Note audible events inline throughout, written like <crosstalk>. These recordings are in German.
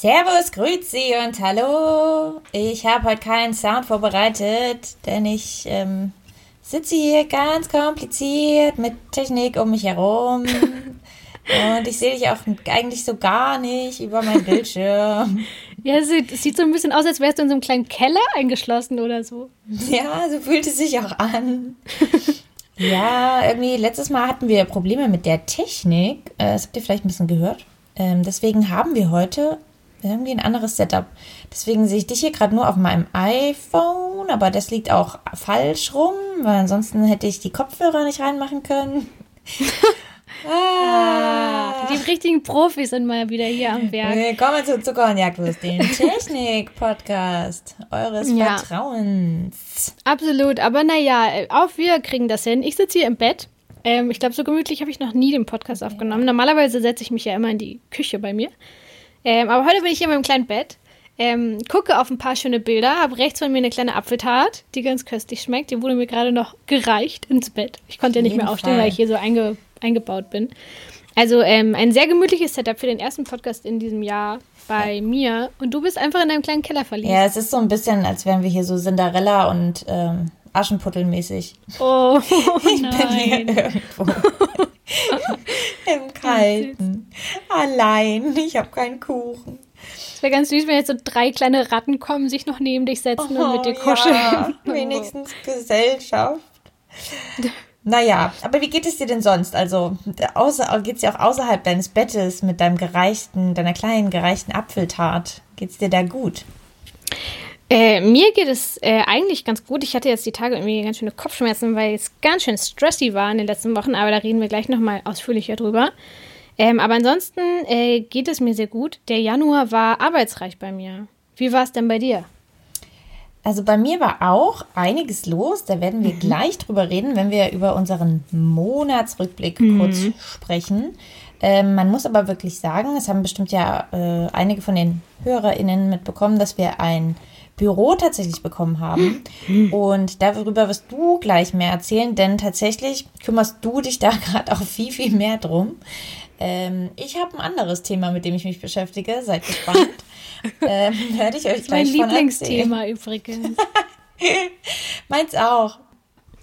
Servus, Grüezi und Hallo. Ich habe heute keinen Sound vorbereitet, denn ich ähm, sitze hier ganz kompliziert mit Technik um mich herum. Und ich sehe dich auch eigentlich so gar nicht über meinen Bildschirm. <laughs> Ja, es sieht, es sieht so ein bisschen aus, als wärst du in so einem kleinen Keller eingeschlossen oder so. Ja, so fühlt es sich auch an. ja, irgendwie letztes Mal hatten wir Probleme mit der Technik. Äh, das habt ihr vielleicht ein bisschen gehört. Ähm, deswegen haben wir heute irgendwie ein anderes Setup. Deswegen sehe ich dich hier gerade nur auf meinem iPhone, aber das liegt auch falsch rum, weil ansonsten hätte ich die Kopfhörer nicht reinmachen können. <laughs> Ah, die richtigen Profis sind mal wieder hier am Werk. Willkommen zu Zucker und Jagdwurst, dem <laughs> Technik-Podcast eures ja. Vertrauens. Absolut, aber naja, auch wir kriegen das hin. Ich sitze hier im Bett. Ähm, ich glaube, so gemütlich habe ich noch nie den Podcast aufgenommen. Normalerweise setze ich mich ja immer in die Küche bei mir. Ähm, aber heute bin ich hier in meinem kleinen Bett. Ähm, gucke auf ein paar schöne Bilder, habe rechts von mir eine kleine Apfeltart, die ganz köstlich schmeckt. Die wurde mir gerade noch gereicht ins Bett. Ich konnte ja nicht mehr aufstehen, Fall. weil ich hier so einge eingebaut bin. Also ähm, ein sehr gemütliches Setup für den ersten Podcast in diesem Jahr bei ja. mir. Und du bist einfach in deinem kleinen Keller verliebt. Ja, es ist so ein bisschen, als wären wir hier so Cinderella und ähm, Aschenputtel-mäßig. Oh, <laughs> ich nein. bin hier irgendwo. <laughs> Im Kalten. Allein. Ich habe keinen Kuchen. Es wäre ganz süß, wenn jetzt so drei kleine Ratten kommen, sich noch neben dich setzen oh, und mit dir kuscheln. Ja, wenigstens Gesellschaft. Naja, aber wie geht es dir denn sonst? Also geht es dir auch außerhalb deines Bettes mit deinem gereichten, deiner kleinen gereichten Apfeltart? Geht es dir da gut? Äh, mir geht es äh, eigentlich ganz gut. Ich hatte jetzt die Tage irgendwie ganz schöne Kopfschmerzen, weil es ganz schön stressy war in den letzten Wochen, aber da reden wir gleich nochmal ausführlicher drüber. Ähm, aber ansonsten äh, geht es mir sehr gut. Der Januar war arbeitsreich bei mir. Wie war es denn bei dir? Also bei mir war auch einiges los. Da werden wir mhm. gleich drüber reden, wenn wir über unseren Monatsrückblick mhm. kurz sprechen. Ähm, man muss aber wirklich sagen, es haben bestimmt ja äh, einige von den HörerInnen mitbekommen, dass wir ein Büro tatsächlich bekommen haben. Mhm. Und darüber wirst du gleich mehr erzählen, denn tatsächlich kümmerst du dich da <laughs> gerade auch viel, viel mehr drum. Ähm, ich habe ein anderes Thema, mit dem ich mich beschäftige. Seid gespannt. <laughs> ähm, werde ich euch das ist gleich mein Lieblingsthema übrigens. <laughs> Meins auch.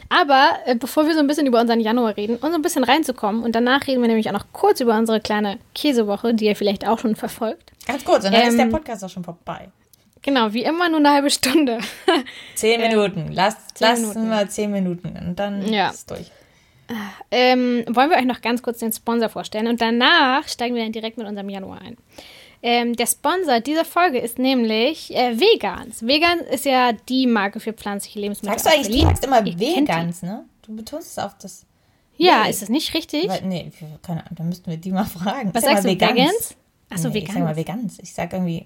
Aber äh, bevor wir so ein bisschen über unseren Januar reden und so ein bisschen reinzukommen, und danach reden wir nämlich auch noch kurz über unsere kleine Käsewoche, die ihr vielleicht auch schon verfolgt. Ganz kurz, und dann ähm, ist der ähm, Podcast auch schon vorbei. Genau, wie immer nur eine halbe Stunde. <laughs> zehn ähm, Minuten. Lass, zehn lassen Minuten. wir zehn Minuten und dann ja. ist es durch. Ähm, wollen wir euch noch ganz kurz den Sponsor vorstellen und danach steigen wir dann direkt mit unserem Januar ein. Ähm, der Sponsor dieser Folge ist nämlich äh, Vegans. Vegan ist ja die Marke für pflanzliche Lebensmittel. Sagst du eigentlich, du sagst immer Ihr Vegans, ne? Du betonst es auf das. Ja, nee. ist das nicht richtig? Weil, nee, keine Ahnung, da müssten wir die mal fragen. Was sagst du, Vegans? Vegans? Achso, nee, Vegans. Ich sag mal Vegans. Ich sag irgendwie.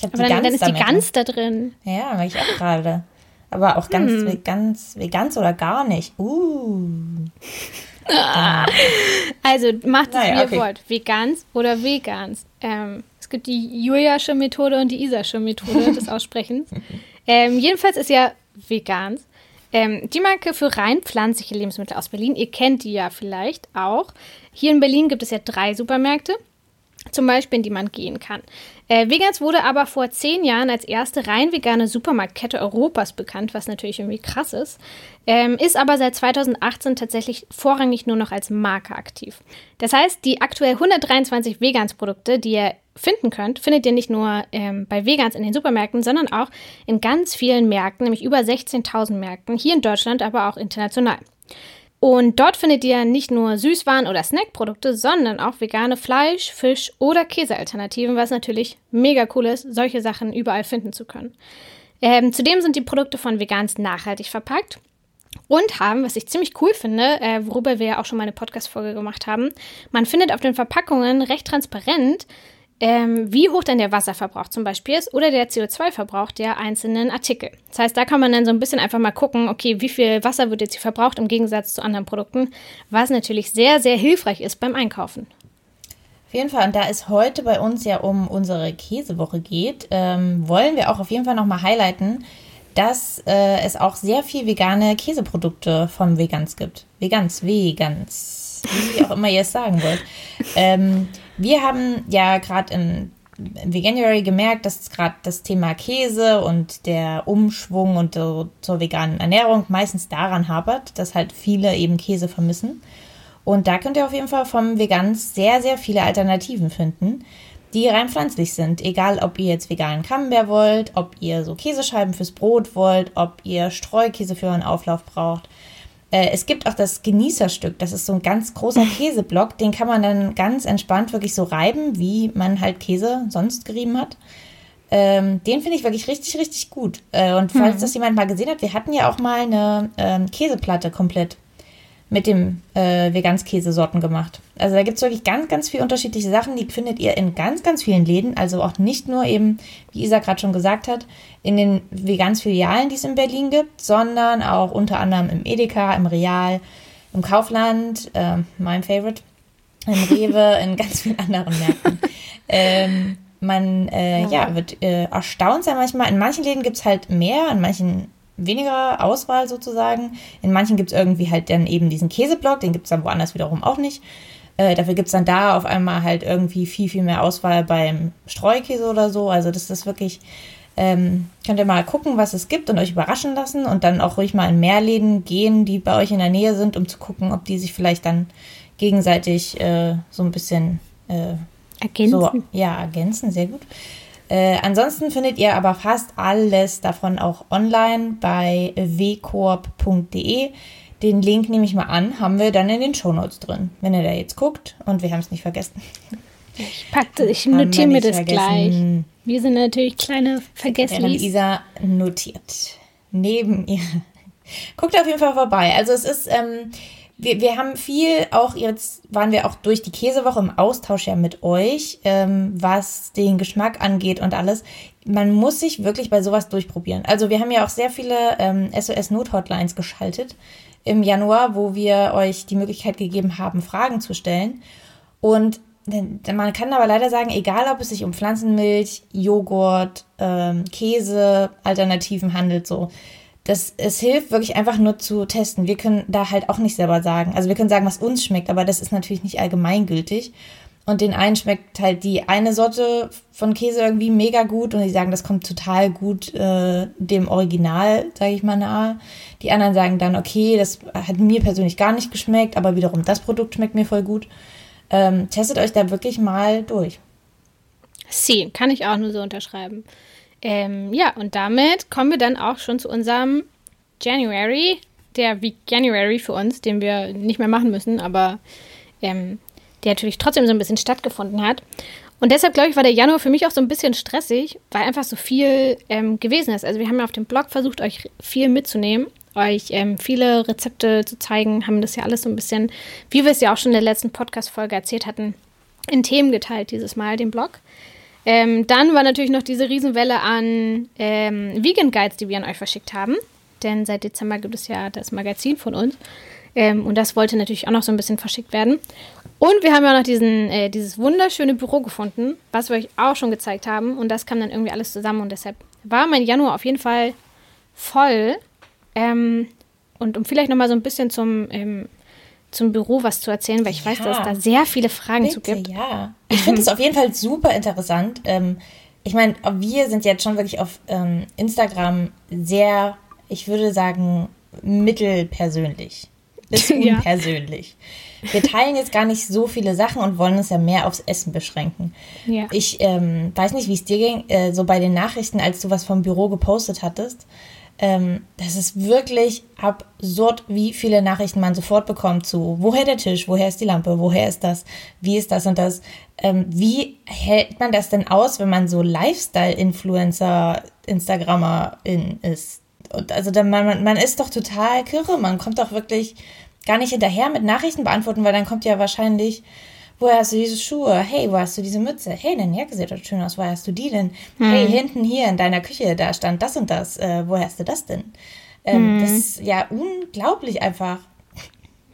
Ich hab Aber die dann, Gans dann ist die Gans da drin. Ja, ich auch gerade. Aber auch ganz, hm. ganz, ganz oder gar nicht. Uh. Also macht es, naja, wie okay. ihr wollt. Vegans oder Vegans. Ähm, es gibt die Juliasche Methode und die Isasche Methode des <laughs> Aussprechens. ähm, jedenfalls ist ja Vegans. Ähm, die Marke für rein pflanzliche Lebensmittel aus Berlin. Ihr kennt die ja vielleicht auch. Hier in Berlin gibt es ja drei Supermärkte zum Beispiel, in die man gehen kann. Äh, Vegans wurde aber vor zehn Jahren als erste rein vegane Supermarktkette Europas bekannt, was natürlich irgendwie krass ist, ähm, ist aber seit 2018 tatsächlich vorrangig nur noch als Marke aktiv. Das heißt, die aktuell 123 Vegans-Produkte, die ihr finden könnt, findet ihr nicht nur ähm, bei Vegans in den Supermärkten, sondern auch in ganz vielen Märkten, nämlich über 16.000 Märkten, hier in Deutschland, aber auch international. Und dort findet ihr nicht nur Süßwaren oder Snackprodukte, sondern auch vegane Fleisch, Fisch oder Käsealternativen, was natürlich mega cool ist, solche Sachen überall finden zu können. Ähm, zudem sind die Produkte von Vegans nachhaltig verpackt und haben, was ich ziemlich cool finde, äh, worüber wir ja auch schon mal eine Podcast-Folge gemacht haben, man findet auf den Verpackungen recht transparent, ähm, wie hoch denn der Wasserverbrauch zum Beispiel ist oder der CO2-Verbrauch der einzelnen Artikel. Das heißt, da kann man dann so ein bisschen einfach mal gucken, okay, wie viel Wasser wird jetzt hier verbraucht im Gegensatz zu anderen Produkten, was natürlich sehr, sehr hilfreich ist beim Einkaufen. Auf jeden Fall, und da es heute bei uns ja um unsere Käsewoche geht, ähm, wollen wir auch auf jeden Fall nochmal highlighten, dass äh, es auch sehr viel vegane Käseprodukte von Vegans gibt. Vegans, Vegans, wie auch immer ihr es sagen wollt. <laughs> Ähm, wir haben ja gerade im Veganuary gemerkt, dass gerade das Thema Käse und der Umschwung und so, zur veganen Ernährung meistens daran hapert, dass halt viele eben Käse vermissen. Und da könnt ihr auf jeden Fall vom Vegans sehr, sehr viele Alternativen finden, die rein pflanzlich sind. Egal, ob ihr jetzt veganen Camembert wollt, ob ihr so Käsescheiben fürs Brot wollt, ob ihr Streukäse für euren Auflauf braucht. Äh, es gibt auch das Genießerstück. Das ist so ein ganz großer <laughs> Käseblock. Den kann man dann ganz entspannt wirklich so reiben, wie man halt Käse sonst gerieben hat. Ähm, den finde ich wirklich richtig, richtig gut. Äh, und falls mhm. das jemand mal gesehen hat, wir hatten ja auch mal eine ähm, Käseplatte komplett mit dem äh, Veganskäsesorten gemacht. Also da gibt es wirklich ganz, ganz viele unterschiedliche Sachen. Die findet ihr in ganz, ganz vielen Läden. Also auch nicht nur eben, wie Isa gerade schon gesagt hat, in den Vegans-Filialen, die es in Berlin gibt, sondern auch unter anderem im Edeka, im Real, im Kaufland, äh, mein Favorite, im Rewe, <laughs> in ganz vielen anderen Märkten. Ähm, man äh, ja. ja. wird äh, erstaunt sein manchmal. In manchen Läden gibt es halt mehr, in manchen weniger Auswahl sozusagen. In manchen gibt es irgendwie halt dann eben diesen Käseblock, den gibt es dann woanders wiederum auch nicht. Äh, dafür gibt es dann da auf einmal halt irgendwie viel, viel mehr Auswahl beim Streukäse oder so. Also das ist wirklich, ähm, könnt ihr mal gucken, was es gibt und euch überraschen lassen und dann auch ruhig mal in mehr Läden gehen, die bei euch in der Nähe sind, um zu gucken, ob die sich vielleicht dann gegenseitig äh, so ein bisschen äh, ergänzen. So, ja, ergänzen, sehr gut. Äh, ansonsten findet ihr aber fast alles davon auch online bei wkorb.de. Den Link nehme ich mal an, haben wir dann in den Shownotes drin, wenn ihr da jetzt guckt. Und wir haben es nicht vergessen. Ich packte, ich notiere mir das vergessen. gleich. Wir sind natürlich kleine Vergesslis. Isa notiert. Neben ihr. Guckt auf jeden Fall vorbei. Also es ist, ähm, wir, wir haben viel auch jetzt, waren wir auch durch die Käsewoche im Austausch ja mit euch, ähm, was den Geschmack angeht und alles. Man muss sich wirklich bei sowas durchprobieren. Also wir haben ja auch sehr viele ähm, SOS-Not-Hotlines geschaltet im Januar, wo wir euch die Möglichkeit gegeben haben, Fragen zu stellen. Und man kann aber leider sagen, egal ob es sich um Pflanzenmilch, Joghurt, ähm, Käse, Alternativen handelt, so das, es hilft wirklich einfach nur zu testen. Wir können da halt auch nicht selber sagen. Also wir können sagen, was uns schmeckt, aber das ist natürlich nicht allgemeingültig. Und den einen schmeckt halt die eine Sorte von Käse irgendwie mega gut und die sagen, das kommt total gut äh, dem Original, sage ich mal, nahe. Die anderen sagen dann, okay, das hat mir persönlich gar nicht geschmeckt, aber wiederum das Produkt schmeckt mir voll gut. Ähm, testet euch da wirklich mal durch. Sie, kann ich auch nur so unterschreiben. Ähm, ja, und damit kommen wir dann auch schon zu unserem January, der wie January für uns, den wir nicht mehr machen müssen, aber ähm, der natürlich trotzdem so ein bisschen stattgefunden hat. Und deshalb, glaube ich, war der Januar für mich auch so ein bisschen stressig, weil einfach so viel ähm, gewesen ist. Also wir haben ja auf dem Blog versucht, euch viel mitzunehmen, euch ähm, viele Rezepte zu zeigen, haben das ja alles so ein bisschen, wie wir es ja auch schon in der letzten Podcast-Folge erzählt hatten, in Themen geteilt dieses Mal, den Blog. Ähm, dann war natürlich noch diese Riesenwelle an ähm, Vegan Guides, die wir an euch verschickt haben. Denn seit Dezember gibt es ja das Magazin von uns. Ähm, und das wollte natürlich auch noch so ein bisschen verschickt werden. Und wir haben ja noch diesen, äh, dieses wunderschöne Büro gefunden, was wir euch auch schon gezeigt haben. Und das kam dann irgendwie alles zusammen. Und deshalb war mein Januar auf jeden Fall voll. Ähm, und um vielleicht nochmal so ein bisschen zum ähm, zum Büro was zu erzählen, weil ich ja, weiß, dass es da sehr viele Fragen bitte, zu gibt. Ja, ich finde es auf jeden Fall super interessant. Ähm, ich meine, wir sind jetzt schon wirklich auf ähm, Instagram sehr, ich würde sagen, mittelpersönlich. Bis <laughs> unpersönlich. Ja. Wir teilen jetzt gar nicht so viele Sachen und wollen uns ja mehr aufs Essen beschränken. Ja. Ich ähm, weiß nicht, wie es dir ging, äh, so bei den Nachrichten, als du was vom Büro gepostet hattest. Ähm, das ist wirklich absurd, wie viele Nachrichten man sofort bekommt zu, woher der Tisch, woher ist die Lampe, woher ist das, wie ist das und das. Ähm, wie hält man das denn aus, wenn man so Lifestyle-Influencer, Instagrammerin ist? Und also dann, man, man ist doch total kirre, man kommt doch wirklich gar nicht hinterher mit Nachrichten beantworten, weil dann kommt ja wahrscheinlich woher hast du diese Schuhe? Hey, wo hast du diese Mütze? Hey, deine Jacke sieht doch schön aus, woher hast du die denn? Hm. Hey, hinten hier in deiner Küche, da stand das und das, äh, woher hast du das denn? Ähm, hm. Das ist ja unglaublich einfach.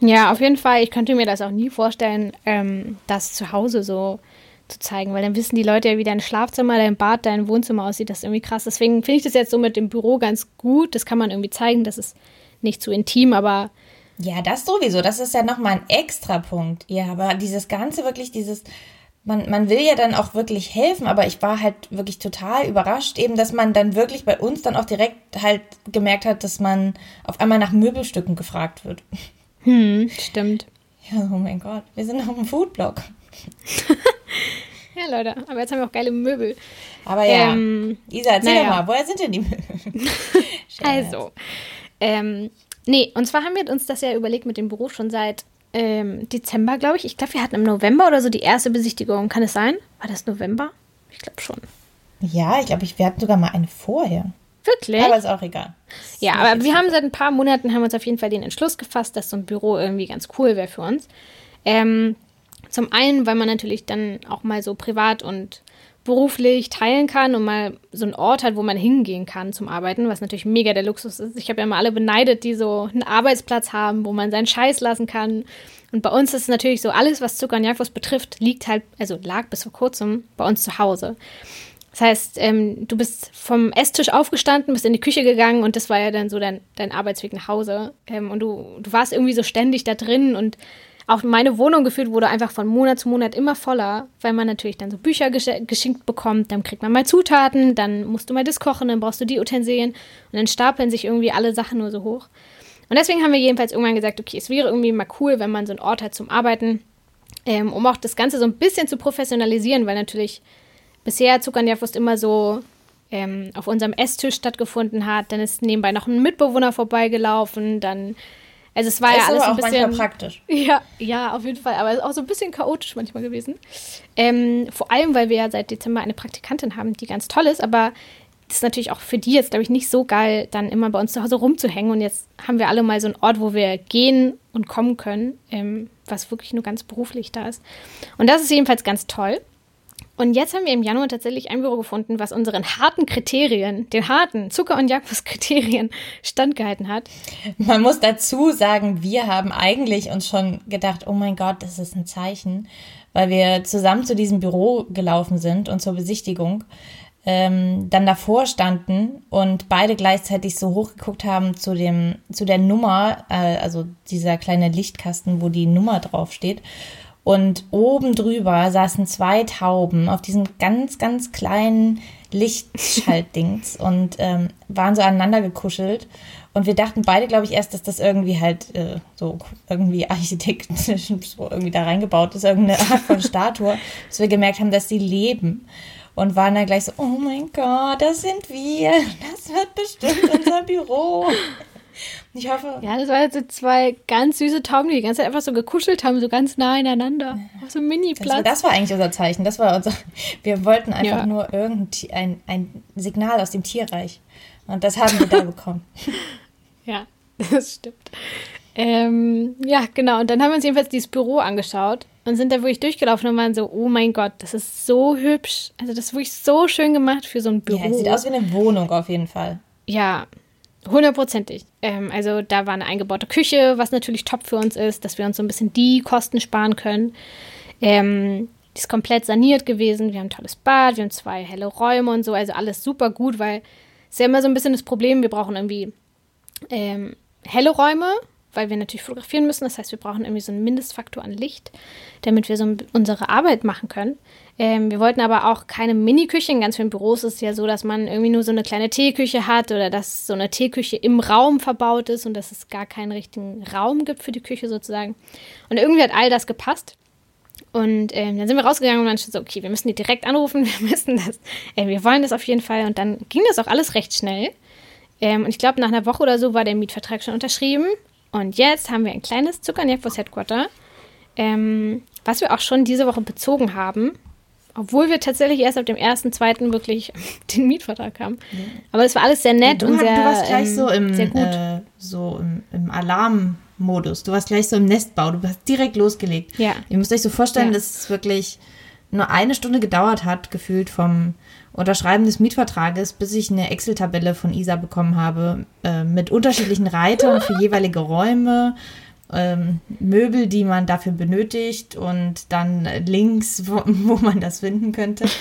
Ja, auf jeden Fall. Ich könnte mir das auch nie vorstellen, ähm, das zu Hause so zu zeigen, weil dann wissen die Leute ja, wie dein Schlafzimmer, dein Bad, dein Wohnzimmer aussieht. Das ist irgendwie krass. Deswegen finde ich das jetzt so mit dem Büro ganz gut. Das kann man irgendwie zeigen. Das ist nicht zu intim, aber ja, das sowieso. Das ist ja nochmal ein extra Punkt. Ja, aber dieses Ganze wirklich, dieses man, man will ja dann auch wirklich helfen, aber ich war halt wirklich total überrascht, eben, dass man dann wirklich bei uns dann auch direkt halt gemerkt hat, dass man auf einmal nach Möbelstücken gefragt wird. Hm, stimmt. Ja, oh mein Gott, wir sind auf dem Foodblog. <laughs> ja, Leute, aber jetzt haben wir auch geile Möbel. Aber ja, ähm, Isa, erzähl naja. doch mal, woher sind denn die Möbel? <laughs> also, ähm, nee, und zwar haben wir uns das ja überlegt mit dem Büro schon seit ähm, Dezember, glaube ich. Ich glaube, wir hatten im November oder so die erste Besichtigung. Kann es sein? War das November? Ich glaube schon. Ja, ich glaube, ich, wir hatten sogar mal eine vorher. Wirklich? Aber ist auch egal. Ist ja, aber wir haben seit ein paar Monaten haben uns auf jeden Fall den Entschluss gefasst, dass so ein Büro irgendwie ganz cool wäre für uns. Ähm, zum einen, weil man natürlich dann auch mal so privat und beruflich teilen kann und mal so einen Ort hat, wo man hingehen kann zum Arbeiten, was natürlich mega der Luxus ist. Ich habe ja mal alle beneidet, die so einen Arbeitsplatz haben, wo man seinen Scheiß lassen kann. Und bei uns ist es natürlich so, alles, was Zucker und Jagdwurst betrifft, liegt halt, also lag bis vor kurzem bei uns zu Hause. Das heißt, ähm, du bist vom Esstisch aufgestanden, bist in die Küche gegangen und das war ja dann so dein, dein Arbeitsweg nach Hause. Ähm, und du, du warst irgendwie so ständig da drin und auch meine Wohnung gefühlt wurde einfach von Monat zu Monat immer voller, weil man natürlich dann so Bücher gesch geschenkt bekommt, dann kriegt man mal Zutaten, dann musst du mal das kochen, dann brauchst du die Utensilien und dann stapeln sich irgendwie alle Sachen nur so hoch. Und deswegen haben wir jedenfalls irgendwann gesagt, okay, es wäre irgendwie mal cool, wenn man so einen Ort hat zum Arbeiten, ähm, um auch das Ganze so ein bisschen zu professionalisieren, weil natürlich bisher Zuckernjagdwurst immer so ähm, auf unserem Esstisch stattgefunden hat. Dann ist nebenbei noch ein Mitbewohner vorbeigelaufen, dann also es war das ja alles aber ein bisschen praktisch. <laughs> Ja, ja, auf jeden Fall, aber auch so ein bisschen chaotisch manchmal gewesen. Ähm, vor allem, weil wir ja seit Dezember eine Praktikantin haben, die ganz toll ist, aber das ist natürlich auch für die jetzt, glaube ich, nicht so geil, dann immer bei uns zu Hause rumzuhängen. Und jetzt haben wir alle mal so einen Ort, wo wir gehen und kommen können, ähm, was wirklich nur ganz beruflich da ist. Und das ist jedenfalls ganz toll. Und jetzt haben wir im Januar tatsächlich ein Büro gefunden, was unseren harten Kriterien, den harten Zucker- und Jagdwurst-Kriterien standgehalten hat. Man muss dazu sagen, wir haben eigentlich uns schon gedacht, oh mein Gott, das ist ein Zeichen, weil wir zusammen zu diesem Büro gelaufen sind und zur Besichtigung ähm, dann davor standen und beide gleichzeitig so hochgeguckt haben zu dem zu der Nummer, äh, also dieser kleine Lichtkasten, wo die Nummer draufsteht und oben drüber saßen zwei Tauben auf diesem ganz, ganz kleinen Lichtschaltdings <laughs> und ähm, waren so aneinander gekuschelt. Und wir dachten beide, glaube ich, erst, dass das irgendwie halt äh, so irgendwie architektisch <laughs> so irgendwie da reingebaut ist, irgendeine Art von <laughs> Statue, dass wir gemerkt haben, dass sie leben. Und waren dann gleich so, oh mein Gott, das sind wir. Das wird bestimmt unser Büro. Ich hoffe. Ja, das waren jetzt so zwei ganz süße Tauben, die die ganze Zeit einfach so gekuschelt haben, so ganz nah ineinander. Auf so einem Mini-Platz. Das, das, war eigentlich unser Zeichen. Das war unser. Wir wollten einfach ja. nur irgendein ein, ein Signal aus dem Tierreich. Und das haben wir da <laughs> bekommen. Ja, das stimmt. Ähm, ja, genau. Und dann haben wir uns jedenfalls dieses Büro angeschaut und sind da wirklich durchgelaufen und waren so, oh mein Gott, das ist so hübsch. Also das ist wirklich so schön gemacht für so ein Büro. Ja, sieht aus wie eine Wohnung auf jeden Fall. Ja, Hundertprozentig. Ähm, also da war eine eingebaute Küche, was natürlich top für uns ist, dass wir uns so ein bisschen die Kosten sparen können. Ähm, die ist komplett saniert gewesen. Wir haben ein tolles Bad, wir haben zwei helle Räume und so. Also alles super gut, weil es ist ja immer so ein bisschen das Problem, wir brauchen irgendwie ähm, helle Räume, weil wir natürlich fotografieren müssen. Das heißt, wir brauchen irgendwie so einen Mindestfaktor an Licht, damit wir so unsere Arbeit machen können. Ähm, wir wollten aber auch keine Mini-Küche. In ganz vielen Büros ist es ja so, dass man irgendwie nur so eine kleine Teeküche hat oder dass so eine Teeküche im Raum verbaut ist und dass es gar keinen richtigen Raum gibt für die Küche sozusagen. Und irgendwie hat all das gepasst. Und ähm, dann sind wir rausgegangen und dann so, okay, wir müssen die direkt anrufen, <laughs> wir müssen das, äh, wir wollen das auf jeden Fall. Und dann ging das auch alles recht schnell. Ähm, und ich glaube, nach einer Woche oder so war der Mietvertrag schon unterschrieben. Und jetzt haben wir ein kleines Zuckernjagdwurst Headquarter, ähm, was wir auch schon diese Woche bezogen haben. Obwohl wir tatsächlich erst ab dem ersten, zweiten wirklich <laughs> den Mietvertrag haben. Ja. Aber es war alles sehr nett du, und sehr, du warst gleich ähm, so im, sehr gut. Äh, so im, im Alarmmodus. Du warst gleich so im Nestbau. Du hast direkt losgelegt. Ja. Ihr müsst euch so vorstellen, ja. dass es wirklich nur eine Stunde gedauert hat, gefühlt vom Unterschreiben des Mietvertrages, bis ich eine Excel-Tabelle von Isa bekommen habe, äh, mit unterschiedlichen Reitern für jeweilige Räume, ähm, Möbel, die man dafür benötigt und dann Links, wo, wo man das finden könnte. <laughs>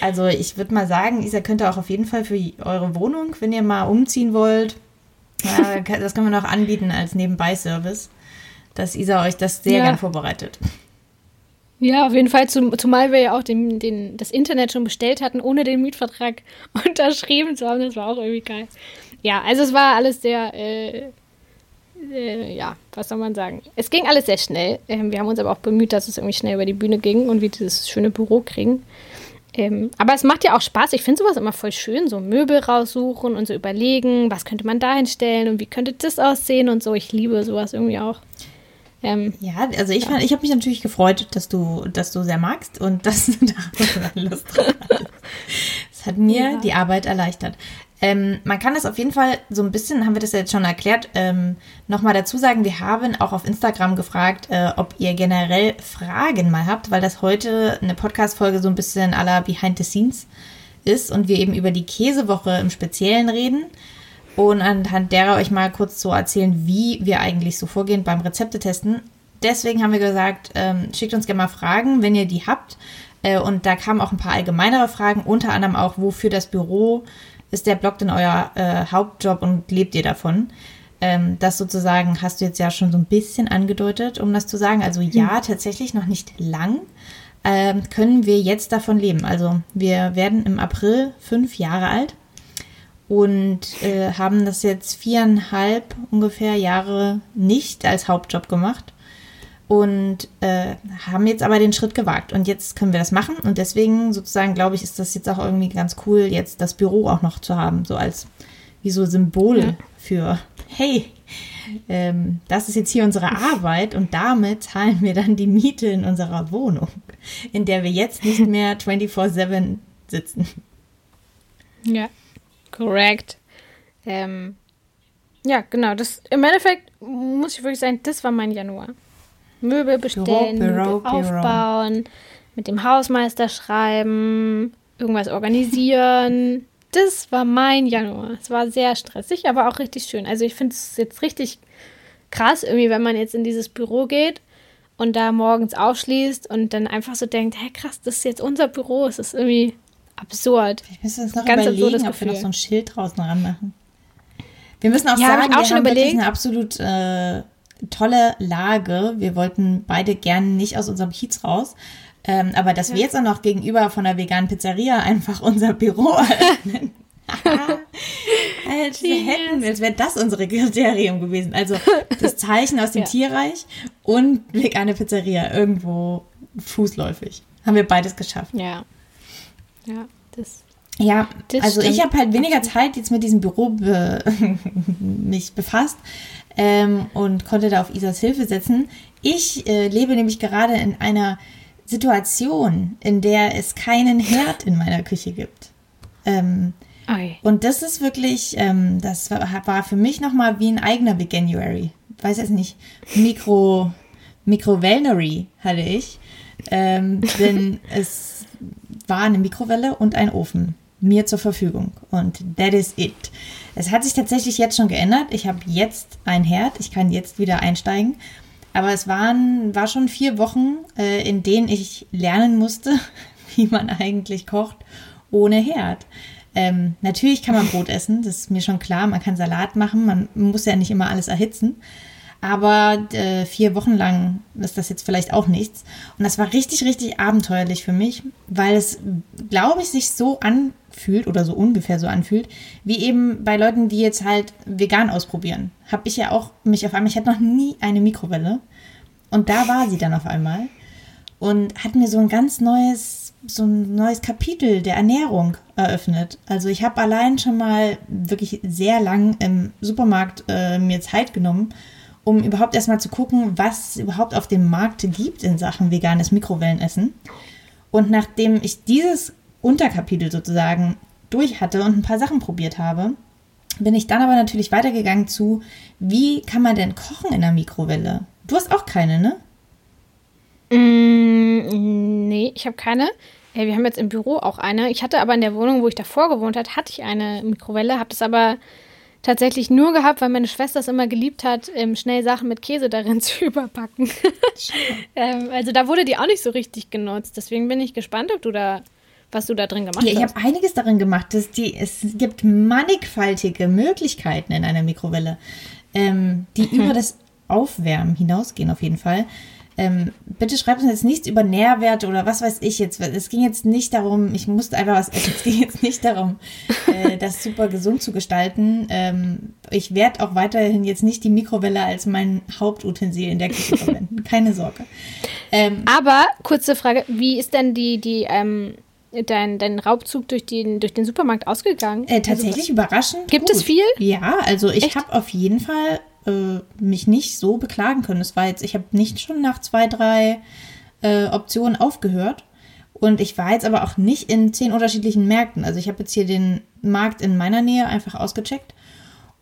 Also ich würde mal sagen, Isa könnte auch auf jeden Fall für eure Wohnung, wenn ihr mal umziehen wollt, äh, <laughs> das können wir noch anbieten als Nebenbei-Service, dass Isa euch das sehr ja. gern vorbereitet. Ja, auf jeden Fall, zumal wir ja auch den, den, das Internet schon bestellt hatten, ohne den Mietvertrag <laughs> unterschrieben zu haben. Das war auch irgendwie geil. Ja, also es war alles sehr, äh, äh, ja, was soll man sagen? Es ging alles sehr schnell. Ähm, wir haben uns aber auch bemüht, dass es irgendwie schnell über die Bühne ging und wir dieses schöne Büro kriegen. Ähm, aber es macht ja auch Spaß. Ich finde sowas immer voll schön, so Möbel raussuchen und so überlegen, was könnte man da hinstellen und wie könnte das aussehen und so. Ich liebe sowas irgendwie auch. Ähm, ja, also ich, ja. ich habe mich natürlich gefreut, dass du, dass du sehr magst und <laughs> dass du da Lust drauf hast. Das hat mir ja. die Arbeit erleichtert. Ähm, man kann das auf jeden Fall so ein bisschen, haben wir das ja jetzt schon erklärt, ähm, nochmal dazu sagen, wir haben auch auf Instagram gefragt, äh, ob ihr generell Fragen mal habt, weil das heute eine Podcast-Folge so ein bisschen aller Behind the Scenes ist und wir eben über die Käsewoche im Speziellen reden und anhand derer euch mal kurz so erzählen, wie wir eigentlich so vorgehen beim Rezepte testen. Deswegen haben wir gesagt, ähm, schickt uns gerne mal Fragen, wenn ihr die habt. Äh, und da kamen auch ein paar allgemeinere Fragen, unter anderem auch, wofür das Büro ist der Blog denn euer äh, Hauptjob und lebt ihr davon? Ähm, das sozusagen hast du jetzt ja schon so ein bisschen angedeutet, um das zu sagen. Also ja, hm. tatsächlich noch nicht lang ähm, können wir jetzt davon leben. Also wir werden im April fünf Jahre alt und äh, haben das jetzt viereinhalb ungefähr Jahre nicht als Hauptjob gemacht und äh, haben jetzt aber den Schritt gewagt. Und jetzt können wir das machen. Und deswegen sozusagen glaube ich ist das jetzt auch irgendwie ganz cool jetzt das Büro auch noch zu haben so als wie so Symbol ja. für hey ähm, das ist jetzt hier unsere Arbeit und damit zahlen wir dann die Miete in unserer Wohnung in der wir jetzt nicht <laughs> mehr 24/7 sitzen. Ja korrekt ähm, ja genau das im Endeffekt muss ich wirklich sagen das war mein Januar Möbel bestellen, Büro, aufbauen, mit dem Hausmeister schreiben, irgendwas organisieren. <laughs> das war mein Januar. Es war sehr stressig, aber auch richtig schön. Also ich finde es jetzt richtig krass, irgendwie, wenn man jetzt in dieses Büro geht und da morgens aufschließt und dann einfach so denkt, hey krass, das ist jetzt unser Büro. Es ist irgendwie absurd. Ich müssen uns noch Ganz überlegen, ob wir noch so ein Schild draußen ranmachen. Wir müssen auch ja, sagen, auch wir schon haben überlegt. wirklich eine absolut äh, tolle Lage. Wir wollten beide gerne nicht aus unserem Kiez raus. Ähm, aber dass ja. wir jetzt auch noch gegenüber von der veganen Pizzeria einfach unser Büro <laughs> eröffnen. <laughs> Alter, yes. hätten als wäre das unsere Kriterium gewesen. Also das <laughs> Zeichen aus dem ja. Tierreich und vegane Pizzeria irgendwo fußläufig. Haben wir beides geschafft. Ja. Ja, das. Ja, das also stimmt. ich habe halt weniger Zeit jetzt mit diesem Büro be mich befasst ähm, und konnte da auf Isas Hilfe setzen. Ich äh, lebe nämlich gerade in einer Situation, in der es keinen Herd in meiner Küche gibt. Ähm, und das ist wirklich, ähm, das war, war für mich nochmal wie ein eigener Veganuary. Weiß jetzt nicht, Mikro, Mikrowellnery hatte ich. Ähm, denn <laughs> es war eine Mikrowelle und ein Ofen mir zur Verfügung. Und that is it. Es hat sich tatsächlich jetzt schon geändert. Ich habe jetzt ein Herd. Ich kann jetzt wieder einsteigen. Aber es waren, war schon vier Wochen, äh, in denen ich lernen musste, <laughs> wie man eigentlich kocht ohne Herd. Ähm, natürlich kann man Brot essen, das ist mir schon klar. Man kann Salat machen, man muss ja nicht immer alles erhitzen. Aber äh, vier Wochen lang ist das jetzt vielleicht auch nichts. Und das war richtig, richtig abenteuerlich für mich, weil es, glaube ich, sich so anfühlt oder so ungefähr so anfühlt, wie eben bei Leuten, die jetzt halt vegan ausprobieren. Habe ich ja auch mich auf einmal, ich hatte noch nie eine Mikrowelle. Und da war sie dann auf einmal und hat mir so ein ganz neues, so ein neues Kapitel der Ernährung eröffnet. Also ich habe allein schon mal wirklich sehr lang im Supermarkt äh, mir Zeit genommen um überhaupt erstmal zu gucken, was es überhaupt auf dem Markt gibt in Sachen veganes Mikrowellenessen. Und nachdem ich dieses Unterkapitel sozusagen durch hatte und ein paar Sachen probiert habe, bin ich dann aber natürlich weitergegangen zu, wie kann man denn kochen in der Mikrowelle? Du hast auch keine, ne? Mm, nee, ich habe keine. wir haben jetzt im Büro auch eine. Ich hatte aber in der Wohnung, wo ich davor gewohnt habe, hatte ich eine Mikrowelle, habe das aber tatsächlich nur gehabt, weil meine Schwester es immer geliebt hat, ähm, schnell Sachen mit Käse darin <laughs> zu überpacken. ähm, also da wurde die auch nicht so richtig genutzt. Deswegen bin ich gespannt, ob du da was du da drin gemacht ja, hast. Ich habe einiges darin gemacht. Das die, es gibt mannigfaltige Möglichkeiten in einer Mikrowelle, ähm, die mhm. über das Aufwärmen hinausgehen auf jeden Fall. ähm, bitte schreibt uns jetzt nichts über Nährwerte oder was weiß ich jetzt. Es ging jetzt nicht darum, ich musste einfach was essen. Es <laughs> ging jetzt nicht darum, äh, das super gesund zu gestalten. Ähm, ich werde auch weiterhin jetzt nicht die Mikrowelle als mein Hauptutensil in der Küche verwenden. Keine Sorge. Ähm, Aber kurze Frage, wie ist denn die, die, ähm, dein, dein Raubzug durch den, durch den Supermarkt ausgegangen? Äh, tatsächlich also, überraschend. Gibt gut. es viel? Ja, also ich habe auf jeden Fall äh, mich nicht so beklagen können. Es war jetzt, ich habe nicht schon nach zwei, drei äh, Optionen aufgehört. Und ich war jetzt aber auch nicht in zehn unterschiedlichen Märkten. Also ich habe jetzt hier den Markt in meiner Nähe einfach ausgecheckt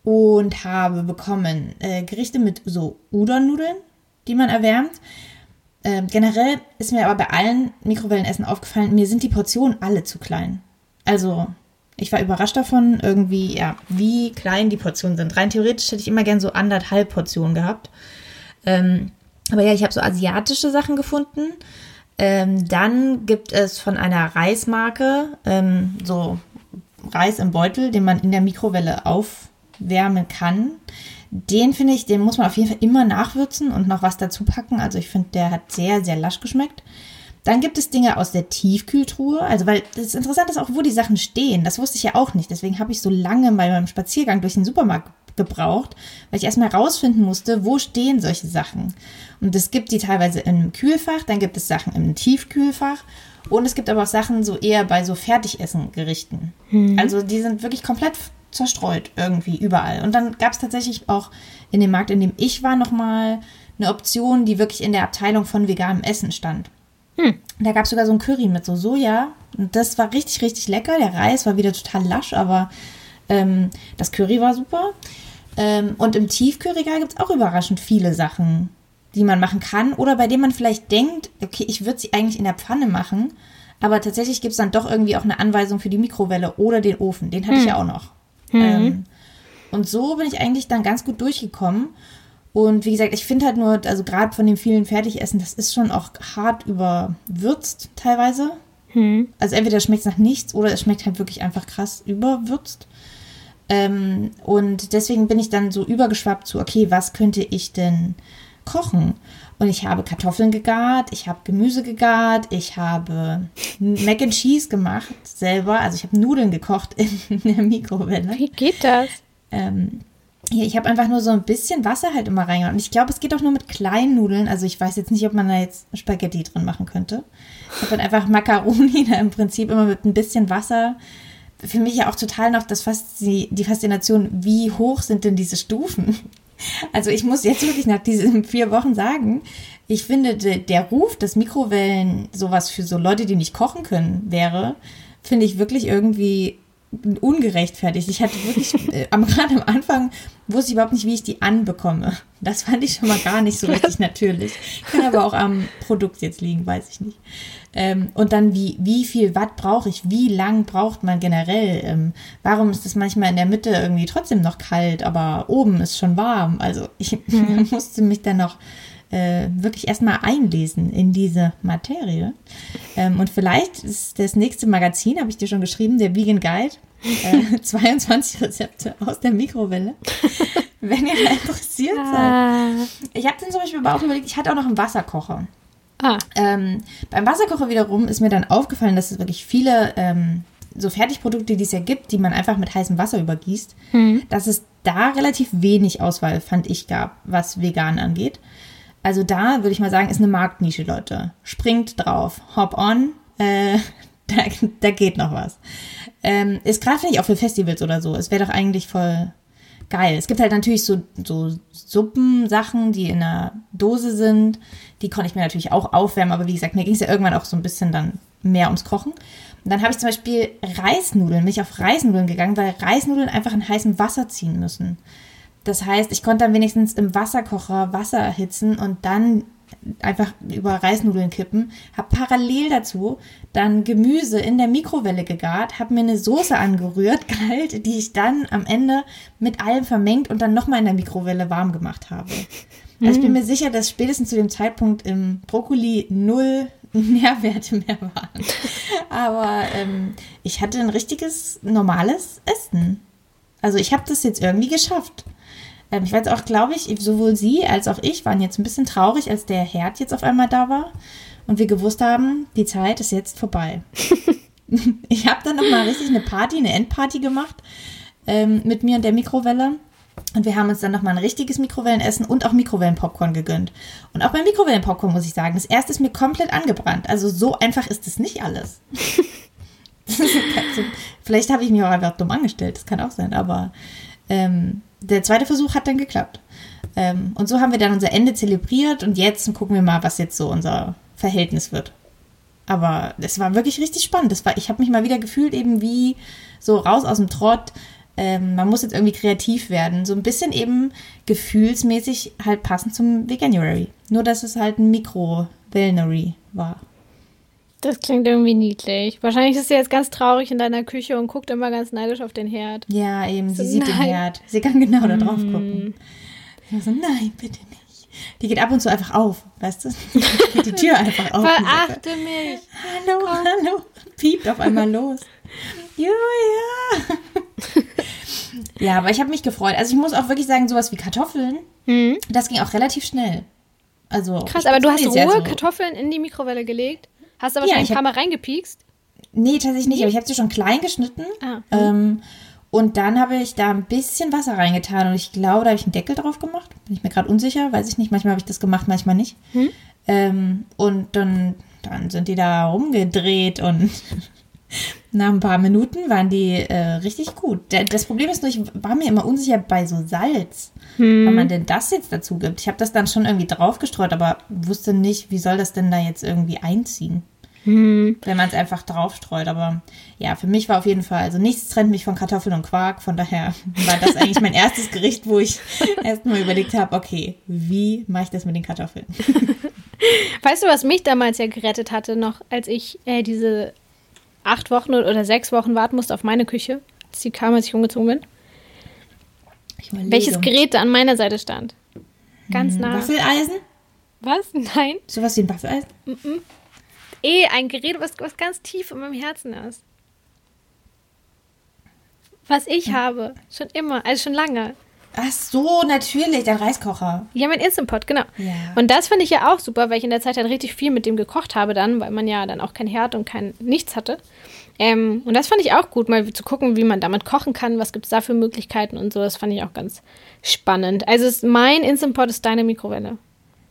und habe bekommen äh, Gerichte mit so Udon-Nudeln, die man erwärmt. Ähm, generell ist mir aber bei allen Mikrowellenessen aufgefallen, mir sind die Portionen alle zu klein. Also ich war überrascht davon, irgendwie, ja, wie klein die Portionen sind. Rein theoretisch hätte ich immer gern so anderthalb Portionen gehabt. Ähm, aber ja, ich habe so asiatische Sachen gefunden. Ähm, dann gibt es von einer Reismarke ähm, so Reis im Beutel, den man in der Mikrowelle aufwärmen kann. Den finde ich, den muss man auf jeden Fall immer nachwürzen und noch was dazu packen. Also ich finde, der hat sehr, sehr lasch geschmeckt. Dann gibt es Dinge aus der Tiefkühltruhe. Also, weil das Interessante ist auch, wo die Sachen stehen. Das wusste ich ja auch nicht. Deswegen habe ich so lange bei meinem Spaziergang durch den Supermarkt gebraucht, weil ich erstmal herausfinden musste, wo stehen solche Sachen. Und es gibt die teilweise im Kühlfach, dann gibt es Sachen im Tiefkühlfach und es gibt aber auch Sachen so eher bei so Fertigessen-Gerichten. Mhm. Also die sind wirklich komplett zerstreut irgendwie überall. Und dann gab es tatsächlich auch in dem Markt, in dem ich war, nochmal eine Option, die wirklich in der Abteilung von veganem Essen stand. Hm. Da gab es sogar so ein Curry mit so Soja. Und das war richtig, richtig lecker. Der Reis war wieder total lasch, aber ähm, das Curry war super. Ähm, und im Tiefkühlregal gibt es auch überraschend viele Sachen, die man machen kann. Oder bei denen man vielleicht denkt, okay, ich würde sie eigentlich in der Pfanne machen. Aber tatsächlich gibt es dann doch irgendwie auch eine Anweisung für die Mikrowelle oder den Ofen. Den hatte hm. ich ja auch noch. Hm. Ähm, und so bin ich eigentlich dann ganz gut durchgekommen. Und wie gesagt, ich finde halt nur, also gerade von dem vielen Fertigessen, das ist schon auch hart überwürzt teilweise. Hm. Also entweder schmeckt es nach nichts oder es schmeckt halt wirklich einfach krass überwürzt. Ähm, und deswegen bin ich dann so übergeschwappt zu, okay, was könnte ich denn kochen? Und ich habe Kartoffeln gegart, ich habe Gemüse gegart, ich habe Mac and Cheese gemacht selber. Also ich habe Nudeln gekocht in <laughs> der Mikrowelle. Wie geht das? Ähm, ich habe einfach nur so ein bisschen Wasser halt immer reingehauen. Und ich glaube, es geht auch nur mit kleinen Nudeln. Also ich weiß jetzt nicht, ob man da jetzt Spaghetti drin machen könnte. Ich habe dann einfach Macaroni <laughs> da im Prinzip immer mit ein bisschen Wasser. Für mich ja auch total noch das Faszi die Faszination, wie hoch sind denn diese Stufen? Also ich muss jetzt wirklich nach diesen vier Wochen sagen, ich finde, der Ruf, dass Mikrowellen sowas für so Leute, die nicht kochen können, wäre, finde ich wirklich irgendwie ungerechtfertigt. Ich hatte wirklich, äh, am, gerade am Anfang wusste ich überhaupt nicht, wie ich die anbekomme. Das fand ich schon mal gar nicht so richtig natürlich. Kann aber auch am Produkt jetzt liegen, weiß ich nicht. Ähm, und dann, wie, wie viel Watt brauche ich? Wie lang braucht man generell? Ähm, warum ist das manchmal in der Mitte irgendwie trotzdem noch kalt, aber oben ist schon warm? Also ich mhm. <laughs> musste mich dann noch äh, wirklich erstmal einlesen in diese Materie. Ähm, und vielleicht ist das nächste Magazin, habe ich dir schon geschrieben, der Vegan Guide. Äh, <laughs> 22 Rezepte aus der Mikrowelle. <laughs> Wenn ihr da interessiert ah. seid. Ich habe dann zum Beispiel auch überlegt, ich hatte auch noch einen Wasserkocher. Ah. Ähm, beim Wasserkocher wiederum ist mir dann aufgefallen, dass es wirklich viele ähm, so Fertigprodukte, die es ja gibt, die man einfach mit heißem Wasser übergießt, hm. dass es da relativ wenig Auswahl, fand ich, gab, was vegan angeht. Also da würde ich mal sagen, ist eine Marktnische, Leute. Springt drauf, hop on, äh, <laughs> da, da geht noch was. Ähm, ist gerade finde ich auch für Festivals oder so. Es wäre doch eigentlich voll geil. Es gibt halt natürlich so, so Suppensachen, die in einer Dose sind. Die konnte ich mir natürlich auch aufwärmen, aber wie gesagt, mir ging es ja irgendwann auch so ein bisschen dann mehr ums Kochen. Und dann habe ich zum Beispiel Reisnudeln, mich auf Reisnudeln gegangen, weil Reisnudeln einfach in heißem Wasser ziehen müssen. Das heißt, ich konnte dann wenigstens im Wasserkocher Wasser erhitzen und dann einfach über Reisnudeln kippen, habe parallel dazu dann Gemüse in der Mikrowelle gegart, habe mir eine Soße angerührt, <laughs> kalt, die ich dann am Ende mit allem vermengt und dann nochmal in der Mikrowelle warm gemacht habe. Also ich bin mm. mir sicher, dass spätestens zu dem Zeitpunkt im Brokkoli null <laughs> Nährwerte mehr waren. Aber ähm, ich hatte ein richtiges, normales Essen. Also ich habe das jetzt irgendwie geschafft. Ähm, ich weiß auch, glaube ich, sowohl sie als auch ich waren jetzt ein bisschen traurig, als der Herd jetzt auf einmal da war und wir gewusst haben, die Zeit ist jetzt vorbei. <laughs> ich habe dann nochmal richtig eine Party, eine Endparty gemacht ähm, mit mir und der Mikrowelle. Und wir haben uns dann nochmal ein richtiges Mikrowellenessen und auch Mikrowellenpopcorn gegönnt. Und auch beim Mikrowellenpopcorn muss ich sagen, das erste ist mir komplett angebrannt. Also so einfach ist es nicht alles. <laughs> Vielleicht habe ich mich auch einfach dumm angestellt, das kann auch sein, aber ähm, der zweite Versuch hat dann geklappt. Ähm, und so haben wir dann unser Ende zelebriert und jetzt gucken wir mal, was jetzt so unser Verhältnis wird. Aber es war wirklich richtig spannend. Das war, ich habe mich mal wieder gefühlt, eben wie so raus aus dem Trott. Ähm, man muss jetzt irgendwie kreativ werden. So ein bisschen eben gefühlsmäßig halt passend zum Veganuary. Nur, dass es halt ein Mikro-Velnery war. Das klingt irgendwie niedlich. Wahrscheinlich ist sie jetzt ganz traurig in deiner Küche und guckt immer ganz neidisch auf den Herd. Ja, eben. Sie so, sieht nein. den Herd. Sie kann genau da drauf mm. gucken. So, nein, bitte nicht. Die geht ab und zu einfach auf, weißt du? geht die Tür einfach auf. Verachte mich. Hallo, Komm. hallo. Piept auf einmal los. <laughs> Julia. ja, aber ich habe mich gefreut. Also ich muss auch wirklich sagen, sowas wie Kartoffeln, mhm. das ging auch relativ schnell. Also Krass, aber du hast rohe so. Kartoffeln in die Mikrowelle gelegt? Hast du aber ja, schon ein paar Mal reingepiekst? Nee, tatsächlich nicht, aber ich habe sie schon klein geschnitten. Ah. Ähm, und dann habe ich da ein bisschen Wasser reingetan und ich glaube, da habe ich einen Deckel drauf gemacht. Bin ich mir gerade unsicher, weiß ich nicht. Manchmal habe ich das gemacht, manchmal nicht. Hm? Ähm, und dann, dann sind die da rumgedreht und <laughs> nach ein paar Minuten waren die äh, richtig gut. Das Problem ist nur, ich war mir immer unsicher bei so Salz, hm. wann man denn das jetzt dazu gibt. Ich habe das dann schon irgendwie draufgestreut, aber wusste nicht, wie soll das denn da jetzt irgendwie einziehen. Hm. Wenn man es einfach draufstreut. Aber ja, für mich war auf jeden Fall, also nichts trennt mich von Kartoffeln und Quark. Von daher <laughs> war das eigentlich mein erstes Gericht, wo ich <laughs> erstmal überlegt habe, okay, wie mache ich das mit den Kartoffeln? <laughs> Weißt du, was mich damals ja gerettet hatte, noch als ich äh, diese acht Wochen oder sechs Wochen warten musste auf meine Küche, als sie kam, als ich umgezogen bin? Welches Gerät da an meiner Seite stand? Ganz hm, nah. Waffeleisen? Was? <laughs> Nein. Sowas wie ein Waffeleisen? Mm -mm eh ein Gerät, was, was ganz tief in meinem Herzen ist. Was ich ja. habe. Schon immer, also schon lange. Ach so, natürlich, der Reiskocher. Ja, mein Instant Pot, genau. Ja. Und das finde ich ja auch super, weil ich in der Zeit halt richtig viel mit dem gekocht habe dann, weil man ja dann auch kein Herd und kein nichts hatte. Ähm, und das fand ich auch gut, mal zu gucken, wie man damit kochen kann, was gibt es da für Möglichkeiten und so. Das fand ich auch ganz spannend. Also ist, mein Instant Pot ist deine Mikrowelle.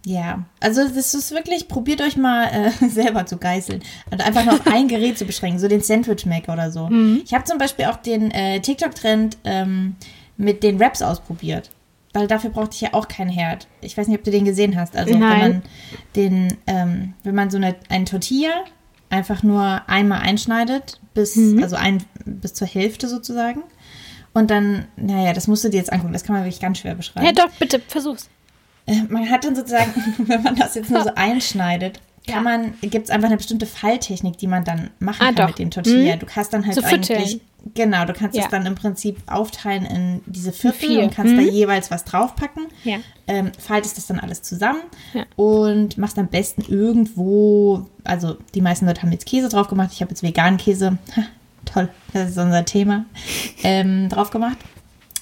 Ja, also das ist wirklich, probiert euch mal äh, <laughs> selber zu geißeln und einfach nur auf ein Gerät zu beschränken, so den Sandwich Maker oder so. Mhm. Ich habe zum Beispiel auch den äh, TikTok-Trend ähm, mit den Wraps ausprobiert, weil dafür brauchte ich ja auch keinen Herd. Ich weiß nicht, ob du den gesehen hast. Also Nein. wenn man den, ähm, wenn man so eine, einen Tortilla einfach nur einmal einschneidet, bis, mhm. also ein, bis zur Hälfte sozusagen. Und dann, naja, das musst du dir jetzt angucken, das kann man wirklich ganz schwer beschreiben. Ja, doch, bitte, versuch's. Äh, man hat dann sozusagen, <laughs> wenn man das jetzt nur so <laughs> einschneidet, kann man, gibt es einfach eine bestimmte Falltechnik, die man dann machen ah, kann doch. mit dem Tortilla. Hm. Du kannst dann halt so eigentlich, genau, du kannst ja. es dann im Prinzip aufteilen in diese Viertel Vier. und kannst hm. da jeweils was draufpacken. Ja. Ähm, faltest das dann alles zusammen ja. und machst am besten irgendwo, also die meisten Leute haben jetzt Käse drauf gemacht, ich habe jetzt veganen Käse, ha, toll, das ist unser Thema, <laughs> ähm, drauf gemacht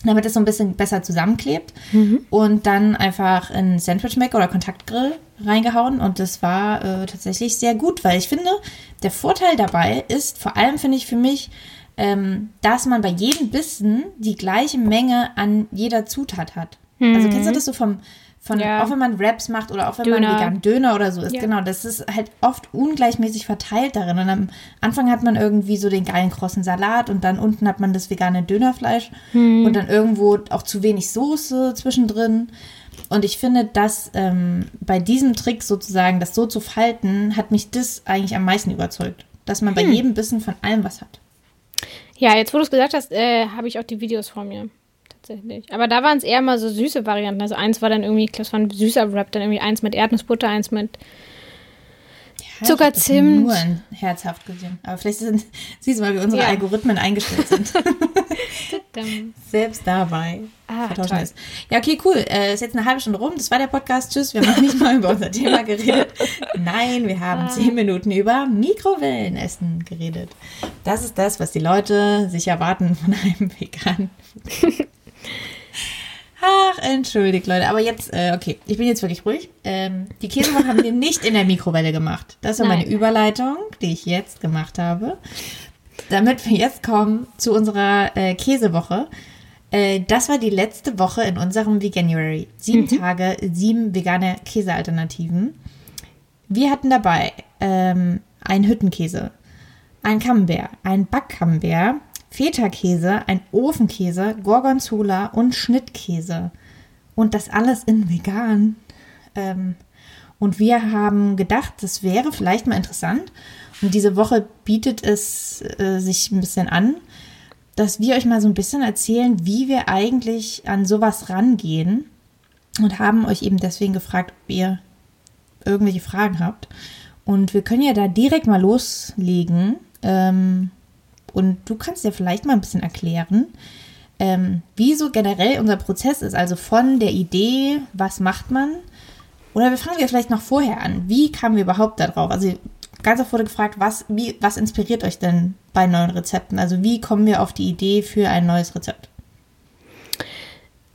damit es so ein bisschen besser zusammenklebt. Mhm. Und dann einfach in Sandwich Maker oder Kontaktgrill reingehauen. Und das war äh, tatsächlich sehr gut, weil ich finde, der Vorteil dabei ist, vor allem finde ich für mich, ähm, dass man bei jedem Bissen die gleiche Menge an jeder Zutat hat. Mhm. Also kennst du mhm. das so vom, von, ja. auch wenn man Raps macht oder auch wenn Döner. man vegan Döner oder so ist, ja. genau, das ist halt oft ungleichmäßig verteilt darin. Und am Anfang hat man irgendwie so den geilen krossen Salat und dann unten hat man das vegane Dönerfleisch hm. und dann irgendwo auch zu wenig Soße zwischendrin. Und ich finde, dass ähm, bei diesem Trick sozusagen, das so zu falten, hat mich das eigentlich am meisten überzeugt. Dass man hm. bei jedem Bissen von allem was hat. Ja, jetzt wo du es gesagt hast, äh, habe ich auch die Videos vor mir tatsächlich. Aber da waren es eher mal so süße Varianten. Also eins war dann irgendwie, ich glaube, es war ein süßer Wrap, dann irgendwie eins mit Erdnussbutter, eins mit ja, Zucker, Zimt. Nur ein herzhaft gesehen. Aber vielleicht sind, siehst du mal, wie unsere ja. Algorithmen eingestellt sind. <laughs> Selbst dabei. Ah. Ja, okay, cool. Äh, ist jetzt eine halbe Stunde rum. Das war der Podcast. Tschüss. Wir haben noch nicht mal über unser Thema geredet. Nein, wir haben ah. zehn Minuten über Mikrowellenessen geredet. Das ist das, was die Leute sich erwarten von einem <laughs> veganen Ach, entschuldigt, Leute. Aber jetzt, äh, okay, ich bin jetzt wirklich ruhig. Ähm, die Käsewoche haben wir nicht in der Mikrowelle gemacht. Das war Nein. meine Überleitung, die ich jetzt gemacht habe. Damit wir jetzt kommen zu unserer äh, Käsewoche. Äh, das war die letzte Woche in unserem Veganuary. Sieben mhm. Tage, sieben vegane Käsealternativen. Wir hatten dabei ähm, einen Hüttenkäse, ein Camembert, ein Backcamembert, Feta-Käse, ein Ofenkäse, Gorgonzola und Schnittkäse. Und das alles in vegan. Ähm, und wir haben gedacht, das wäre vielleicht mal interessant. Und diese Woche bietet es äh, sich ein bisschen an, dass wir euch mal so ein bisschen erzählen, wie wir eigentlich an sowas rangehen und haben euch eben deswegen gefragt, ob ihr irgendwelche Fragen habt. Und wir können ja da direkt mal loslegen. Ähm, und du kannst ja vielleicht mal ein bisschen erklären, ähm, wie so generell unser Prozess ist. Also von der Idee, was macht man? Oder wir fangen ja vielleicht noch vorher an. Wie kamen wir überhaupt darauf? Also ganz oft wurde gefragt, was, wie, was inspiriert euch denn bei neuen Rezepten? Also wie kommen wir auf die Idee für ein neues Rezept?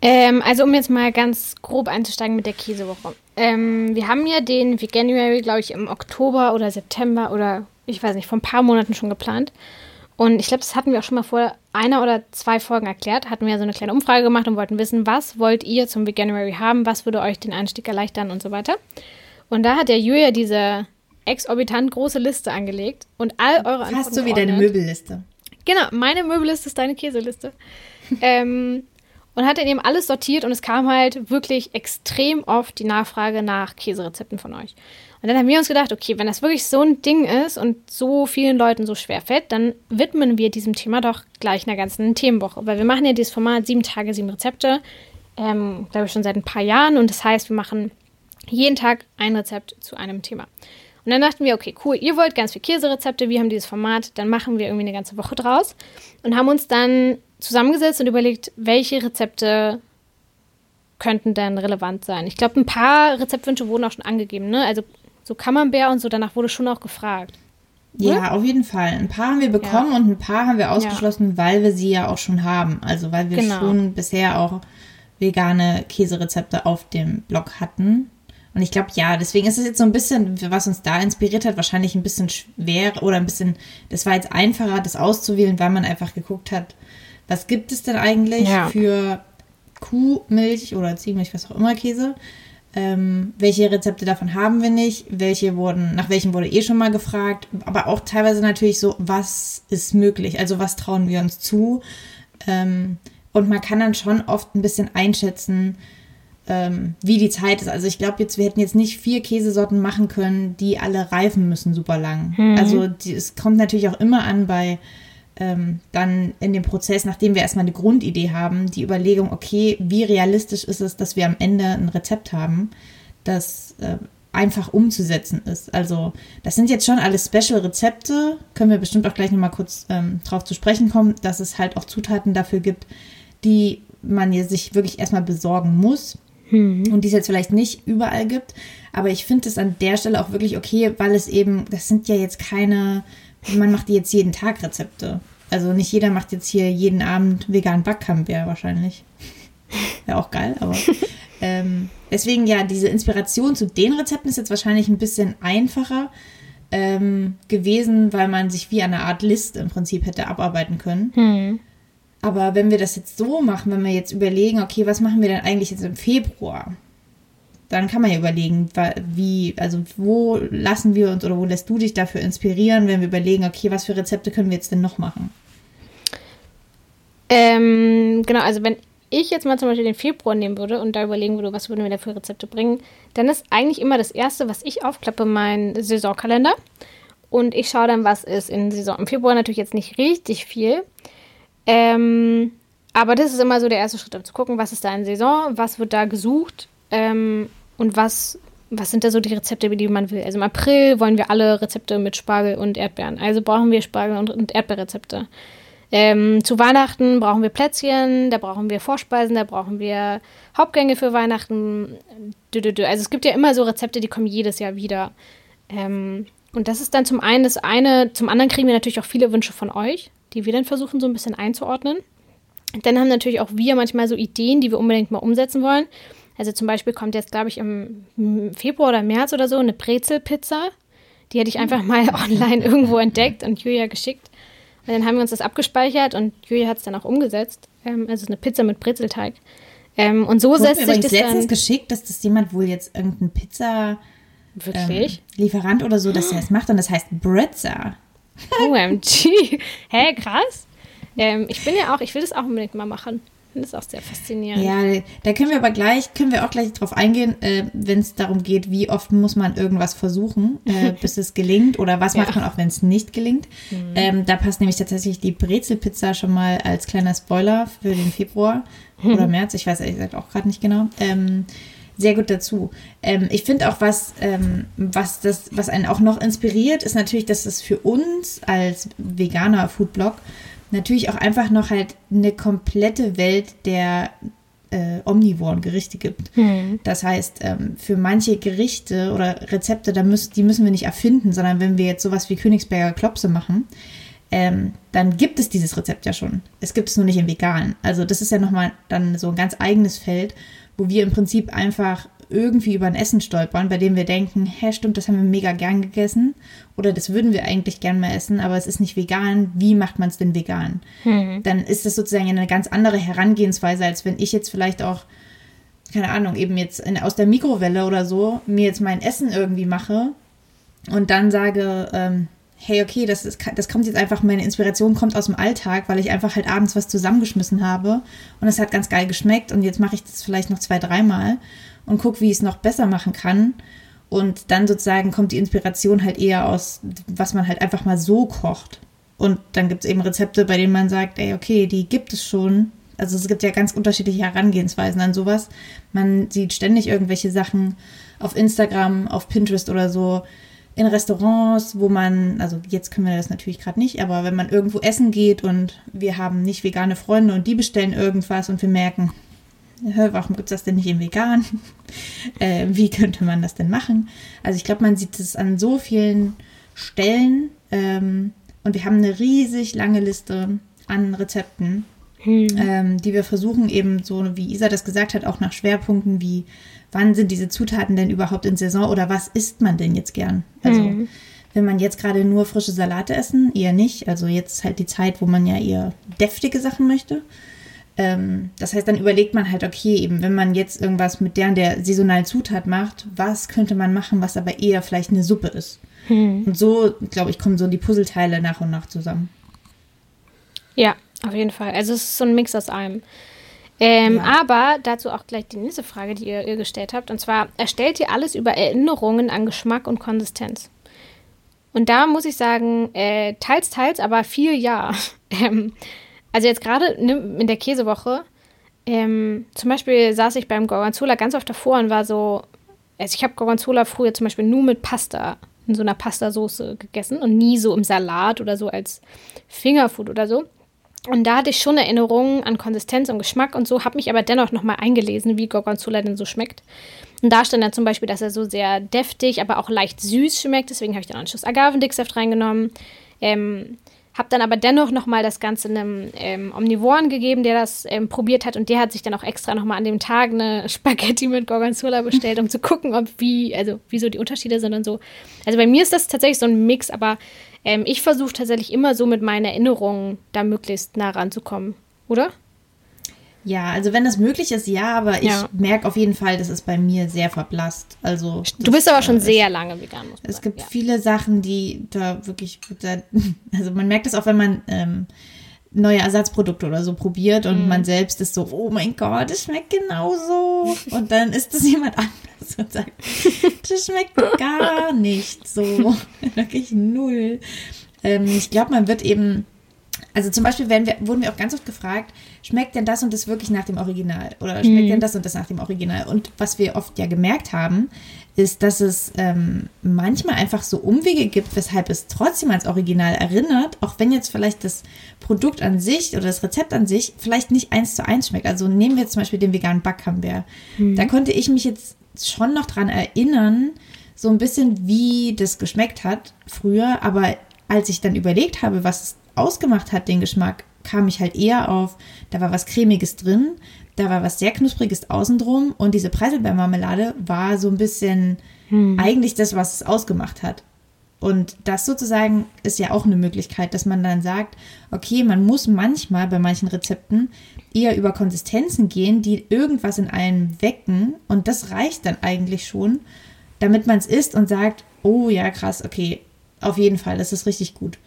Ähm, also um jetzt mal ganz grob einzusteigen mit der Käsewoche. Ähm, wir haben ja den Veganuary, glaube ich, im Oktober oder September oder ich weiß nicht, vor ein paar Monaten schon geplant. Und ich glaube, das hatten wir auch schon mal vor einer oder zwei Folgen erklärt. Hatten wir so eine kleine Umfrage gemacht und wollten wissen, was wollt ihr zum Veganuary haben? Was würde euch den Einstieg erleichtern und so weiter. Und da hat der Julia diese exorbitant große Liste angelegt und all eure Antworten. Fast so wie deine Möbelliste. Genau, meine Möbelliste ist deine Käseliste. <laughs> ähm, und hat dann eben alles sortiert und es kam halt wirklich extrem oft die Nachfrage nach Käserezepten von euch. Und dann haben wir uns gedacht, okay, wenn das wirklich so ein Ding ist und so vielen Leuten so schwer fällt, dann widmen wir diesem Thema doch gleich einer ganzen Themenwoche. Weil wir machen ja dieses Format sieben Tage, sieben Rezepte, ähm, glaube ich schon seit ein paar Jahren. Und das heißt, wir machen jeden Tag ein Rezept zu einem Thema. Und dann dachten wir, okay, cool, ihr wollt ganz viel Käserezepte, wir haben dieses Format, dann machen wir irgendwie eine ganze Woche draus und haben uns dann zusammengesetzt und überlegt, welche Rezepte könnten denn relevant sein. Ich glaube, ein paar Rezeptwünsche wurden auch schon angegeben, ne? Also so Camembert und so, danach wurde schon auch gefragt. Ja, auf jeden Fall. Ein paar haben wir bekommen ja. und ein paar haben wir ausgeschlossen, ja. weil wir sie ja auch schon haben. Also weil wir genau. schon bisher auch vegane Käserezepte auf dem Blog hatten. Und ich glaube, ja, deswegen ist es jetzt so ein bisschen, was uns da inspiriert hat, wahrscheinlich ein bisschen schwer oder ein bisschen, das war jetzt einfacher, das auszuwählen, weil man einfach geguckt hat, was gibt es denn eigentlich ja. für Kuhmilch oder Ziegenmilch, was auch immer, Käse? Ähm, welche Rezepte davon haben wir nicht? Welche wurden, nach welchen wurde eh schon mal gefragt? Aber auch teilweise natürlich so, was ist möglich? Also was trauen wir uns zu? Ähm, und man kann dann schon oft ein bisschen einschätzen, ähm, wie die Zeit ist. Also ich glaube jetzt, wir hätten jetzt nicht vier Käsesorten machen können, die alle reifen müssen super lang. Mhm. Also die, es kommt natürlich auch immer an bei ähm, dann in dem Prozess, nachdem wir erstmal eine Grundidee haben, die Überlegung, okay, wie realistisch ist es, dass wir am Ende ein Rezept haben, das äh, einfach umzusetzen ist. Also das sind jetzt schon alle Special-Rezepte, können wir bestimmt auch gleich nochmal kurz ähm, drauf zu sprechen kommen, dass es halt auch Zutaten dafür gibt, die man sich wirklich erstmal besorgen muss hm. und die es jetzt vielleicht nicht überall gibt. Aber ich finde es an der Stelle auch wirklich okay, weil es eben, das sind ja jetzt keine, man macht die jetzt jeden Tag Rezepte. Also nicht jeder macht jetzt hier jeden Abend vegan Backcamembert wahrscheinlich. Wäre auch geil, aber <laughs> ähm, deswegen ja, diese Inspiration zu den Rezepten ist jetzt wahrscheinlich ein bisschen einfacher ähm, gewesen, weil man sich wie eine Art Liste im Prinzip hätte abarbeiten können. Hm. Aber wenn wir das jetzt so machen, wenn wir jetzt überlegen, okay, was machen wir denn eigentlich jetzt im Februar? Dann kann man ja überlegen, wie, also wo lassen wir uns oder wo lässt du dich dafür inspirieren, wenn wir überlegen, okay, was für Rezepte können wir jetzt denn noch machen? Ähm, genau, also wenn ich jetzt mal zum Beispiel den Februar nehmen würde und da überlegen würde, was würden wir da für Rezepte bringen, dann ist eigentlich immer das Erste, was ich aufklappe, mein Saisonkalender. Und ich schaue dann, was ist in Saison. Im Februar natürlich jetzt nicht richtig viel. Ähm, aber das ist immer so der erste Schritt, um zu gucken, was ist da in Saison, was wird da gesucht ähm, und was, was sind da so die Rezepte, die man will. Also im April wollen wir alle Rezepte mit Spargel und Erdbeeren. Also brauchen wir Spargel- und, und Erdbeerrezepte. Ähm, zu Weihnachten brauchen wir Plätzchen, da brauchen wir Vorspeisen, da brauchen wir Hauptgänge für Weihnachten. Also es gibt ja immer so Rezepte, die kommen jedes Jahr wieder. Ähm, und das ist dann zum einen das eine, zum anderen kriegen wir natürlich auch viele Wünsche von euch die wir dann versuchen so ein bisschen einzuordnen. Dann haben natürlich auch wir manchmal so Ideen, die wir unbedingt mal umsetzen wollen. Also zum Beispiel kommt jetzt, glaube ich, im Februar oder März oder so eine Brezelpizza. Die hätte ich einfach mal <laughs> online irgendwo entdeckt und Julia geschickt. Und dann haben wir uns das abgespeichert und Julia hat es dann auch umgesetzt. Ähm, also eine Pizza mit Brezelteig. Ähm, und so Wurde setzt sich das letztens geschickt, dass das jemand wohl jetzt irgendein Pizza Wirklich? Ähm, Lieferant oder so, dass er es macht und das heißt Britzer. OMG. <laughs> Hä, krass. Ähm, ich bin ja auch, ich will das auch unbedingt mal machen. Ich finde das auch sehr faszinierend. Ja, da können wir aber gleich, können wir auch gleich drauf eingehen, äh, wenn es darum geht, wie oft muss man irgendwas versuchen, äh, <laughs> bis es gelingt oder was ja. macht man auch, wenn es nicht gelingt. Mhm. Ähm, da passt nämlich tatsächlich die Brezelpizza schon mal als kleiner Spoiler für den Februar oder <laughs> März, ich weiß ehrlich gesagt auch gerade nicht genau. Ähm, sehr gut dazu. Ähm, ich finde auch, was, ähm, was, das, was einen auch noch inspiriert, ist natürlich, dass es für uns als veganer Foodblog natürlich auch einfach noch halt eine komplette Welt der äh, omnivoren Gerichte gibt. Mhm. Das heißt, ähm, für manche Gerichte oder Rezepte, da müssen, die müssen wir nicht erfinden, sondern wenn wir jetzt sowas wie Königsberger Klopse machen, ähm, dann gibt es dieses Rezept ja schon. Es gibt es nur nicht im Vegan. Also das ist ja nochmal dann so ein ganz eigenes Feld, wo wir im Prinzip einfach irgendwie über ein Essen stolpern, bei dem wir denken, hä, stimmt, das haben wir mega gern gegessen oder das würden wir eigentlich gern mal essen, aber es ist nicht vegan. Wie macht man es denn vegan? Hm. Dann ist das sozusagen eine ganz andere Herangehensweise, als wenn ich jetzt vielleicht auch, keine Ahnung, eben jetzt in, aus der Mikrowelle oder so mir jetzt mein Essen irgendwie mache und dann sage, ähm, hey, okay, das, ist, das kommt jetzt einfach, meine Inspiration kommt aus dem Alltag, weil ich einfach halt abends was zusammengeschmissen habe und es hat ganz geil geschmeckt und jetzt mache ich das vielleicht noch zwei, dreimal und gucke, wie ich es noch besser machen kann. Und dann sozusagen kommt die Inspiration halt eher aus, was man halt einfach mal so kocht. Und dann gibt es eben Rezepte, bei denen man sagt, ey, okay, die gibt es schon. Also es gibt ja ganz unterschiedliche Herangehensweisen an sowas. Man sieht ständig irgendwelche Sachen auf Instagram, auf Pinterest oder so, in Restaurants, wo man, also jetzt können wir das natürlich gerade nicht, aber wenn man irgendwo essen geht und wir haben nicht vegane Freunde und die bestellen irgendwas und wir merken, warum gibt es das denn nicht in vegan? <laughs> äh, wie könnte man das denn machen? Also ich glaube, man sieht es an so vielen Stellen ähm, und wir haben eine riesig lange Liste an Rezepten, hm. ähm, die wir versuchen eben so, wie Isa das gesagt hat, auch nach Schwerpunkten wie wann sind diese Zutaten denn überhaupt in Saison oder was isst man denn jetzt gern? Also mhm. wenn man jetzt gerade nur frische Salate essen, eher nicht. Also jetzt ist halt die Zeit, wo man ja eher deftige Sachen möchte. Ähm, das heißt, dann überlegt man halt, okay, eben wenn man jetzt irgendwas mit der der saisonalen Zutat macht, was könnte man machen, was aber eher vielleicht eine Suppe ist? Mhm. Und so, glaube ich, kommen so die Puzzleteile nach und nach zusammen. Ja, auf jeden Fall. Also es ist so ein Mix aus allem. Ähm, ja. Aber dazu auch gleich die nächste Frage, die ihr, ihr gestellt habt. Und zwar, erstellt ihr alles über Erinnerungen an Geschmack und Konsistenz? Und da muss ich sagen, äh, teils, teils, aber viel ja. <laughs> ähm, also jetzt gerade in der Käsewoche, ähm, zum Beispiel saß ich beim Gorgonzola ganz oft davor und war so, also ich habe Gorgonzola früher zum Beispiel nur mit Pasta, in so einer Pastasoße gegessen und nie so im Salat oder so als Fingerfood oder so. Und da hatte ich schon Erinnerungen an Konsistenz und Geschmack und so, habe mich aber dennoch nochmal eingelesen, wie Gorgonzola denn so schmeckt. Und da stand dann zum Beispiel, dass er so sehr deftig, aber auch leicht süß schmeckt. Deswegen habe ich dann einen Schuss Agavendicksaft reingenommen. Ähm, habe dann aber dennoch nochmal das Ganze einem ähm, Omnivoren gegeben, der das ähm, probiert hat. Und der hat sich dann auch extra nochmal an dem Tag eine <laughs> Spaghetti mit Gorgonzola bestellt, um zu gucken, ob wie, also wie so die Unterschiede sind und so. Also bei mir ist das tatsächlich so ein Mix, aber ähm, ich versuche tatsächlich immer so mit meinen Erinnerungen da möglichst nah ranzukommen, oder? Ja, also wenn das möglich ist, ja, aber ich ja. merke auf jeden Fall, dass es bei mir sehr verblasst. Also du bist aber schon äh, sehr lange vegan. Es sagen. gibt ja. viele Sachen, die da wirklich, also man merkt es auch, wenn man ähm, neue Ersatzprodukte oder so probiert und mm. man selbst ist so, oh mein Gott, das schmeckt genauso. Und dann ist es <laughs> jemand anderes und sagt, das schmeckt gar nicht so. <laughs> Wirklich null. Ähm, ich glaube, man wird eben, also zum Beispiel werden wir, wurden wir auch ganz oft gefragt, schmeckt denn das und das wirklich nach dem Original? Oder schmeckt mm. denn das und das nach dem Original? Und was wir oft ja gemerkt haben, ist, dass es ähm, manchmal einfach so Umwege gibt, weshalb es trotzdem als Original erinnert, auch wenn jetzt vielleicht das Produkt an sich oder das Rezept an sich vielleicht nicht eins zu eins schmeckt. Also nehmen wir jetzt zum Beispiel den veganen Backcamembert. Mhm. Da konnte ich mich jetzt schon noch dran erinnern, so ein bisschen wie das geschmeckt hat früher, aber als ich dann überlegt habe, was es ausgemacht hat, den Geschmack, kam ich halt eher auf, da war was Cremiges drin, da war was sehr Knuspriges außen drum und diese Preiselbeermarmelade war so ein bisschen hm. eigentlich das, was es ausgemacht hat. Und das sozusagen ist ja auch eine Möglichkeit, dass man dann sagt, okay, man muss manchmal bei manchen Rezepten eher über Konsistenzen gehen, die irgendwas in einem wecken und das reicht dann eigentlich schon, damit man es isst und sagt, oh ja, krass, okay, auf jeden Fall, das ist richtig gut.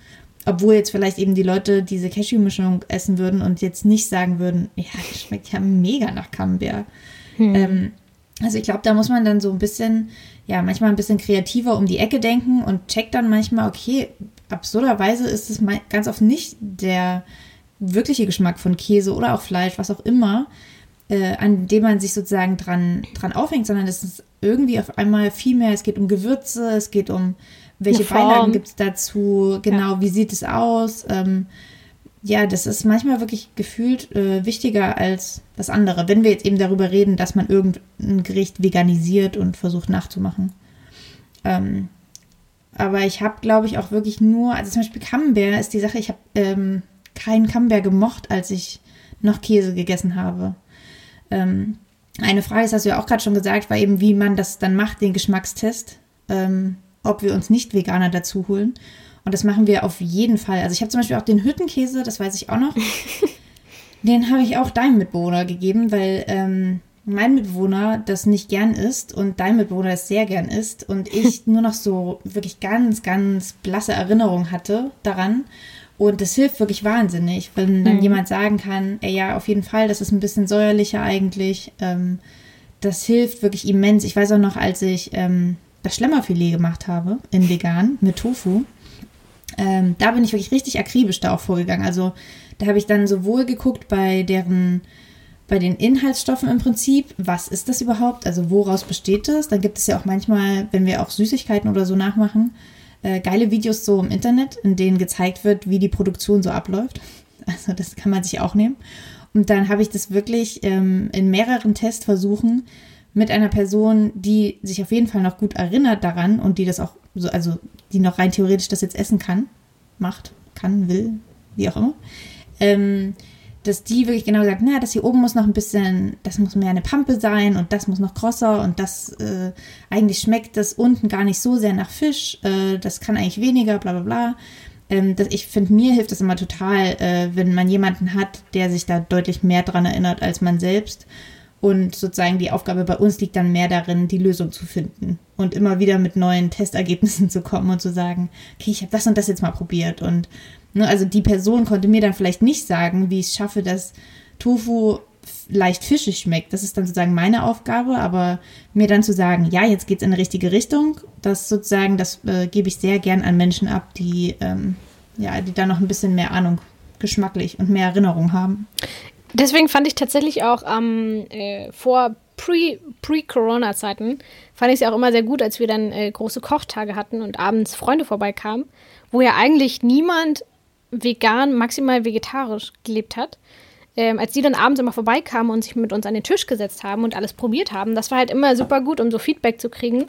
Obwohl jetzt vielleicht eben die Leute diese Cashew-Mischung essen würden und jetzt nicht sagen würden, ja, das schmeckt ja mega nach Camembert. Hm. Ähm, also ich glaube, da muss man dann so ein bisschen, ja, manchmal ein bisschen kreativer um die Ecke denken und checkt dann manchmal, okay, absurderweise ist es ganz oft nicht der wirkliche Geschmack von Käse oder auch Fleisch, was auch immer, äh, an dem man sich sozusagen dran, dran aufhängt, sondern es ist irgendwie auf einmal viel mehr, es geht um Gewürze, es geht um welche Beilagen gibt es dazu, genau, ja. wie sieht es aus. Ähm, ja, das ist manchmal wirklich gefühlt äh, wichtiger als das andere, wenn wir jetzt eben darüber reden, dass man irgendein Gericht veganisiert und versucht nachzumachen. Ähm, aber ich habe, glaube ich, auch wirklich nur, also zum Beispiel Camembert ist die Sache, ich habe ähm, keinen Camembert gemocht, als ich noch Käse gegessen habe. Ähm, eine Frage, das hast du ja auch gerade schon gesagt, war eben, wie man das dann macht, den Geschmackstest, ähm, ob wir uns nicht Veganer dazu holen. Und das machen wir auf jeden Fall. Also ich habe zum Beispiel auch den Hüttenkäse, das weiß ich auch noch. <laughs> den habe ich auch deinem Mitbewohner gegeben, weil ähm, mein Mitbewohner das nicht gern isst und dein Mitbewohner das sehr gern isst und ich <laughs> nur noch so wirklich ganz, ganz blasse Erinnerungen hatte daran. Und das hilft wirklich wahnsinnig, wenn dann mhm. jemand sagen kann, ey, ja, auf jeden Fall, das ist ein bisschen säuerlicher eigentlich. Ähm, das hilft wirklich immens. Ich weiß auch noch, als ich ähm, das Schlemmerfilet gemacht habe in vegan mit Tofu, ähm, da bin ich wirklich richtig akribisch da auch vorgegangen. Also da habe ich dann sowohl geguckt bei deren, bei den Inhaltsstoffen im Prinzip, was ist das überhaupt? Also woraus besteht das? Dann gibt es ja auch manchmal, wenn wir auch Süßigkeiten oder so nachmachen, äh, geile Videos so im Internet, in denen gezeigt wird, wie die Produktion so abläuft. <laughs> Also das kann man sich auch nehmen. Und dann habe ich das wirklich ähm, in mehreren Testversuchen mit einer Person, die sich auf jeden Fall noch gut erinnert daran und die das auch so, also die noch rein theoretisch das jetzt essen kann, macht, kann, will, wie auch immer. Ähm, dass die wirklich genau sagt, na, das hier oben muss noch ein bisschen, das muss mehr eine Pampe sein und das muss noch krosser und das äh, eigentlich schmeckt das unten gar nicht so sehr nach Fisch, äh, das kann eigentlich weniger, bla bla bla. Ähm, das, ich finde, mir hilft das immer total, äh, wenn man jemanden hat, der sich da deutlich mehr dran erinnert als man selbst. Und sozusagen die Aufgabe bei uns liegt dann mehr darin, die Lösung zu finden und immer wieder mit neuen Testergebnissen zu kommen und zu sagen, okay, ich habe das und das jetzt mal probiert und Ne, also die Person konnte mir dann vielleicht nicht sagen, wie ich es schaffe, dass Tofu leicht fischig schmeckt. Das ist dann sozusagen meine Aufgabe, aber mir dann zu sagen, ja, jetzt geht es in die richtige Richtung, das sozusagen, das äh, gebe ich sehr gern an Menschen ab, die, ähm, ja, die da noch ein bisschen mehr Ahnung geschmacklich und mehr Erinnerung haben. Deswegen fand ich tatsächlich auch ähm, äh, vor Pre-Corona-Zeiten, fand ich es auch immer sehr gut, als wir dann äh, große Kochtage hatten und abends Freunde vorbeikamen, wo ja eigentlich niemand vegan, maximal vegetarisch gelebt hat. Ähm, als die dann abends immer vorbeikamen und sich mit uns an den Tisch gesetzt haben und alles probiert haben, das war halt immer super gut, um so Feedback zu kriegen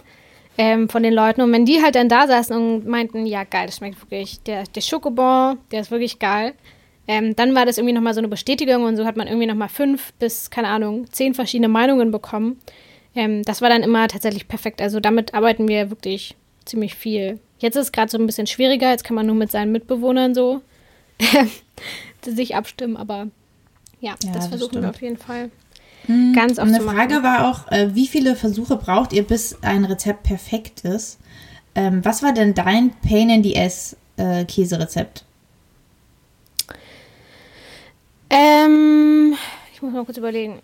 ähm, von den Leuten. Und wenn die halt dann da saßen und meinten, ja geil, das schmeckt wirklich, der, der Schokobon, der ist wirklich geil, ähm, dann war das irgendwie nochmal so eine Bestätigung und so hat man irgendwie nochmal fünf bis, keine Ahnung, zehn verschiedene Meinungen bekommen. Ähm, das war dann immer tatsächlich perfekt. Also damit arbeiten wir wirklich ziemlich viel. Jetzt ist es gerade so ein bisschen schwieriger, jetzt kann man nur mit seinen Mitbewohnern so <laughs> sich abstimmen, aber ja, ja das versuchen das wir auf jeden Fall. Hm, ganz oft Eine Frage war auch, äh, wie viele Versuche braucht ihr, bis ein Rezept perfekt ist? Ähm, was war denn dein Pain in the Ass äh, Käserezept? Ähm, ich muss mal kurz überlegen.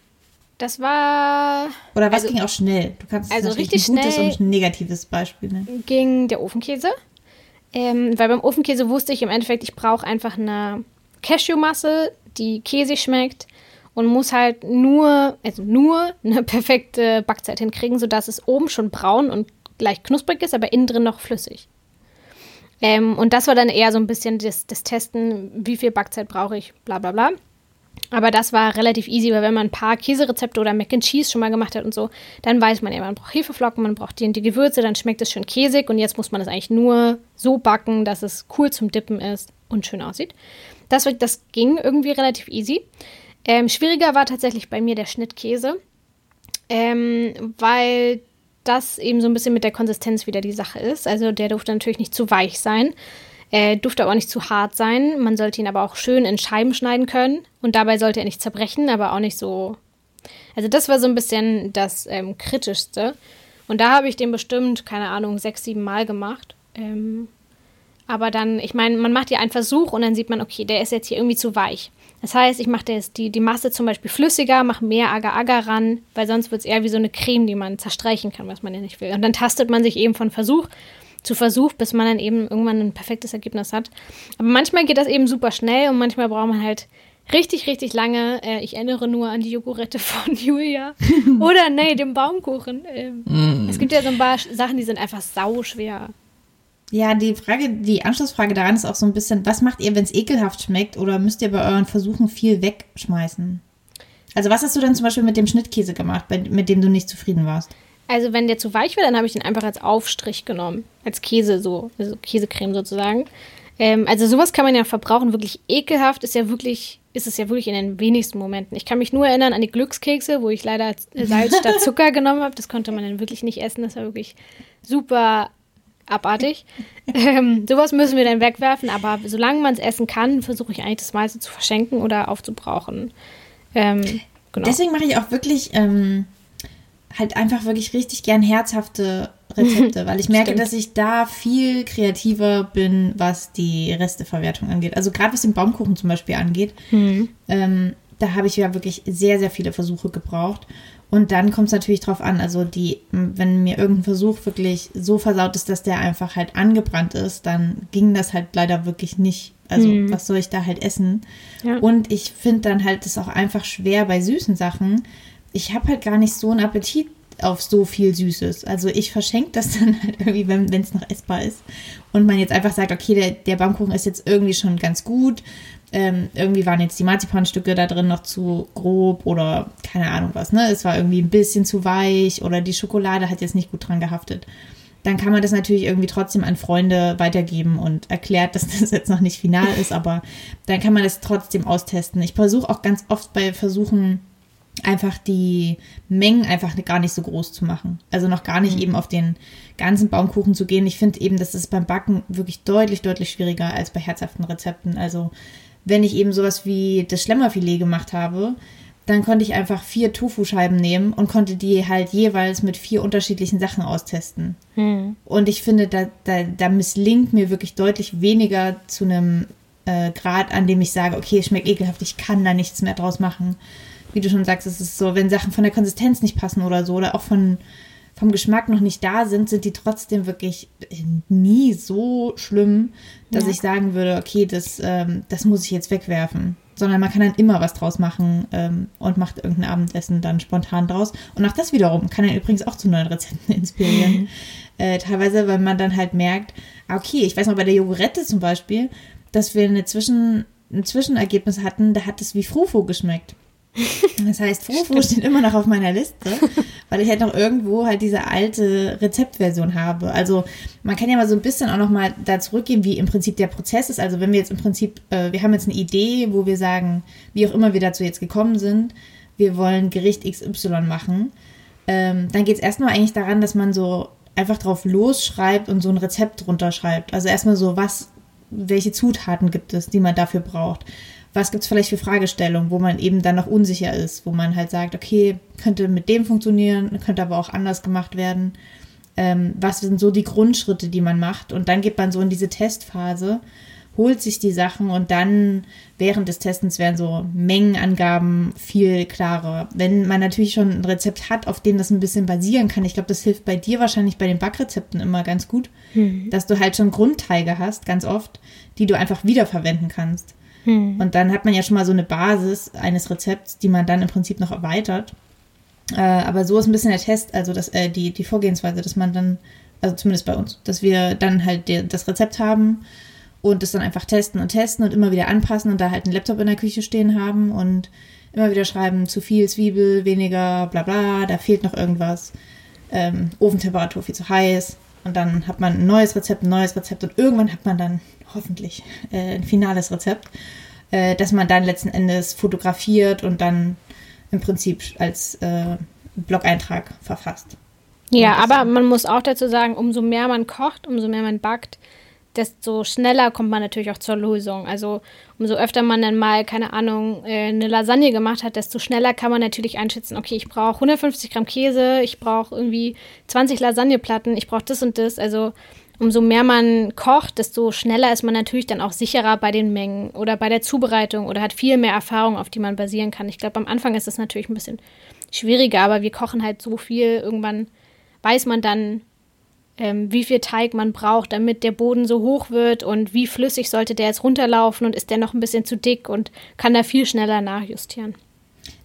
Das war. Oder was also, ging auch schnell? Du kannst also richtig ein gutes schnell und ein negatives Beispiel nennen. Ging der Ofenkäse. Ähm, weil beim Ofenkäse wusste ich im Endeffekt, ich brauche einfach eine Cashewmasse, die käsig schmeckt und muss halt nur, also nur eine perfekte Backzeit hinkriegen, sodass es oben schon braun und leicht knusprig ist, aber innen drin noch flüssig. Ähm, und das war dann eher so ein bisschen das, das Testen, wie viel Backzeit brauche ich, bla bla bla. Aber das war relativ easy, weil wenn man ein paar Käserezepte oder Mac and Cheese schon mal gemacht hat und so, dann weiß man ja, man braucht Hefeflocken, man braucht die, die Gewürze, dann schmeckt es schön käsig und jetzt muss man es eigentlich nur so backen, dass es cool zum Dippen ist und schön aussieht. Das, das ging irgendwie relativ easy. Ähm, schwieriger war tatsächlich bei mir der Schnittkäse, ähm, weil das eben so ein bisschen mit der Konsistenz wieder die Sache ist. Also der durfte natürlich nicht zu weich sein. Er durfte aber auch nicht zu hart sein. Man sollte ihn aber auch schön in Scheiben schneiden können. Und dabei sollte er nicht zerbrechen, aber auch nicht so. Also, das war so ein bisschen das ähm, Kritischste. Und da habe ich den bestimmt, keine Ahnung, sechs, sieben Mal gemacht. Ähm, aber dann, ich meine, man macht ja einen Versuch und dann sieht man, okay, der ist jetzt hier irgendwie zu weich. Das heißt, ich mache die, die Masse zum Beispiel flüssiger, mache mehr Agar-Agar ran, weil sonst wird es eher wie so eine Creme, die man zerstreichen kann, was man ja nicht will. Und dann tastet man sich eben von Versuch zu Versuch, bis man dann eben irgendwann ein perfektes Ergebnis hat. Aber manchmal geht das eben super schnell und manchmal braucht man halt richtig, richtig lange. Äh, ich erinnere nur an die Jogurette <laughs> von Julia. <laughs> Oder nee, dem Baumkuchen. Ähm, mm. Es gibt ja so ein paar Sachen, die sind einfach sauschwer. Ja, die Frage, die Anschlussfrage daran ist auch so ein bisschen, was macht ihr, wenn es ekelhaft schmeckt oder müsst ihr bei euren Versuchen viel wegschmeißen? Also was hast du denn zum Beispiel mit dem Schnittkäse gemacht, mit dem du nicht zufrieden warst? Also wenn der zu weich wird, dann habe ich den einfach als Aufstrich genommen, als Käse so, also Käsecreme sozusagen. Ähm, also sowas kann man ja verbrauchen. Wirklich ekelhaft ist ja wirklich, ist es ja wirklich in den wenigsten Momenten. Ich kann mich nur erinnern an die Glückskekse, wo ich leider Salz <laughs> statt Zucker genommen habe. Das konnte man dann wirklich nicht essen. Das war wirklich super abartig. ähm, sowas müssen wir dann wegwerfen, aber solange man es essen kann, versuche ich eigentlich das meiste zu verschenken oder aufzubrauchen. Ähm, genau. Deswegen mache ich auch wirklich ähm, halt einfach wirklich richtig gern herzhafte Rezepte, <laughs> weil ich merke, Stimmt. dass ich da viel kreativer bin, was die Resteverwertung angeht. Also gerade was den Baumkuchen zum Beispiel angeht, mhm. ähm, da habe ich ja wirklich sehr, sehr viele Versuche gebraucht. Und dann kommt es natürlich drauf an, also die, wenn mir irgendein Versuch wirklich so versaut ist, dass der einfach halt angebrannt ist, dann ging das halt leider wirklich nicht. Also mhm. was soll ich da halt essen? Ja. Und ich finde dann halt es auch einfach schwer bei süßen Sachen. Ich habe halt gar nicht so einen Appetit auf so viel Süßes. Also ich verschenke das <laughs> dann halt irgendwie, wenn es noch essbar ist. Und man jetzt einfach sagt, okay, der, der Baumkuchen ist jetzt irgendwie schon ganz gut ähm, irgendwie waren jetzt die Marzipanstücke da drin noch zu grob oder keine Ahnung was, ne? Es war irgendwie ein bisschen zu weich oder die Schokolade hat jetzt nicht gut dran gehaftet. Dann kann man das natürlich irgendwie trotzdem an Freunde weitergeben und erklärt, <laughs> dass das jetzt noch nicht final ist, aber dann kann man das trotzdem austesten. Ich versuche auch ganz oft bei Versuchen einfach die Mengen einfach gar nicht so groß zu machen. Also noch gar nicht mhm. eben auf den ganzen Baumkuchen zu gehen. Ich finde eben, das ist beim Backen wirklich deutlich, deutlich schwieriger als bei herzhaften Rezepten. Also wenn ich eben sowas wie das Schlemmerfilet gemacht habe, dann konnte ich einfach vier Tofu-Scheiben nehmen und konnte die halt jeweils mit vier unterschiedlichen Sachen austesten. Hm. Und ich finde, da, da, da misslingt mir wirklich deutlich weniger zu einem äh, Grad, an dem ich sage, okay, es schmeckt ekelhaft, ich kann da nichts mehr draus machen. Wie du schon sagst, es ist so, wenn Sachen von der Konsistenz nicht passen oder so, oder auch von, vom Geschmack noch nicht da sind, sind die trotzdem wirklich nie so schlimm, dass ja. ich sagen würde, okay, das, ähm, das muss ich jetzt wegwerfen. Sondern man kann dann immer was draus machen ähm, und macht irgendein Abendessen dann spontan draus. Und auch das wiederum kann dann übrigens auch zu neuen Rezepten <laughs> inspirieren. äh, teilweise, weil man dann halt merkt, ah, okay, ich weiß noch bei der Jogurette zum Beispiel, dass wir eine Zwischen, ein Zwischenergebnis hatten, da hat es wie Frufo geschmeckt. Das heißt, Fufu steht immer noch auf meiner Liste, <laughs> weil ich halt noch irgendwo halt diese alte Rezeptversion habe. Also man kann ja mal so ein bisschen auch noch mal da zurückgehen, wie im Prinzip der Prozess ist. Also wenn wir jetzt im Prinzip, äh, wir haben jetzt eine Idee, wo wir sagen, wie auch immer wir dazu jetzt gekommen sind, wir wollen Gericht XY machen, ähm, dann geht es erstmal eigentlich daran, dass man so einfach drauf losschreibt und so ein Rezept drunter schreibt. Also erstmal so, was, welche Zutaten gibt es, die man dafür braucht was gibt es vielleicht für Fragestellungen, wo man eben dann noch unsicher ist, wo man halt sagt, okay, könnte mit dem funktionieren, könnte aber auch anders gemacht werden. Ähm, was sind so die Grundschritte, die man macht? Und dann geht man so in diese Testphase, holt sich die Sachen und dann während des Testens werden so Mengenangaben viel klarer. Wenn man natürlich schon ein Rezept hat, auf dem das ein bisschen basieren kann, ich glaube, das hilft bei dir wahrscheinlich bei den Backrezepten immer ganz gut, mhm. dass du halt schon Grundteige hast, ganz oft, die du einfach wiederverwenden kannst. Hm. Und dann hat man ja schon mal so eine Basis eines Rezepts, die man dann im Prinzip noch erweitert. Äh, aber so ist ein bisschen der Test, also das, äh, die, die Vorgehensweise, dass man dann, also zumindest bei uns, dass wir dann halt die, das Rezept haben und das dann einfach testen und testen und immer wieder anpassen und da halt einen Laptop in der Küche stehen haben und immer wieder schreiben, zu viel Zwiebel, weniger, bla bla, da fehlt noch irgendwas. Ähm, Ofentemperatur viel zu heiß. Und dann hat man ein neues Rezept, ein neues Rezept und irgendwann hat man dann hoffentlich äh, ein finales Rezept. äh, dass man dann letzten Endes fotografiert und dann im Prinzip als äh, Blog-Eintrag verfasst. Ja, aber man muss auch dazu sagen, umso mehr man kocht, umso mehr man backt, desto schneller kommt man natürlich auch zur Lösung. Also umso öfter man dann mal, keine Ahnung, äh, eine Lasagne gemacht hat, desto schneller kann man natürlich einschätzen, okay, ich brauche 150 Gramm Käse, ich brauche irgendwie 20 Lasagneplatten, ich brauche das und das. Also umso mehr man kocht, desto schneller ist man natürlich dann auch sicherer bei den Mengen oder bei der Zubereitung oder hat viel mehr Erfahrung, auf die man basieren kann. Ich glaube, am Anfang ist es natürlich ein bisschen schwieriger, aber wir kochen halt so viel, irgendwann weiß man dann, ähm, wie viel Teig man braucht, damit der Boden so hoch wird und wie flüssig sollte der jetzt runterlaufen und ist der noch ein bisschen zu dick und kann da viel schneller nachjustieren.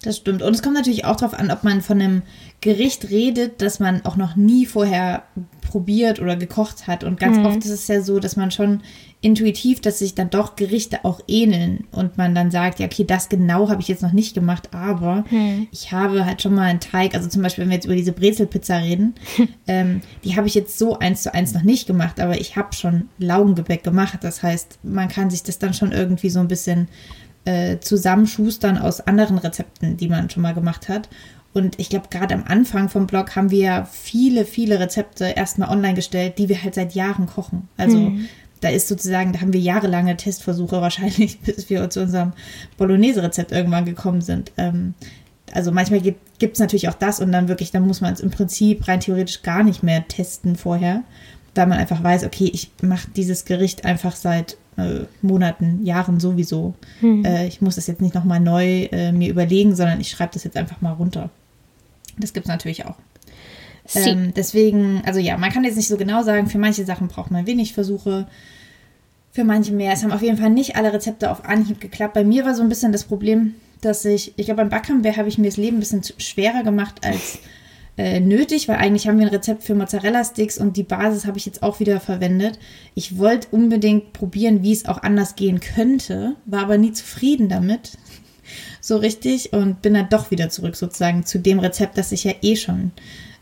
Das stimmt. Und es kommt natürlich auch darauf an, ob man von einem Gericht redet, das man auch noch nie vorher probiert oder gekocht hat. Und ganz mhm. oft ist es ja so, dass man schon intuitiv, dass sich dann doch Gerichte auch ähneln und man dann sagt, ja, okay, das genau habe ich jetzt noch nicht gemacht, aber hm. ich habe halt schon mal einen Teig, also zum Beispiel, wenn wir jetzt über diese Brezelpizza reden, <laughs> ähm, die habe ich jetzt so eins zu eins noch nicht gemacht, aber ich habe schon Laugengebäck gemacht. Das heißt, man kann sich das dann schon irgendwie so ein bisschen äh, zusammenschustern aus anderen Rezepten, die man schon mal gemacht hat. Und ich glaube, gerade am Anfang vom Blog haben wir viele, viele Rezepte erstmal online gestellt, die wir halt seit Jahren kochen. Also hm da ist sozusagen, da haben wir jahrelange Testversuche <laughs> wahrscheinlich, bis wir zu unserem Bolognese-Rezept irgendwann gekommen sind. Ähm, also manchmal gibt es natürlich auch das und dann wirklich, dann muss man es im Prinzip rein theoretisch gar nicht mehr testen vorher, weil man einfach weiß, okay, ich mache dieses Gericht einfach seit äh, Monaten, Jahren sowieso. Hm. Äh, ich muss das jetzt nicht nochmal neu äh, mir überlegen, sondern ich schreibe das jetzt einfach mal runter. Das gibt es natürlich auch. Ähm, deswegen, also ja, man kann jetzt nicht so genau sagen, für manche Sachen braucht man wenig Versuche, für manche mehr. Es haben auf jeden Fall nicht alle Rezepte auf Anhieb geklappt. Bei mir war so ein bisschen das Problem, dass ich, ich glaube, beim Backhamber habe ich mir das Leben ein bisschen schwerer gemacht als äh, nötig, weil eigentlich haben wir ein Rezept für Mozzarella-Sticks und die Basis habe ich jetzt auch wieder verwendet. Ich wollte unbedingt probieren, wie es auch anders gehen könnte, war aber nie zufrieden damit. <laughs> so richtig und bin dann doch wieder zurück sozusagen zu dem Rezept, das ich ja eh schon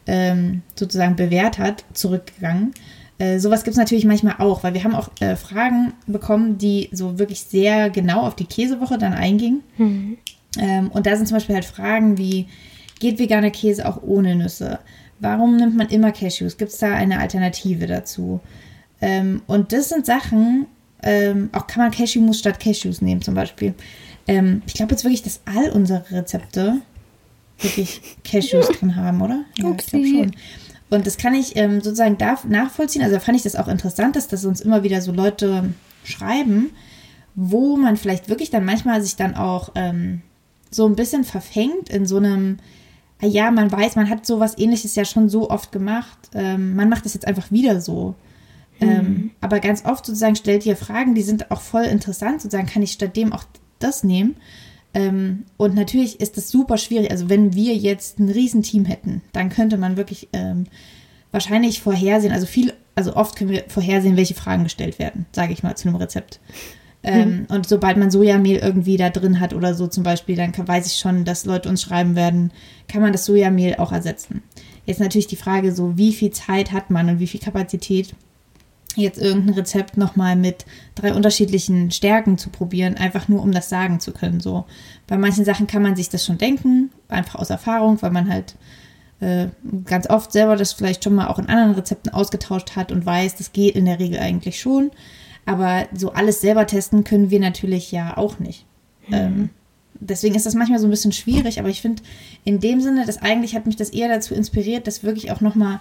ähm, sozusagen bewährt hat, zurückgegangen. Äh, sowas gibt es natürlich manchmal auch, weil wir haben auch äh, Fragen bekommen, die so wirklich sehr genau auf die Käsewoche dann eingingen. Mhm. Ähm, und da sind zum Beispiel halt Fragen wie, geht veganer Käse auch ohne Nüsse? Warum nimmt man immer Cashews? Gibt es da eine Alternative dazu? Ähm, und das sind Sachen, ähm, auch kann man Cashewmus statt Cashews nehmen zum Beispiel. Ähm, ich glaube jetzt wirklich, dass all unsere Rezepte wirklich Cashews <laughs> drin haben, oder? Ja, ich glaube schon. Und das kann ich ähm, sozusagen da nachvollziehen. Also fand ich das auch interessant, dass das uns immer wieder so Leute schreiben, wo man vielleicht wirklich dann manchmal sich dann auch ähm, so ein bisschen verfängt in so einem, ja, man weiß, man hat sowas ähnliches ja schon so oft gemacht. Ähm, man macht das jetzt einfach wieder so. Mhm. aber ganz oft sozusagen stellt ihr Fragen, die sind auch voll interessant. Sozusagen kann ich statt dem auch das nehmen. Ähm, und natürlich ist das super schwierig. Also wenn wir jetzt ein Riesenteam hätten, dann könnte man wirklich ähm, wahrscheinlich vorhersehen, also viel, also oft können wir vorhersehen, welche Fragen gestellt werden, sage ich mal, zu einem Rezept. Ähm, mhm. Und sobald man Sojamehl irgendwie da drin hat oder so zum Beispiel, dann kann, weiß ich schon, dass Leute uns schreiben werden, kann man das Sojamehl auch ersetzen. Jetzt natürlich die Frage so, wie viel Zeit hat man und wie viel Kapazität jetzt irgendein Rezept nochmal mit drei unterschiedlichen Stärken zu probieren, einfach nur um das sagen zu können. So bei manchen Sachen kann man sich das schon denken, einfach aus Erfahrung, weil man halt äh, ganz oft selber das vielleicht schon mal auch in anderen Rezepten ausgetauscht hat und weiß, das geht in der Regel eigentlich schon. Aber so alles selber testen können wir natürlich ja auch nicht. Mhm. Ähm, deswegen ist das manchmal so ein bisschen schwierig, aber ich finde in dem Sinne, dass eigentlich hat mich das eher dazu inspiriert, das wirklich auch nochmal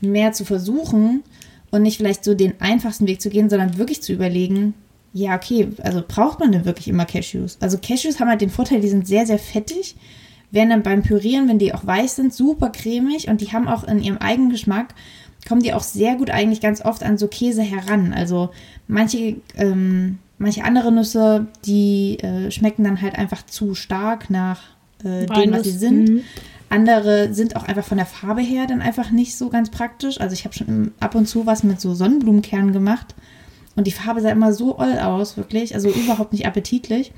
mehr zu versuchen und nicht vielleicht so den einfachsten Weg zu gehen, sondern wirklich zu überlegen, ja, okay, also braucht man denn wirklich immer Cashews? Also Cashews haben halt den Vorteil, die sind sehr, sehr fettig, werden dann beim Pürieren, wenn die auch weiß sind, super cremig und die haben auch in ihrem eigenen Geschmack, kommen die auch sehr gut eigentlich ganz oft an so Käse heran. Also manche, ähm, manche andere Nüsse, die äh, schmecken dann halt einfach zu stark nach äh, dem, was sie sind. Mhm. Andere sind auch einfach von der Farbe her dann einfach nicht so ganz praktisch. Also ich habe schon ab und zu was mit so Sonnenblumenkernen gemacht und die Farbe sah immer so oll aus, wirklich. Also überhaupt nicht appetitlich.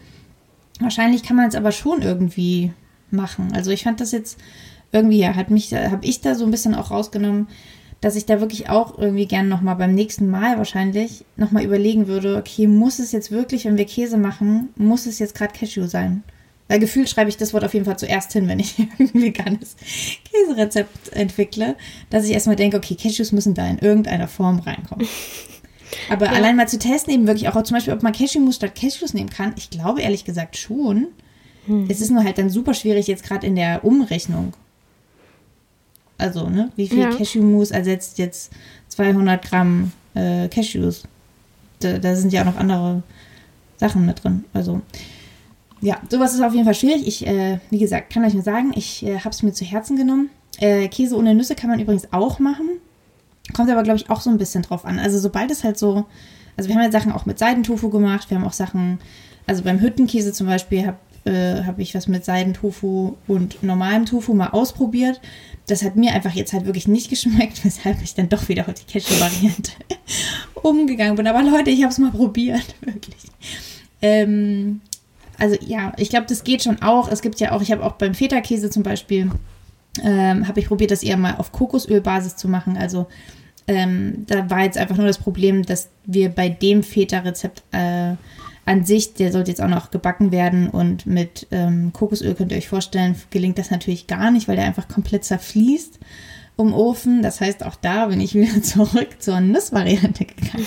Wahrscheinlich kann man es aber schon irgendwie machen. Also ich fand das jetzt irgendwie, ja, hat mich, habe ich da so ein bisschen auch rausgenommen, dass ich da wirklich auch irgendwie gern nochmal beim nächsten Mal wahrscheinlich nochmal überlegen würde, okay, muss es jetzt wirklich, wenn wir Käse machen, muss es jetzt gerade Cashew sein? Weil gefühlt schreibe ich das Wort auf jeden Fall zuerst hin, wenn ich <laughs> ein veganes Käserezept entwickle, dass ich erstmal denke, okay, Cashews müssen da in irgendeiner Form reinkommen. <laughs> Aber ja. allein mal zu testen, eben wirklich auch zum Beispiel, ob man Cashewmus statt Cashews nehmen kann, ich glaube ehrlich gesagt schon. Hm. Es ist nur halt dann super schwierig jetzt gerade in der Umrechnung. Also, ne, wie viel ja. Cashewmus ersetzt jetzt 200 Gramm äh, Cashews? Da, da, sind ja auch noch andere Sachen mit drin. Also, ja, sowas ist auf jeden Fall schwierig. Ich, äh, wie gesagt, kann euch nur sagen, ich äh, habe es mir zu Herzen genommen. Äh, Käse ohne Nüsse kann man übrigens auch machen. Kommt aber, glaube ich, auch so ein bisschen drauf an. Also, sobald es halt so. Also, wir haben ja Sachen auch mit Seidentofu gemacht. Wir haben auch Sachen. Also, beim Hüttenkäse zum Beispiel habe äh, hab ich was mit Seidentofu und normalem Tofu mal ausprobiert das hat mir einfach jetzt halt wirklich nicht <laughs> geschmeckt, weshalb ich dann doch wieder auf die Cashew-Variante <laughs> umgegangen bin. Aber Leute, ich habe es mal probiert, <laughs> wirklich. Ähm, also ja, ich glaube, das geht schon auch. Es gibt ja auch, ich habe auch beim Feta-Käse zum Beispiel, ähm, habe ich probiert, das eher mal auf Kokosölbasis zu machen. Also ähm, da war jetzt einfach nur das Problem, dass wir bei dem Feta-Rezept äh, an sich, der sollte jetzt auch noch gebacken werden und mit ähm, Kokosöl könnt ihr euch vorstellen, gelingt das natürlich gar nicht, weil der einfach komplett zerfließt im Ofen. Das heißt, auch da bin ich wieder <laughs> zurück zur Nussvariante gegangen.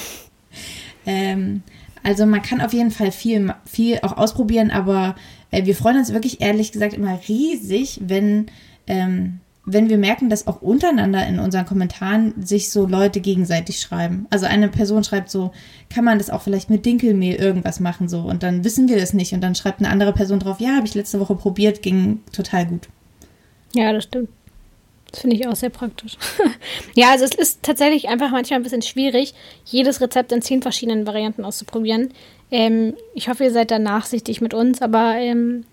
ähm, also man kann auf jeden Fall viel, viel auch ausprobieren, aber äh, wir freuen uns wirklich ehrlich gesagt immer riesig, wenn ähm, wenn wir merken, dass auch untereinander in unseren Kommentaren sich so Leute gegenseitig schreiben. Also eine Person schreibt so, kann man das auch vielleicht mit Dinkelmehl irgendwas machen so und dann wissen wir das nicht und dann schreibt eine andere Person drauf, ja, habe ich letzte Woche probiert, ging total gut. Ja, das stimmt. Das finde ich auch sehr praktisch. <laughs> ja, also es ist tatsächlich einfach manchmal ein bisschen schwierig, jedes Rezept in zehn verschiedenen Varianten auszuprobieren. Ähm, ich hoffe, ihr seid da nachsichtig mit uns, aber ähm,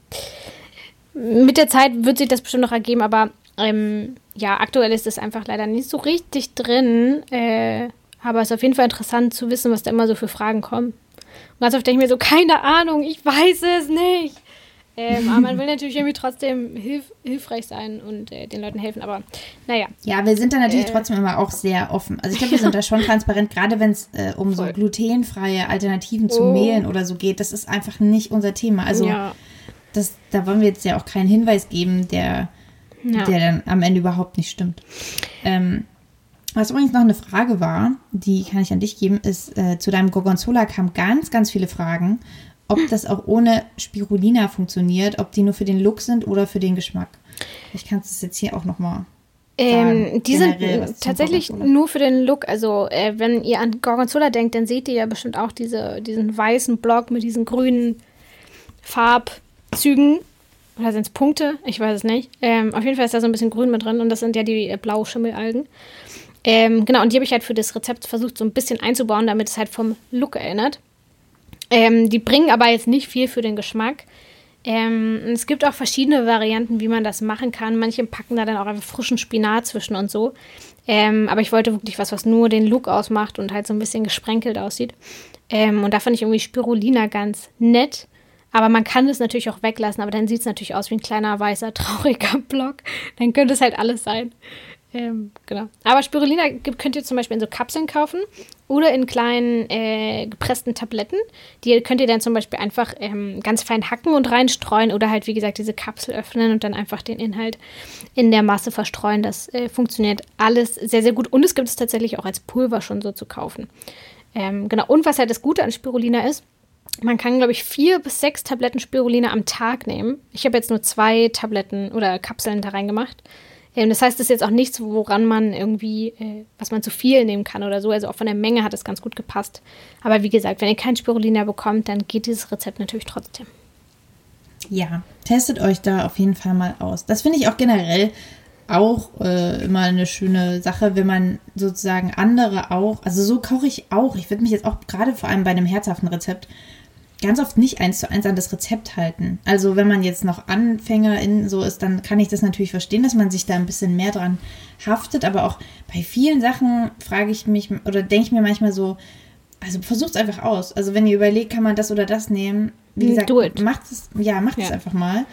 mit der Zeit wird sich das bestimmt noch ergeben, aber ähm, ja, aktuell ist es einfach leider nicht so richtig drin. Äh, aber es ist auf jeden Fall interessant zu wissen, was da immer so für Fragen kommen. Und ganz oft denke ich mir so, keine Ahnung, ich weiß es nicht. Ähm, aber man will <laughs> natürlich irgendwie trotzdem hilf hilfreich sein und äh, den Leuten helfen. Aber naja. Ja, wir sind da natürlich äh, trotzdem immer auch sehr offen. Also ich glaube, wir sind da <laughs> schon transparent, gerade wenn es äh, um voll. so glutenfreie Alternativen zu oh. Mehlen oder so geht. Das ist einfach nicht unser Thema. Also ja. das, da wollen wir jetzt ja auch keinen Hinweis geben, der ja. der dann am Ende überhaupt nicht stimmt. Ähm, was übrigens noch eine Frage war, die kann ich an dich geben, ist, äh, zu deinem Gorgonzola kamen ganz, ganz viele Fragen, ob das auch ohne Spirulina funktioniert, ob die nur für den Look sind oder für den Geschmack. Ich kann es jetzt hier auch nochmal ähm, die sind tatsächlich nur für den Look. Also, äh, wenn ihr an Gorgonzola denkt, dann seht ihr ja bestimmt auch diese, diesen weißen Block mit diesen grünen Farbzügen. Oder sind es Punkte? Ich weiß es nicht. Ähm, auf jeden Fall ist da so ein bisschen Grün mit drin und das sind ja die äh, blaue Schimmelalgen. Ähm, genau, und die habe ich halt für das Rezept versucht, so ein bisschen einzubauen, damit es halt vom Look erinnert. Ähm, die bringen aber jetzt nicht viel für den Geschmack. Ähm, es gibt auch verschiedene Varianten, wie man das machen kann. Manche packen da dann auch einfach frischen Spinat zwischen und so. Ähm, aber ich wollte wirklich was, was nur den Look ausmacht und halt so ein bisschen gesprenkelt aussieht. Ähm, und da fand ich irgendwie Spirulina ganz nett. Aber man kann es natürlich auch weglassen, aber dann sieht es natürlich aus wie ein kleiner, weißer, <laughs> trauriger Block. Dann könnte es halt alles sein. Ähm, genau. Aber Spirulina könnt ihr zum Beispiel in so Kapseln kaufen oder in kleinen äh, gepressten Tabletten. Die könnt ihr dann zum Beispiel einfach ähm, ganz fein hacken und reinstreuen oder halt, wie gesagt, diese Kapsel öffnen und dann einfach den Inhalt in der Masse verstreuen. Das äh, funktioniert alles sehr, sehr gut und es gibt es tatsächlich auch als Pulver schon so zu kaufen. Ähm, genau. Und was halt das Gute an Spirulina ist, man kann, glaube ich, vier bis sechs Tabletten Spirulina am Tag nehmen. Ich habe jetzt nur zwei Tabletten oder Kapseln da reingemacht. Ähm, das heißt, es ist jetzt auch nichts, woran man irgendwie, äh, was man zu viel nehmen kann oder so. Also auch von der Menge hat es ganz gut gepasst. Aber wie gesagt, wenn ihr kein Spirulina bekommt, dann geht dieses Rezept natürlich trotzdem. Ja, testet euch da auf jeden Fall mal aus. Das finde ich auch generell auch äh, immer eine schöne Sache, wenn man sozusagen andere auch, also so koche ich auch. Ich würde mich jetzt auch gerade vor allem bei einem herzhaften Rezept ganz oft nicht eins zu eins an das Rezept halten. Also wenn man jetzt noch Anfänger in so ist, dann kann ich das natürlich verstehen, dass man sich da ein bisschen mehr dran haftet. Aber auch bei vielen Sachen frage ich mich oder denke ich mir manchmal so, also versucht es einfach aus. Also wenn ihr überlegt, kann man das oder das nehmen, wie gesagt, macht es, ja, macht es einfach mal.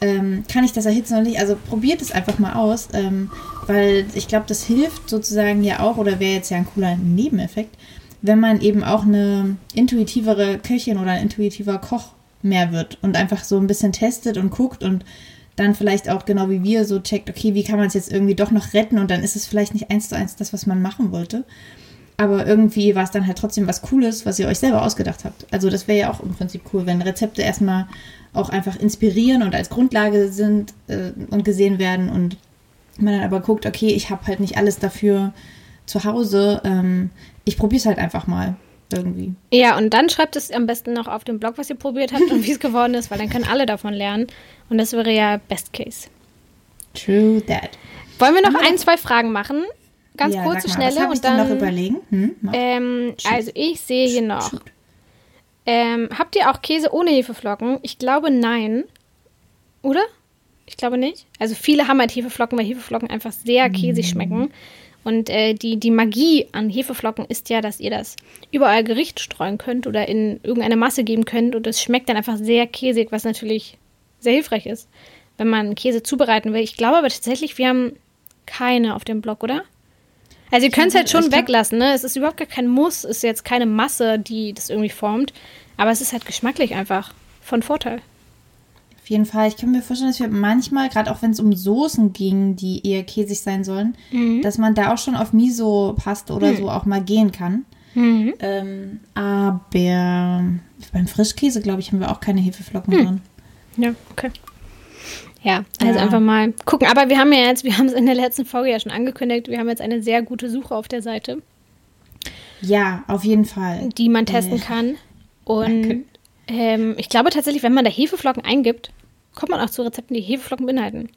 ähm, kann ich das erhitzen oder nicht? Also probiert es einfach mal aus, ähm, weil ich glaube, das hilft sozusagen ja auch, oder wäre jetzt ja ein cooler Nebeneffekt, wenn man eben auch eine intuitivere Köchin oder ein intuitiver Koch mehr wird und einfach so ein bisschen testet und guckt und dann vielleicht auch genau wie wir so checkt, okay, wie kann man es jetzt irgendwie doch noch retten und dann ist es vielleicht nicht eins zu eins das, was man machen wollte. Aber irgendwie war es dann halt trotzdem was Cooles, was ihr euch selber ausgedacht habt. Also das wäre ja auch im Prinzip cool, wenn Rezepte erstmal auch einfach inspirieren und als Grundlage sind äh, und gesehen werden und man dann aber guckt, okay, ich habe halt nicht alles dafür zu Hause. Ähm, ich probiere es halt einfach mal irgendwie. Ja, und dann schreibt es am besten noch auf dem Blog, was ihr probiert habt und wie es geworden ist, weil dann können alle davon lernen. Und das wäre ja Best Case. True that. Wollen wir noch ein, zwei Fragen machen? Ganz ja, kurze, schnelle. und dann noch überlegen. Hm, ähm, also ich sehe hier noch. Ähm, habt ihr auch Käse ohne Hefeflocken? Ich glaube nein. Oder? Ich glaube nicht. Also viele haben halt Hefeflocken, weil Hefeflocken einfach sehr käsig mm. Und äh, die, die Magie an Hefeflocken ist ja, dass ihr das überall Gericht streuen könnt oder in irgendeine Masse geben könnt und es schmeckt dann einfach sehr käsig, was natürlich sehr hilfreich ist, wenn man Käse zubereiten will. Ich glaube aber tatsächlich, wir haben keine auf dem Blog, oder? Also ihr könnt es halt schon weglassen, ne? Es ist überhaupt gar kein Muss, es ist jetzt keine Masse, die das irgendwie formt, aber es ist halt geschmacklich einfach von Vorteil. Auf jeden Fall. Ich kann mir vorstellen, dass wir manchmal, gerade auch wenn es um Soßen ging, die eher käsig sein sollen, mhm. dass man da auch schon auf Miso passt oder mhm. so auch mal gehen kann. Mhm. Ähm, aber beim Frischkäse, glaube ich, haben wir auch keine Hefeflocken hm. drin. Ja, okay. Ja, also ja. einfach mal gucken. Aber wir haben ja jetzt, wir haben es in der letzten Folge ja schon angekündigt, wir haben jetzt eine sehr gute Suche auf der Seite. Ja, auf jeden Fall. Die man testen äh, kann. Und ähm, ich glaube tatsächlich, wenn man da Hefeflocken eingibt, kommt man auch zu Rezepten, die Hefeflocken beinhalten.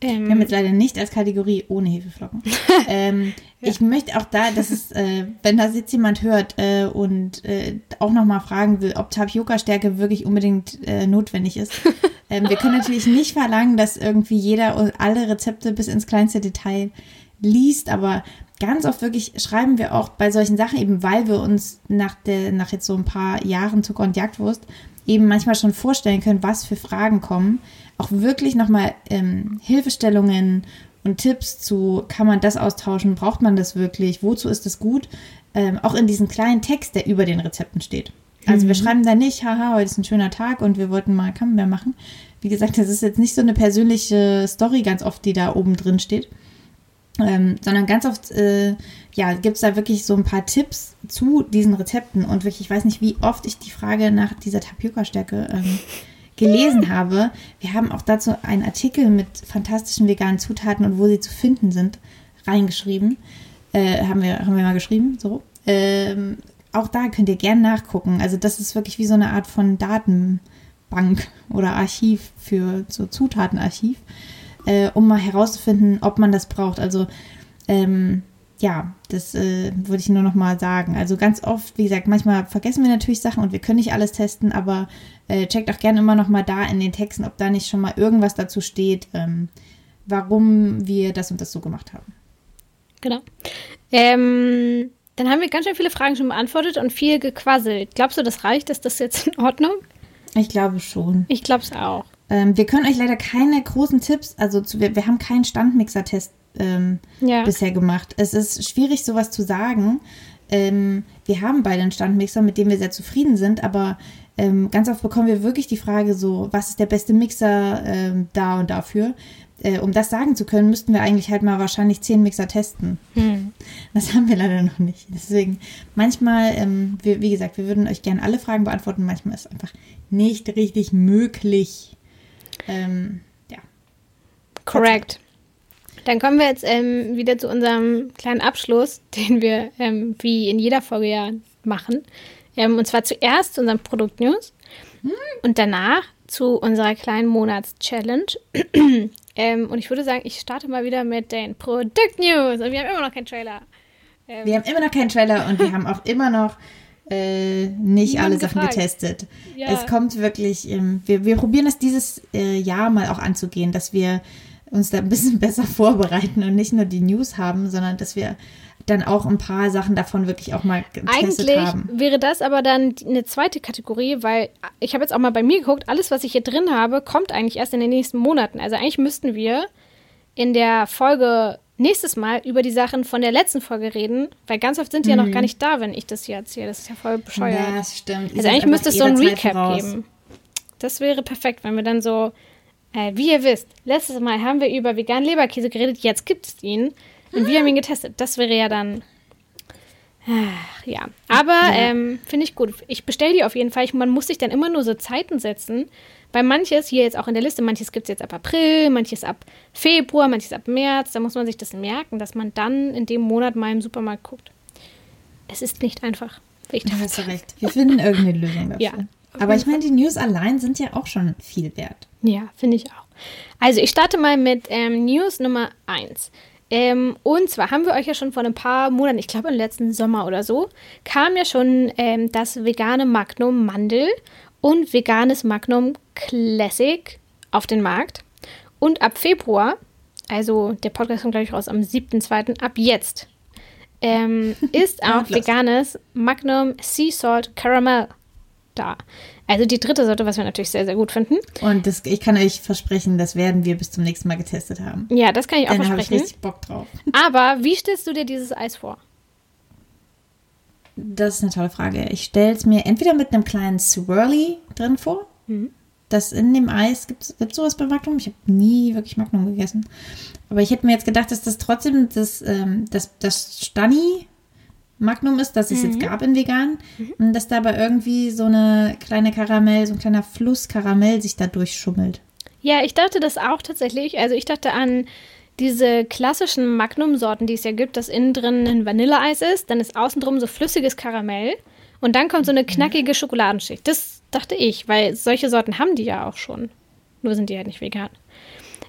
Ähm, Wir haben jetzt leider nicht als Kategorie ohne Hefeflocken. <laughs> ähm, ja. Ich möchte auch da, dass es, äh, wenn das jetzt jemand hört äh, und äh, auch nochmal fragen will, ob Tapioca-Stärke wirklich unbedingt äh, notwendig ist. <laughs> ähm, wir können natürlich nicht verlangen, dass irgendwie jeder alle Rezepte bis ins kleinste Detail liest, aber ganz oft wirklich schreiben wir auch bei solchen Sachen, eben weil wir uns nach, der, nach jetzt so ein paar Jahren Zucker und Jagdwurst eben manchmal schon vorstellen können, was für Fragen kommen, auch wirklich nochmal ähm, Hilfestellungen und Tipps zu, kann man das austauschen, braucht man das wirklich, wozu ist das gut, ähm, auch in diesem kleinen Text, der über den Rezepten steht. Also mhm. wir schreiben da nicht, haha, heute ist ein schöner Tag und wir wollten mal Camembert machen. Wie gesagt, das ist jetzt nicht so eine persönliche Story ganz oft, die da oben drin steht, ähm, sondern ganz oft äh, ja, gibt es da wirklich so ein paar Tipps zu diesen Rezepten und wirklich, ich weiß nicht, wie oft ich die Frage nach dieser Tapioca-Stärke ähm, <laughs> gelesen habe. Wir haben auch dazu einen Artikel mit fantastischen veganen Zutaten und wo sie zu finden sind, reingeschrieben. Äh, haben, wir, haben wir mal geschrieben, so. Ähm, auch da könnt ihr gerne nachgucken. Also das ist wirklich wie so eine Art von Datenbank oder Archiv für so Zutatenarchiv äh, um mal herauszufinden, ob man das braucht. Also ähm, ja, das äh, würde ich nur noch mal sagen. Also ganz oft, wie gesagt, manchmal vergessen wir natürlich Sachen und wir können nicht alles testen, aber äh, checkt auch gerne immer noch mal da in den Texten, ob da nicht schon mal irgendwas dazu steht, ähm, warum wir das und das so gemacht haben. Genau. Ähm, dann haben wir ganz schön viele Fragen schon beantwortet und viel gequasselt. Glaubst du, das reicht? Ist das jetzt in Ordnung? Ich glaube schon. Ich glaube es auch. Ähm, wir können euch leider keine großen Tipps, also zu, wir, wir haben keinen Standmixer-Test ähm, ja. bisher gemacht. Es ist schwierig, sowas zu sagen. Ähm, wir haben beide einen Standmixer, mit dem wir sehr zufrieden sind, aber ähm, ganz oft bekommen wir wirklich die Frage so, was ist der beste Mixer ähm, da und dafür? Äh, um das sagen zu können, müssten wir eigentlich halt mal wahrscheinlich zehn Mixer testen. Hm. Das haben wir leider noch nicht. Deswegen, manchmal, ähm, wir, wie gesagt, wir würden euch gerne alle Fragen beantworten. Manchmal ist es einfach nicht richtig möglich. Ähm, ja. Correct. Dann kommen wir jetzt ähm, wieder zu unserem kleinen Abschluss, <laughs> den wir ähm, wie in jeder Folge ja machen. Ähm, und zwar zuerst zu unseren Produkt-News hm. und danach zu unserer kleinen Monats-Challenge. <clears throat> Ähm, und ich würde sagen, ich starte mal wieder mit den Produkt-News. Und wir haben immer noch keinen Trailer. Wir haben immer noch keinen Trailer und wir <laughs> haben auch immer noch äh, nicht alle Sachen gefragt. getestet. Ja. Es kommt wirklich, ähm, wir, wir probieren es dieses äh, Jahr mal auch anzugehen, dass wir uns da ein bisschen <laughs> besser vorbereiten und nicht nur die News haben, sondern dass wir dann auch ein paar Sachen davon wirklich auch mal getestet Eigentlich haben. wäre das aber dann eine zweite Kategorie, weil ich habe jetzt auch mal bei mir geguckt, alles, was ich hier drin habe, kommt eigentlich erst in den nächsten Monaten. Also eigentlich müssten wir in der Folge nächstes Mal über die Sachen von der letzten Folge reden, weil ganz oft sind die mhm. ja noch gar nicht da, wenn ich das hier erzähle. Das ist ja voll bescheuert. Ja, das stimmt. Also eigentlich müsste es so ein Recap geben. Das wäre perfekt, wenn wir dann so, äh, wie ihr wisst, letztes Mal haben wir über veganen Leberkäse geredet, jetzt gibt es ihn. Und wir haben ihn getestet. Das wäre ja dann. Ach, ja, aber ja. ähm, finde ich gut. Ich bestelle die auf jeden Fall. Ich, man muss sich dann immer nur so Zeiten setzen. Weil manches, hier jetzt auch in der Liste, manches gibt es jetzt ab April, manches ab Februar, manches ab März. Da muss man sich das merken, dass man dann in dem Monat mal im Supermarkt guckt. Es ist nicht einfach. Da hast du recht. Wir finden irgendeine Lösung <laughs> dafür. Ja, aber ich meine, die News allein sind ja auch schon viel wert. Ja, finde ich auch. Also ich starte mal mit ähm, News Nummer 1. Ähm, und zwar haben wir euch ja schon vor ein paar Monaten, ich glaube im letzten Sommer oder so, kam ja schon ähm, das vegane Magnum Mandel und veganes Magnum Classic auf den Markt. Und ab Februar, also der Podcast kommt gleich raus am 7.2., ab jetzt, ähm, <laughs> ist auch veganes Magnum Sea Salt Caramel da. Also die dritte Sorte, was wir natürlich sehr, sehr gut finden. Und das, ich kann euch versprechen, das werden wir bis zum nächsten Mal getestet haben. Ja, das kann ich auch Dann versprechen. Dann habe ich richtig Bock drauf. Aber wie stellst du dir dieses Eis vor? Das ist eine tolle Frage. Ich stelle es mir entweder mit einem kleinen Swirly drin vor. Mhm. Das in dem Eis, gibt es sowas bei Magnum? Ich habe nie wirklich Magnum gegessen. Aber ich hätte mir jetzt gedacht, dass das trotzdem das, ähm, das, das Stani Magnum ist, das es mhm. jetzt gab in vegan, mhm. dass da aber irgendwie so eine kleine Karamell, so ein kleiner Fluss Karamell sich da durchschummelt. Ja, ich dachte das auch tatsächlich. Also ich dachte an diese klassischen Magnum-Sorten, die es ja gibt, dass innen drin ein Vanilleeis ist, dann ist außen drum so flüssiges Karamell und dann kommt so eine mhm. knackige Schokoladenschicht. Das dachte ich, weil solche Sorten haben die ja auch schon. Nur sind die ja nicht vegan.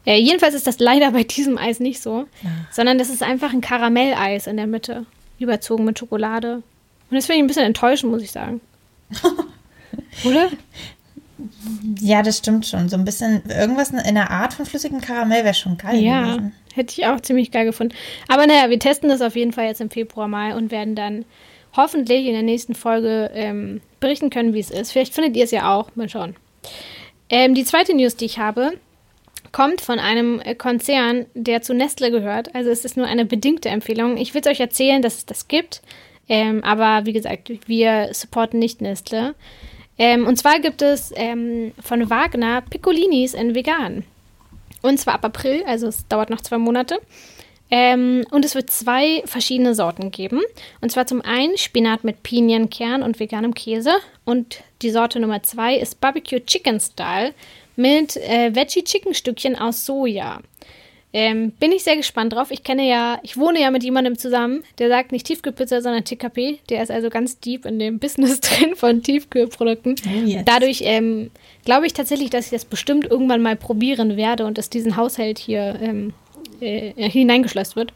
Äh, jedenfalls ist das leider bei diesem Eis nicht so, ja. sondern das ist einfach ein Karamelleis in der Mitte überzogen mit Schokolade. Und das finde ich ein bisschen enttäuschend, muss ich sagen. <laughs> Oder? Ja, das stimmt schon. So ein bisschen irgendwas in der Art von flüssigem Karamell wäre schon geil ja, gewesen. Hätte ich auch ziemlich geil gefunden. Aber naja, wir testen das auf jeden Fall jetzt im Februar mal und werden dann hoffentlich in der nächsten Folge ähm, berichten können, wie es ist. Vielleicht findet ihr es ja auch. Mal schauen. Ähm, die zweite News, die ich habe, kommt von einem äh, Konzern, der zu Nestle gehört. Also es ist nur eine bedingte Empfehlung. Ich will es euch erzählen, dass es das gibt. Ähm, aber wie gesagt, wir supporten nicht Nestle. Ähm, und zwar gibt es ähm, von Wagner Piccolinis in vegan. Und zwar ab April, also es dauert noch zwei Monate. Ähm, und es wird zwei verschiedene Sorten geben. Und zwar zum einen Spinat mit Pinienkern und veganem Käse. Und die Sorte Nummer zwei ist Barbecue Chicken Style mit äh, Veggie-Chicken-Stückchen aus Soja. Ähm, bin ich sehr gespannt drauf. Ich kenne ja, ich wohne ja mit jemandem zusammen, der sagt nicht Tiefkühlpizza, sondern TKP. Der ist also ganz deep in dem Business <laughs> drin von Tiefkühlprodukten. Dadurch ähm, glaube ich tatsächlich, dass ich das bestimmt irgendwann mal probieren werde und dass diesen Haushalt hier ähm, äh, hineingeschleust wird.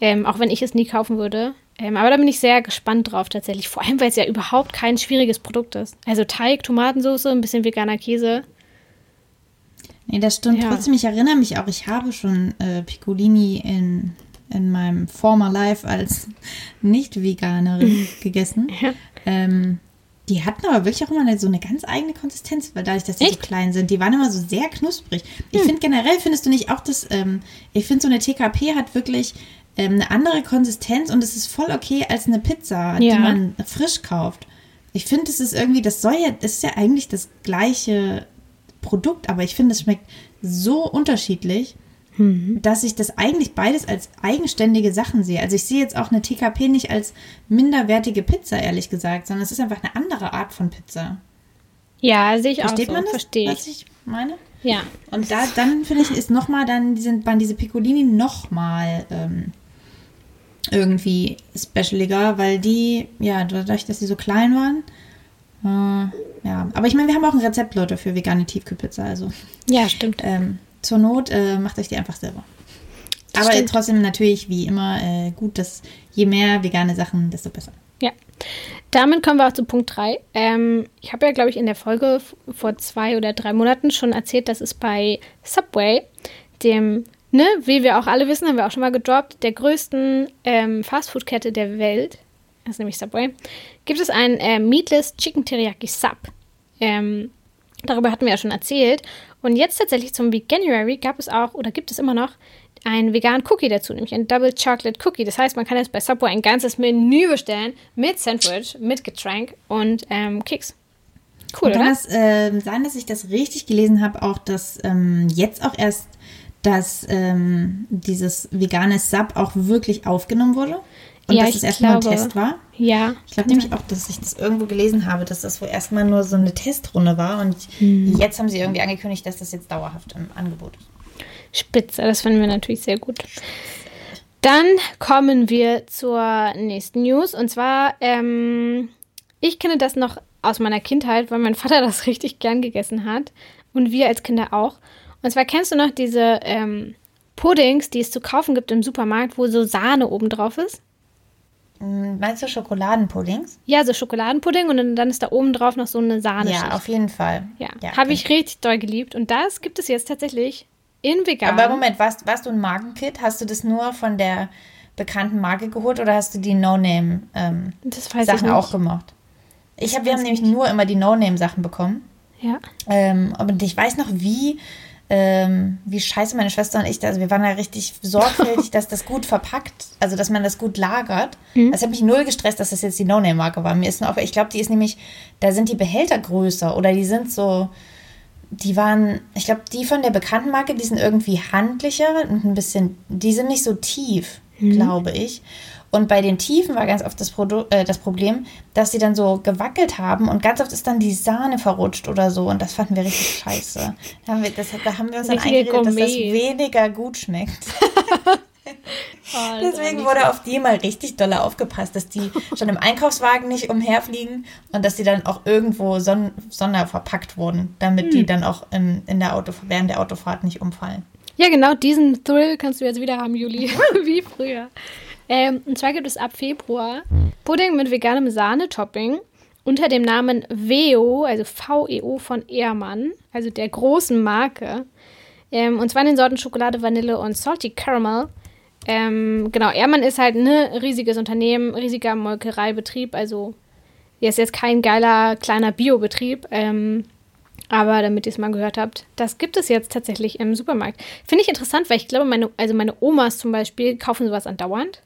Ähm, auch wenn ich es nie kaufen würde. Ähm, aber da bin ich sehr gespannt drauf tatsächlich. Vor allem, weil es ja überhaupt kein schwieriges Produkt ist. Also Teig, Tomatensauce, ein bisschen veganer Käse. Nee, das stimmt. Ja. Trotzdem, ich erinnere mich auch, ich habe schon äh, Piccolini in, in meinem former Life als Nicht-Veganerin <laughs> gegessen. Ja. Ähm, die hatten aber wirklich auch immer so eine ganz eigene Konsistenz, weil dadurch, dass die Echt? so klein sind, die waren immer so sehr knusprig. Ich hm. finde generell, findest du nicht auch, dass, ähm, ich finde so eine TKP hat wirklich ähm, eine andere Konsistenz und es ist voll okay als eine Pizza, ja. die man frisch kauft. Ich finde, es ist irgendwie, das soll ja, das ist ja eigentlich das gleiche Produkt, aber ich finde, es schmeckt so unterschiedlich, mhm. dass ich das eigentlich beides als eigenständige Sachen sehe. Also ich sehe jetzt auch eine TKP nicht als minderwertige Pizza, ehrlich gesagt, sondern es ist einfach eine andere Art von Pizza. Ja, sehe ich Versteht auch so. Man das, Verstehe ich. Was ich meine? Ja. Und da, dann finde ich, ist nochmal, dann sind, waren diese Piccolini nochmal ähm, irgendwie specialiger, weil die, ja, dadurch, dass sie so klein waren, äh, ja, aber ich meine, wir haben auch ein Rezept, Leute, für vegane Tiefkühlpizza. Also, ja, stimmt. Ähm, zur Not äh, macht euch die einfach selber. Das aber stimmt. trotzdem natürlich, wie immer, äh, gut, dass je mehr vegane Sachen, desto besser. Ja. Damit kommen wir auch zu Punkt 3. Ähm, ich habe ja, glaube ich, in der Folge vor zwei oder drei Monaten schon erzählt, dass es bei Subway, dem ne, wie wir auch alle wissen, haben wir auch schon mal gedroppt, der größten ähm, Fastfood-Kette der Welt, das ist nämlich Subway, gibt es ein äh, Meatless Chicken Teriyaki Sub. Ähm, darüber hatten wir ja schon erzählt. Und jetzt tatsächlich zum Veganuary gab es auch, oder gibt es immer noch, einen veganen Cookie dazu, nämlich ein Double Chocolate Cookie. Das heißt, man kann jetzt bei Subway ein ganzes Menü bestellen mit Sandwich, mit Getränk und ähm, Keks. Cool, kann oder? es äh, sein, dass ich das richtig gelesen habe, auch dass ähm, jetzt auch erst dass ähm, dieses vegane Sub auch wirklich aufgenommen wurde? Und ja, dass es erstmal ein Test war? Ja. Ich glaube nämlich auch, dass ich das irgendwo gelesen habe, dass das wohl erstmal nur so eine Testrunde war und hm. jetzt haben sie irgendwie angekündigt, dass das jetzt dauerhaft im Angebot ist. Spitze, das finden wir natürlich sehr gut. Dann kommen wir zur nächsten News und zwar, ähm, ich kenne das noch aus meiner Kindheit, weil mein Vater <laughs> das richtig gern gegessen hat und wir als Kinder auch. Und zwar kennst du noch diese ähm, Puddings, die es zu kaufen gibt im Supermarkt, wo so Sahne oben drauf ist? Hm, meinst du Schokoladenpuddings? Ja, so Schokoladenpudding und dann ist da oben drauf noch so eine Sahne. Ja, auf jeden Fall. Ja, ja habe ich richtig doll geliebt. Und das gibt es jetzt tatsächlich in vegan. Aber Moment, warst, warst du ein Markenkit? Hast du das nur von der bekannten Marke geholt oder hast du die No-Name-Sachen ähm, auch gemocht? Ich hab, wir haben nämlich nur immer die No-Name-Sachen bekommen. Ja. Ähm, und ich weiß noch, wie ähm, wie scheiße meine Schwester und ich, also wir waren da richtig sorgfältig, <laughs> dass das gut verpackt, also dass man das gut lagert. Mhm. Das hat mich null gestresst, dass das jetzt die No-Name-Marke war. Mir ist nur ich glaube, die ist nämlich, da sind die Behälter größer oder die sind so, die waren, ich glaube, die von der bekannten Marke, die sind irgendwie handlicher und ein bisschen, die sind nicht so tief, mhm. glaube ich. Und bei den Tiefen war ganz oft das, Produ äh, das Problem, dass sie dann so gewackelt haben und ganz oft ist dann die Sahne verrutscht oder so und das fanden wir richtig scheiße. <laughs> Da haben wir, das, da haben wir uns dann eingeredet, dass das weniger gut schmeckt. <laughs> Oh, Deswegen wurde auf die mal richtig doll aufgepasst, dass die schon im Einkaufswagen nicht umherfliegen und dass die dann auch irgendwo son sonderverpackt wurden, damit hm. die dann auch in, in der Auto während der Autofahrt nicht umfallen. Ja, genau, diesen Thrill kannst du jetzt wieder haben, Juli, <laughs> wie früher. Ähm, und zwar gibt es ab Februar Pudding mit veganem Sahnetopping unter dem Namen VEO, also VEO von Ehrmann, also der großen Marke. Ähm, und zwar in den Sorten Schokolade, Vanille und Salty Caramel. Ähm, genau, Ehrmann ist halt ein riesiges Unternehmen, riesiger Molkereibetrieb, also er ist jetzt kein geiler kleiner Biobetrieb. Ähm, aber damit ihr es mal gehört habt, das gibt es jetzt tatsächlich im Supermarkt. Finde ich interessant, weil ich glaube, meine, also meine Omas zum Beispiel kaufen sowas andauernd.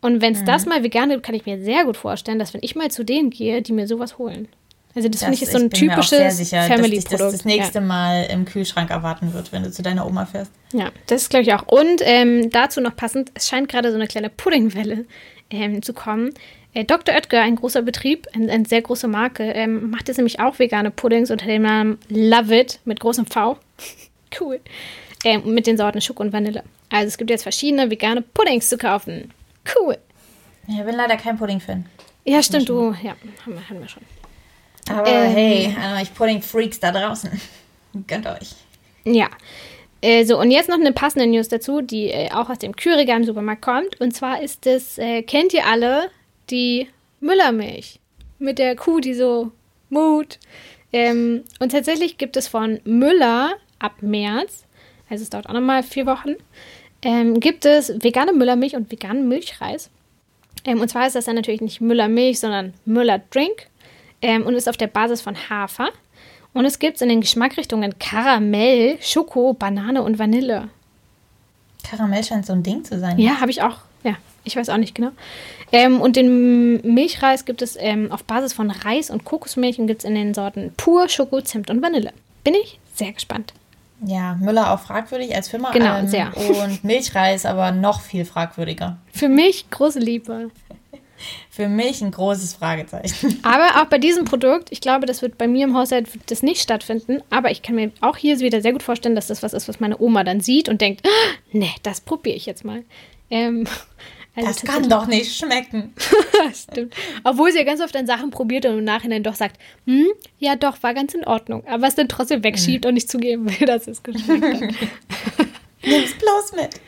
Und wenn es mhm. das mal vegan gibt, kann ich mir sehr gut vorstellen, dass wenn ich mal zu denen gehe, die mir sowas holen. Also das, das finde ich ist so ein typisches Family-Produkt. Dass das das nächste ja. Mal im Kühlschrank erwarten wird, wenn du zu deiner Oma fährst. Ja, das glaube ich auch. Und ähm, dazu noch passend, es scheint gerade so eine kleine Puddingwelle ähm, zu kommen. Äh, Dr. Oetker, ein großer Betrieb, eine ein sehr große Marke, ähm, macht jetzt nämlich auch vegane Puddings unter dem Namen Love It mit großem V. <laughs> cool. Ähm, mit den Sorten Schoko und Vanille. Also es gibt jetzt verschiedene vegane Puddings zu kaufen. Cool. Ich bin leider kein Pudding-Fan. Ja, stimmt, du. Ja, haben wir, haben wir schon. Aber ähm, hey, an euch Pudding-Freaks da draußen. <laughs> Gönnt euch. Ja. Äh, so, und jetzt noch eine passende News dazu, die äh, auch aus dem im Supermarkt kommt. Und zwar ist es, äh, kennt ihr alle die Müllermilch? Mit der Kuh, die so mut. Ähm, und tatsächlich gibt es von Müller ab März, also es dauert auch nochmal vier Wochen, ähm, gibt es vegane Müllermilch und veganen Milchreis. Ähm, und zwar ist das dann natürlich nicht Müllermilch, sondern Müller-Drink ähm, und ist auf der Basis von Hafer. Und es gibt es in den Geschmackrichtungen Karamell, Schoko, Banane und Vanille. Karamell scheint so ein Ding zu sein. Ja, habe ich auch. Ja, ich weiß auch nicht genau. Ähm, und den Milchreis gibt es ähm, auf Basis von Reis und Kokosmilch und gibt es in den Sorten Pur, Schoko, Zimt und Vanille. Bin ich sehr gespannt. Ja, Müller auch fragwürdig als Firma. Genau, ähm, sehr. Und <laughs> Milchreis aber noch viel fragwürdiger. Für mich große Liebe. <laughs> Für mich ein großes Fragezeichen. <laughs> Aber auch bei diesem Produkt, ich glaube, das wird bei mir im Haushalt das nicht stattfinden. Aber ich kann mir auch hier wieder sehr gut vorstellen, dass das was ist, was meine Oma dann sieht und denkt, ah, <gasps> nee, das probiere ich jetzt mal. Ähm, also das kann doch nicht schmecken. <laughs> Stimmt. Obwohl sie ja ganz oft dann Sachen probiert und im Nachhinein doch sagt, hm, ja doch, war ganz in Ordnung. Aber es dann trotzdem wegschiebt mhm. und nicht zugeben will, dass es geschmeckt hat. <laughs> Nimm's bloß mit.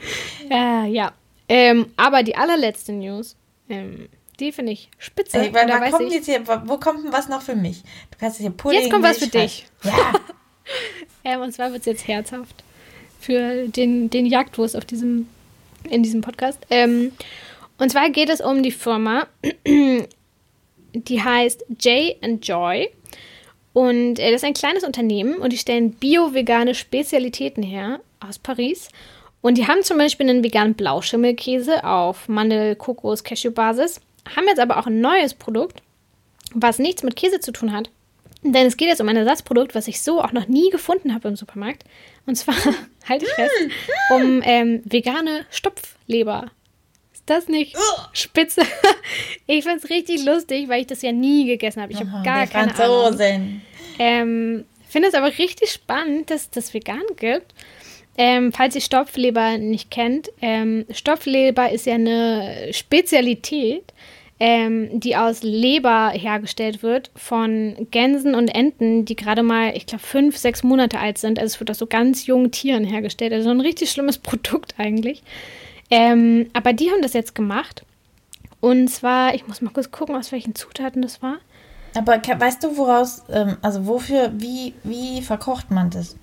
Äh, ja. Ähm, aber die allerletzte News, ähm, die finde ich spitze. Ey, weil da kommt jetzt hier, wo kommt denn was noch für mich? Du kannst hier Pudding. Jetzt kommt was für dich. Ja. <laughs> ähm, und zwar wird es jetzt herzhaft. für den, den Jagdwurst auf diesem, in diesem Podcast. Ähm, und zwar geht es um die Firma, <clears throat> die heißt and Joy. Und äh, das ist ein kleines Unternehmen und die stellen bio-vegane Spezialitäten her aus Paris. Und die haben zum Beispiel einen veganen Blauschimmelkäse auf Mandel-, Kokos-, Cashew-Basis. Haben jetzt aber auch ein neues Produkt, was nichts mit Käse zu tun hat. Denn es geht jetzt um ein Ersatzprodukt, was ich so auch noch nie gefunden habe im Supermarkt. Und zwar, halte ich fest, um ähm, vegane Stopfleber. Ist das nicht spitze? <laughs> ich finde es richtig lustig, weil ich das ja nie gegessen habe. Ich habe gar keine Franzosen. Ahnung. Ähm, finde es aber richtig spannend, dass das vegan gibt. Ähm, falls ihr Stopfleber nicht kennt, ähm, Stopfleber ist ja eine Spezialität ähm, die aus Leber hergestellt wird von Gänsen und Enten, die gerade mal, ich glaube, fünf, sechs Monate alt sind. Also es wird aus so ganz jungen Tieren hergestellt. Also ein richtig schlimmes <laughs> Produkt eigentlich. Ähm, aber die haben das jetzt gemacht. Und zwar, ich muss mal kurz gucken, aus welchen Zutaten das war. Aber weißt du, woraus, ähm, also wofür, wie, wie verkocht man das?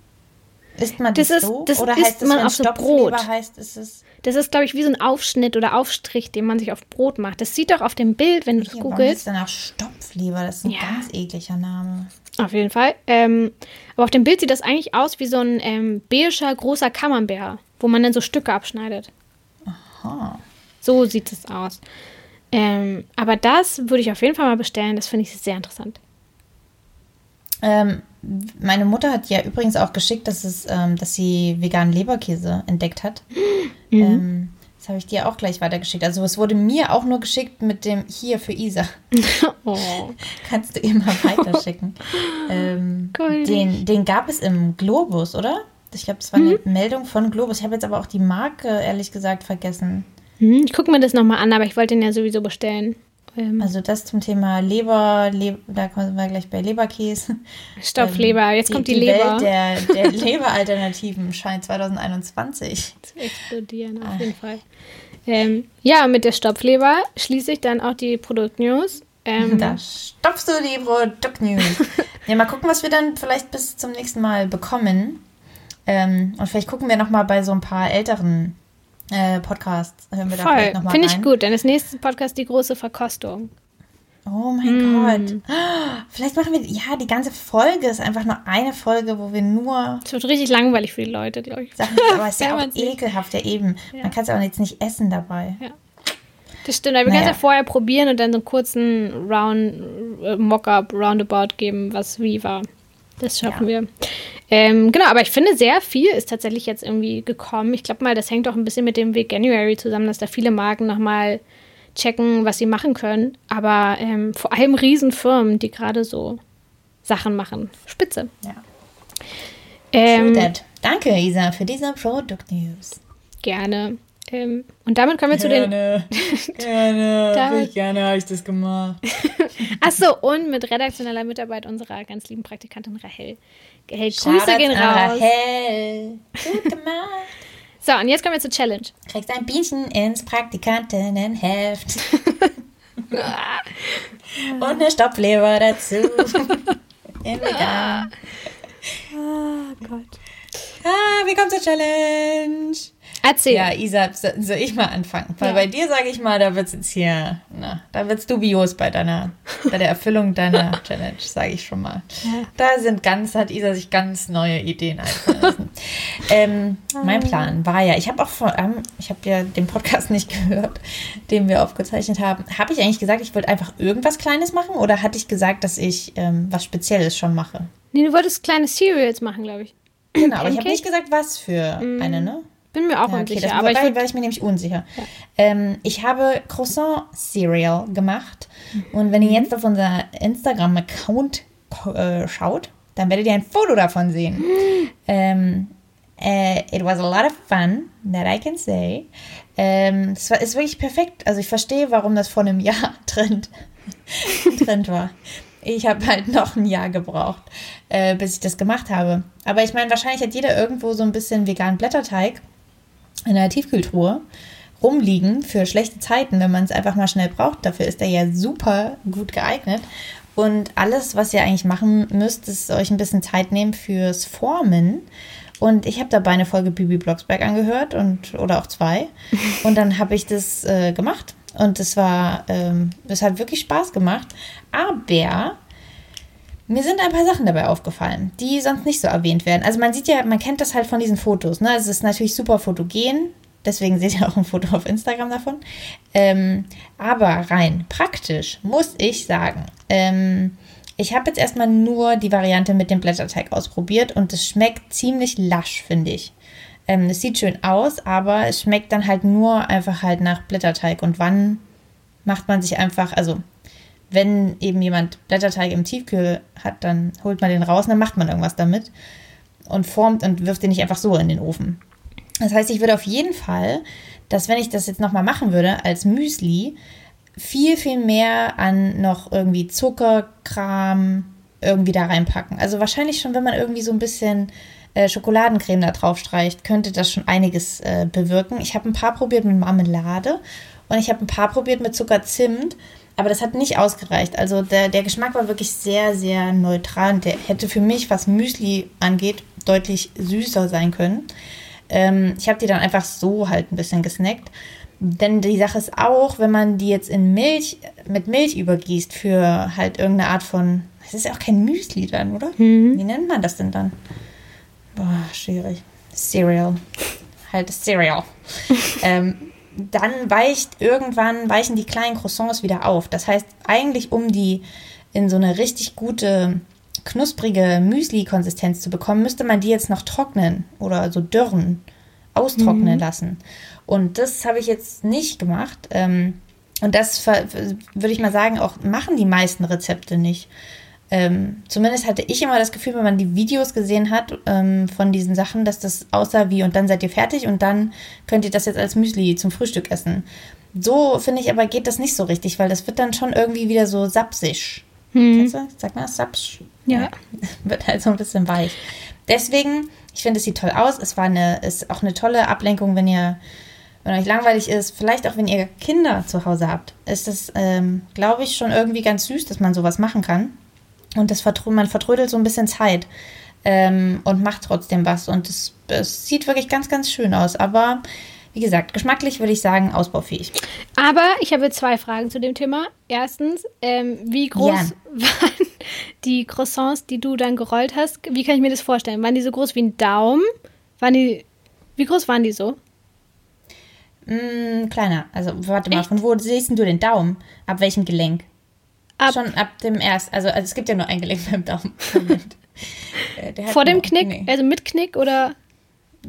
Isst man das, das ist, so? Das oder heißt man auf so Brot? heißt, ist es das ist, glaube ich, wie so ein Aufschnitt oder Aufstrich, den man sich auf Brot macht. Das sieht doch auf dem Bild, wenn du das googelst. Das ist dann auch Stopfleber. Das ist ein ja. ganz ekliger Name. Auf jeden Fall. Ähm, aber auf dem Bild sieht das eigentlich aus wie so ein ähm, beiger großer Camembert, wo man dann so Stücke abschneidet. Aha. So sieht es aus. Ähm, aber das würde ich auf jeden Fall mal bestellen. Das finde ich sehr interessant. Ähm, meine Mutter hat ja übrigens auch geschickt, dass, es, ähm, dass sie veganen Leberkäse entdeckt hat. Mhm. Ähm, das habe ich dir auch gleich weitergeschickt. Also es wurde mir auch nur geschickt mit dem hier für Isa. <laughs> Oh. Kannst du ihr mal weiterschicken. <laughs> ähm, den, den gab es im Globus, oder? Ich glaube, das war eine mhm. Meldung von Globus. Ich habe jetzt aber auch die Marke, ehrlich gesagt, vergessen. Mhm, ich gucke mir das nochmal an, aber ich wollte den ja sowieso bestellen. Ähm, also das zum Thema Leber, Leber, da kommen wir gleich bei Leberkäse. Stopfleber, ähm, jetzt kommt die, die Leber. Welt der, der <laughs> Leberalternativen scheint 2021 zu explodieren, auf ah. jeden Fall. Ähm, ja, mit der Stopfleber schließe ich dann auch die Produktnews. Ähm, da stopfst du die Produktnews. <laughs> ja, mal gucken, was wir dann vielleicht bis zum nächsten Mal bekommen. Ähm, und vielleicht gucken wir noch mal bei so ein paar älteren äh, Podcasts. Hören wir Voll. da vielleicht nochmal Finde ich gut, denn das nächste Podcast die große Verkostung. Oh mein mm. Gott. <gasps> Vielleicht machen wir, ja, die ganze Folge ist einfach nur eine Folge, wo wir nur. Es wird richtig langweilig für die Leute, glaube ich. Sachen, aber es ist ja <laughs> auch ekelhaft, ja eben. Ja. Man kann es auch jetzt nicht essen dabei. Ja. Das stimmt, aber wir naja. können es ja vorher probieren und dann so einen kurzen Round, äh, Mock-up, Roundabout geben, was wie war. Das schaffen ja. wir. Ähm, genau, aber ich finde, sehr viel ist tatsächlich jetzt irgendwie gekommen. Ich glaube mal, das hängt auch ein bisschen mit dem Weg January zusammen, dass da viele Marken nochmal checken, was sie machen können. Aber ähm, vor allem Riesenfirmen, die gerade so Sachen machen. Spitze. Ja. Ähm, Danke, Isa, für diese Product News. Gerne. Ähm, und damit kommen wir gerne, zu den. gerne, <laughs> damit, gerne habe ich das gemacht. <laughs> Achso, und mit redaktioneller Mitarbeit unserer ganz lieben Praktikantin Rahel. Hey, Grüße gehen raus. Rahel. Gut gemacht. <laughs> so, und jetzt kommen wir zur Challenge. Kriegst ein Bienchen ins Praktikantinnenheft. <laughs> und eine Stopfleber dazu. <laughs> In vegan. Oh Gott. Ah, wie kommt zur Challenge? Erzähl. Ja, Isa, soll ich mal anfangen? Weil ja. bei dir sage ich mal, da wird es jetzt hier, na, da wird es dubios bei deiner, bei der Erfüllung <laughs> deiner Challenge, sage ich schon mal. Ja. Da sind ganz, hat Isa sich ganz neue Ideen einfallen lassen. <laughs> ähm, mein Plan war ja, ich habe auch vor, ähm, ich habe ja den Podcast nicht <laughs> gehört, den wir aufgezeichnet haben. Habe ich eigentlich gesagt, ich wollte einfach irgendwas Kleines machen oder hatte ich gesagt, dass ich ähm, was Spezielles schon mache? Nee, du wolltest kleine Cereals machen, glaube ich. Genau, aber ich habe nicht gesagt, was für mm. eine, ne? Bin mir auch ja, okay, unsicher. aber ich war ich mir nämlich unsicher. Ja. Ähm, ich habe Croissant Cereal gemacht. Mhm. Und wenn ihr jetzt auf unser Instagram-Account äh, schaut, dann werdet ihr ein Foto davon sehen. Mhm. Ähm, äh, it was a lot of fun, that I can say. Ähm, das war, ist wirklich perfekt. Also ich verstehe, warum das vor einem Jahr <laughs> Trend, Trend war. Ich habe halt noch ein Jahr gebraucht, äh, bis ich das gemacht habe. Aber ich meine, wahrscheinlich hat jeder irgendwo so ein bisschen veganen Blätterteig in der Tiefkühltruhe rumliegen für schlechte Zeiten, wenn man es einfach mal schnell braucht. Dafür ist er ja super gut geeignet. Und alles, was ihr eigentlich machen müsst, ist euch ein bisschen Zeit nehmen fürs Formen. Und ich habe dabei eine Folge Bibi Blocksberg angehört und oder auch zwei. <laughs> Und dann habe ich das äh, gemacht. Und es war, ähm, es hat wirklich Spaß gemacht. Aber mir sind ein paar Sachen dabei aufgefallen, die sonst nicht so erwähnt werden. Also man sieht ja, man kennt das halt von diesen Fotos. Ne? Es ist natürlich super fotogen. Deswegen seht ihr auch ein Foto auf Instagram davon. Ähm, aber rein praktisch muss ich sagen, ähm, ich habe jetzt erstmal nur die Variante mit dem Blätterteig ausprobiert und es schmeckt ziemlich lasch, finde ich. Ähm, es sieht schön aus, aber es schmeckt dann halt nur einfach halt nach Blätterteig. Und wann macht man sich einfach, also wenn eben jemand Blätterteig im Tiefkühl hat, dann holt man den raus und dann macht man irgendwas damit und formt und wirft den nicht einfach so in den Ofen. Das heißt, ich würde auf jeden Fall, dass wenn ich das jetzt nochmal machen würde als Müsli, viel, viel mehr an noch irgendwie Zuckerkram irgendwie da reinpacken. Also wahrscheinlich schon, wenn man irgendwie so ein bisschen äh, Schokoladencreme da drauf streicht, könnte das schon einiges äh, bewirken. Ich habe ein paar probiert mit Marmelade und ich habe ein paar probiert mit Zuckerzimt, aber das hat nicht ausgereicht. Also der, der Geschmack war wirklich sehr, sehr neutral und der hätte für mich, was Müsli angeht, deutlich süßer sein können. Ähm, ich habe die dann einfach so halt ein bisschen gesnackt. Denn die Sache ist auch, wenn man die jetzt in Milch, mit Milch übergießt für halt irgendeine Art von, das ist ja auch kein Müsli dann, oder? Mhm. Wie nennt man das denn dann? Boah, schwierig. Cereal. Halt Cereal. <laughs> ähm, dann weicht irgendwann, weichen die kleinen Croissants wieder auf. Das heißt, eigentlich um die in so eine richtig gute, knusprige Müsli-Konsistenz zu bekommen, müsste man die jetzt noch trocknen oder so dürren, austrocknen mhm. lassen. Und das habe ich jetzt nicht gemacht. Ähm, und das würde ich mal sagen, auch machen die meisten Rezepte nicht. Ähm, zumindest hatte ich immer das Gefühl, wenn man die Videos gesehen hat ähm, von diesen Sachen, dass das aussah wie und dann seid ihr fertig und dann könnt ihr das jetzt als Müsli zum Frühstück essen. So finde ich aber geht das nicht so richtig, weil das wird dann schon irgendwie wieder so sapsig. Hm. Sag mal, sapsch. Ja. <laughs> Wird halt so ein bisschen weich. Deswegen, ich finde, es sieht toll aus. Es war eine, ist auch eine tolle Ablenkung, wenn ihr wenn euch langweilig ist, vielleicht auch wenn ihr Kinder zu Hause habt, ist es, ähm, glaube ich, schon irgendwie ganz süß, dass man sowas machen kann. Und das man vertrödelt so ein bisschen Zeit ähm, und macht trotzdem was. Und es, es sieht wirklich ganz, ganz schön aus. Aber wie gesagt, geschmacklich würde ich sagen, ausbaufähig. Aber ich habe zwei Fragen zu dem Thema. Erstens, ähm, wie groß ja. <laughs> waren die Croissants, die du dann gerollt hast? Wie kann ich mir das vorstellen? Waren die so groß wie ein Daumen? Waren die, wie groß waren die so? Mm, kleiner. Also, warte mal, Echt? von wo siehst du den Daumen? Ab welchem Gelenk? Ab Schon ab dem ersten. Also, also, es gibt ja nur ein Gelenk beim Daumen. <laughs> äh, Vor dem Knick? Nee. Also mit Knick oder?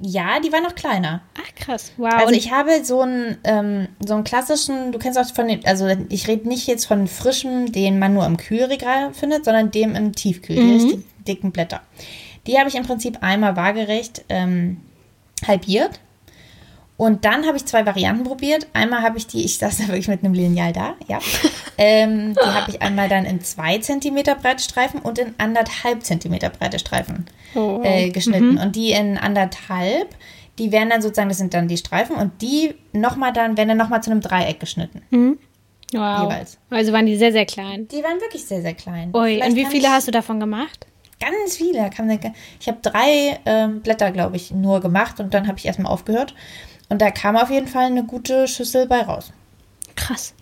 Ja, die war noch kleiner. Ach krass, wow. Also ich habe so einen, ähm, so einen klassischen, du kennst auch von den, also ich rede nicht jetzt von frischem, den man nur im Kühlregal findet, sondern dem im Tiefkühl, mhm. die dicken Blätter. Die habe ich im Prinzip einmal waagerecht ähm, halbiert und dann habe ich zwei Varianten probiert. Einmal habe ich die, ich saß da wirklich mit einem Lineal da, ja. Ähm, die habe ich einmal dann in zwei Zentimeter breite Streifen und in anderthalb Zentimeter breite Streifen oh. äh, geschnitten. Mhm. Und die in anderthalb, die werden dann sozusagen, das sind dann die Streifen und die nochmal dann, werden dann nochmal zu einem Dreieck geschnitten. Mhm. Wow. Jeweils. Also waren die sehr, sehr klein. Die waren wirklich sehr, sehr klein. Ui, und wie viele hast du davon gemacht? Ganz viele. Ich habe drei ähm, Blätter, glaube ich, nur gemacht und dann habe ich erstmal aufgehört. Und da kam auf jeden Fall eine gute Schüssel bei raus. Krass.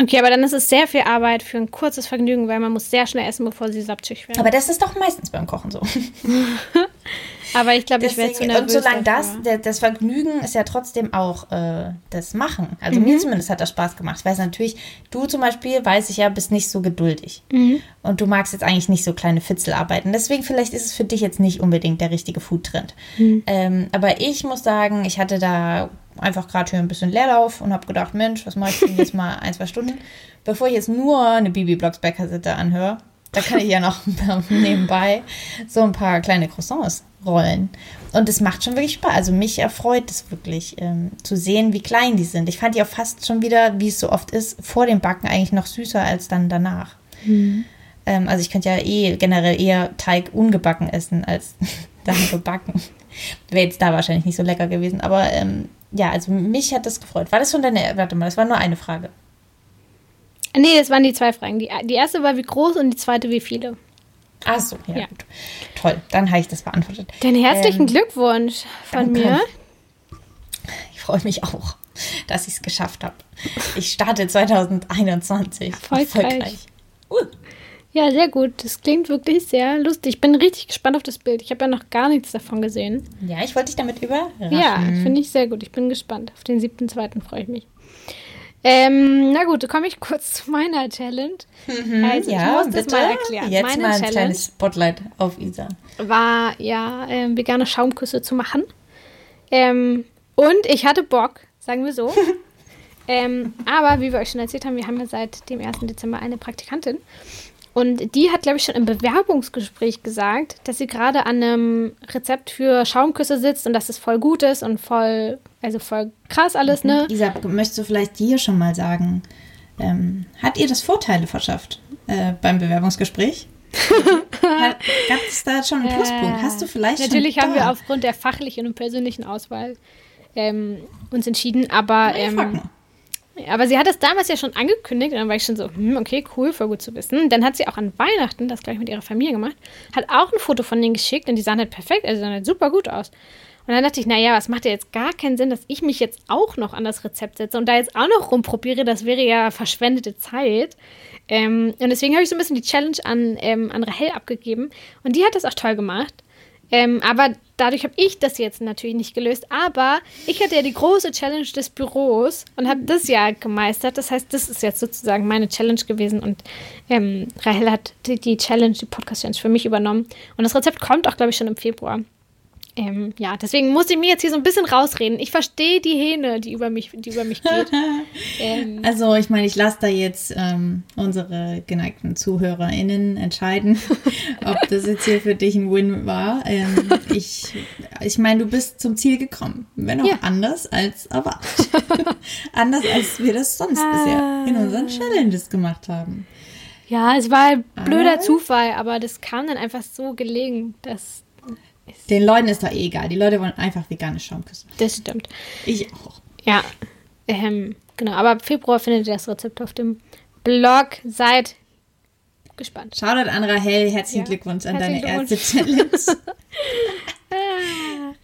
Okay, aber dann ist es sehr viel Arbeit für ein kurzes Vergnügen, weil man muss sehr schnell essen, bevor sie sapschig werden. Aber das ist doch meistens beim Kochen so. <laughs> aber ich glaube, ich werde zu nervös. Und solange das, das Vergnügen ist ja trotzdem auch äh, das Machen. Also mhm. mir zumindest hat das Spaß gemacht. Ich weiß natürlich, du zum Beispiel, weiß ich ja, bist nicht so geduldig. Mhm. Und du magst jetzt eigentlich nicht so kleine Fitzelarbeiten. Deswegen vielleicht ist es für dich jetzt nicht unbedingt der richtige Foodtrend. Mhm. Ähm, aber ich muss sagen, ich hatte da einfach gerade hier ein bisschen Leerlauf und habe gedacht, Mensch, was mache ich denn jetzt mal ein, zwei Stunden, <laughs> bevor ich jetzt nur eine Bibi Blocksberg Kassette anhöre. Da kann ich ja noch <laughs> nebenbei so ein paar kleine Croissants rollen. Und es macht schon wirklich Spaß. Also mich erfreut es wirklich, ähm, zu sehen, wie klein die sind. Ich fand die auch fast schon wieder, wie es so oft ist, vor dem Backen eigentlich noch süßer als dann danach. Mhm. Ähm, also ich könnte ja eh generell eher Teig ungebacken essen als <laughs> dann gebacken. Wäre jetzt da wahrscheinlich nicht so lecker gewesen. Aber ähm, ja, also mich hat das gefreut. War das schon deine, warte mal, das war nur eine Frage. Nee, das waren die zwei Fragen. Die, die erste war, wie groß und die zweite, wie viele. Ach so, ja, ja. gut. Toll, dann habe ich das beantwortet. Den herzlichen ähm, Glückwunsch von danke. mir. Ich freue mich auch, dass ich es geschafft habe. Ich starte 2021. Erfolgreich. erfolgreich. Uh. Ja, sehr gut. Das klingt wirklich sehr lustig. Ich bin richtig gespannt auf das Bild. Ich habe ja noch gar nichts davon gesehen. Ja, ich wollte dich damit überraschen. Ja, finde ich sehr gut. Ich bin gespannt. Auf den 7.2. freue ich mich. Ähm, na gut, komme ich kurz <laughs> zu meiner Challenge. Mhm, also, ja, ich muss das mal erklären. Jetzt Meine mal ein Challenge kleines Spotlight auf Isa. War ja, äh, vegane Schaumküsse zu machen. Ähm, und ich hatte Bock, sagen wir so. <laughs> ähm, aber wie wir euch schon erzählt haben, wir haben ja seit dem 1. Dezember eine Praktikantin. Und die hat, glaube ich, schon im Bewerbungsgespräch gesagt, dass sie gerade an einem Rezept für Schaumküsse sitzt und dass es voll gut ist und voll, also voll krass alles, ne? Mhm. Isa, möchtest du vielleicht dir schon mal sagen, ähm, hat ihr das Vorteile verschafft äh, beim Bewerbungsgespräch? <laughs> Gab es da schon einen Pluspunkt? Äh, Hast du vielleicht Natürlich haben wir aufgrund der fachlichen und persönlichen Auswahl ähm, uns entschieden, aber ähm, aber sie hat es damals ja schon angekündigt und dann war ich schon so, hm, okay, cool, voll gut zu wissen. Dann hat sie auch an Weihnachten das gleich mit ihrer Familie gemacht, hat auch ein Foto von denen geschickt und die sahen halt perfekt, also sahen halt super gut aus. Und dann dachte ich, naja, was macht ja jetzt gar keinen Sinn, dass ich mich jetzt auch noch an das Rezept setze und da jetzt auch noch rumprobiere, das wäre ja verschwendete Zeit. Ähm, und deswegen habe ich so ein bisschen die Challenge an, ähm, an Rahel abgegeben und die hat das auch toll gemacht. Ähm, aber dadurch habe ich das jetzt natürlich nicht gelöst. Aber ich hatte ja die große Challenge des Büros und habe das ja gemeistert. Das heißt, das ist jetzt sozusagen meine Challenge gewesen. Und ähm, Rahel hat die, die Challenge, die Podcast-Challenge für mich übernommen. Und das Rezept kommt auch, glaube ich, schon im Februar. Ähm, ja, deswegen muss ich mir jetzt hier so ein bisschen rausreden. Ich verstehe die Hähne, die über mich, die über mich geht. <laughs> ähm. Also ich meine, ich lasse da jetzt ähm, unsere geneigten ZuhörerInnen entscheiden, <laughs> ob das jetzt hier für dich ein Win war. Ähm, <laughs> ich ich meine, du bist zum Ziel gekommen, wenn auch ja. anders als erwartet. anders als wir das sonst ah. bisher in unseren Challenges gemacht haben. Ja, es war ein blöder ah. Zufall, aber das kam dann einfach so gelegen, dass den Leuten ist doch eh egal. Die Leute wollen einfach vegane Schaumküsse. Das stimmt. Ich auch. Ja, ähm, genau. Aber Februar findet ihr das Rezept auf dem Blog. Seid gespannt. Shoutout an Rahel. Herzlichen ja. Glückwunsch an Herzlichen deine erste Challenge. <laughs> ah,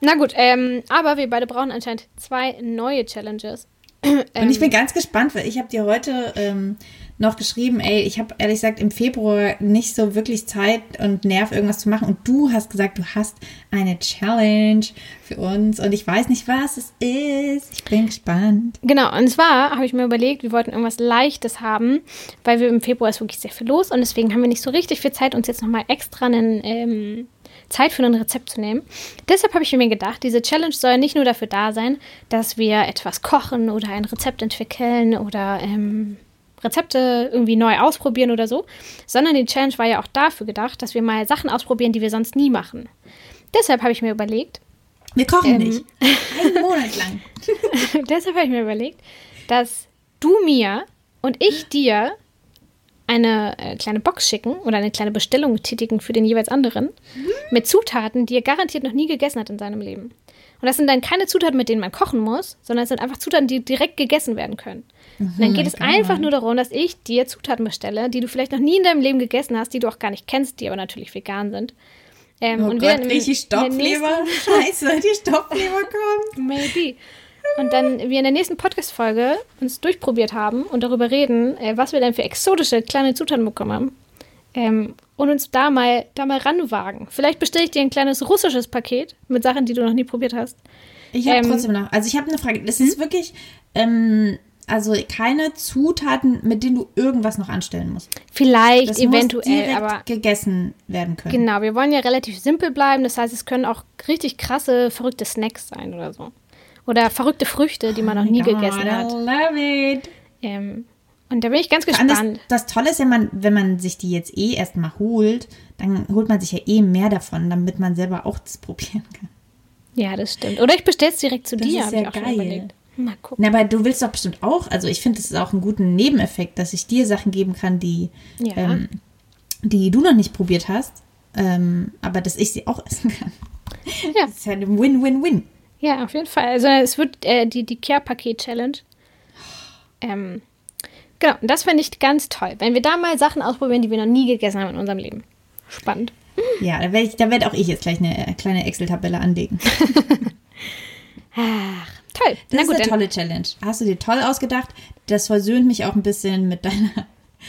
Na gut, ähm, aber wir beide brauchen anscheinend zwei neue Challenges. Und ich bin ganz gespannt, weil ich habe dir heute ähm, noch geschrieben, ey, ich habe ehrlich gesagt im Februar nicht so wirklich Zeit und Nerv, irgendwas zu machen. Und du hast gesagt, du hast eine Challenge für uns und ich weiß nicht, was es ist. Ich bin gespannt. Genau, und zwar habe ich mir überlegt, wir wollten irgendwas Leichtes haben, weil wir im Februar ist wirklich sehr viel los und deswegen haben wir nicht so richtig viel Zeit, uns jetzt nochmal extra einen. Ähm, Zeit für ein Rezept zu nehmen. Deshalb habe ich mir gedacht, diese Challenge soll nicht nur dafür da sein, dass wir etwas kochen oder ein Rezept entwickeln oder ähm, Rezepte irgendwie neu ausprobieren oder so, sondern die Challenge war ja auch dafür gedacht, dass wir mal Sachen ausprobieren, die wir sonst nie machen. Deshalb habe ich mir überlegt. Wir kochen ähm, nicht. <laughs> Einen Monat lang. <laughs> deshalb habe ich mir überlegt, dass du mir und ich dir eine äh, kleine Box schicken oder eine kleine Bestellung tätigen für den jeweils anderen mhm. mit Zutaten, die er garantiert noch nie gegessen hat in seinem Leben. Und das sind dann keine Zutaten, mit denen man kochen muss, sondern es sind einfach Zutaten, die direkt gegessen werden können. Mhm, dann geht es einfach nur darum, dass ich dir Zutaten bestelle, die du vielleicht noch nie in deinem Leben gegessen hast, die du auch gar nicht kennst, die aber natürlich vegan sind. Ähm, oh und Gott, kriege ich Stopfleber? <laughs> Scheiße, die Stopfleber kommt. Maybe. Und dann wir in der nächsten Podcast-Folge uns durchprobiert haben und darüber reden, äh, was wir denn für exotische kleine Zutaten bekommen haben. Ähm, und uns da mal, da mal ranwagen. Vielleicht bestelle ich dir ein kleines russisches Paket mit Sachen, die du noch nie probiert hast. Ich habe ähm, trotzdem noch, also ich habe eine Frage. Das hm? ist wirklich, ähm, also keine Zutaten, mit denen du irgendwas noch anstellen musst. Vielleicht, das eventuell, muss aber gegessen werden können. Genau, wir wollen ja relativ simpel bleiben. Das heißt, es können auch richtig krasse, verrückte Snacks sein oder so. Oder verrückte Früchte, die man noch nie God, gegessen hat. I love it. Ähm, und da bin ich ganz gespannt. Das, das, Tolle ist ja, man, wenn man sich die jetzt eh erstmal holt, dann holt man sich ja eh mehr davon, damit man selber auch das <laughs> probieren kann. Ja, das stimmt. Oder ich bestelle es direkt zu das dir. Das ist ja geil. Mal gucken. Na, aber du willst doch bestimmt auch, also ich finde, das ist auch ein guter Nebeneffekt, dass ich dir Sachen geben kann, die, ja. ähm, die du noch nicht probiert hast, ähm, aber dass ich sie auch essen kann. Ja. Das ist ja ein Win-Win-Win. Ja, auf jeden Fall. Also es wird äh, die, die Care-Paket-Challenge. Ähm, Genau, das fände ich ganz toll. Wenn wir da mal Sachen ausprobieren, die wir noch nie gegessen haben in unserem Leben. Spannend. Ja, da werde werd auch ich jetzt gleich eine kleine Excel-Tabelle anlegen. <laughs> Ach, toll. Das Na ist eine tolle Challenge. Hast du dir toll ausgedacht. Das versöhnt mich auch ein bisschen mit deiner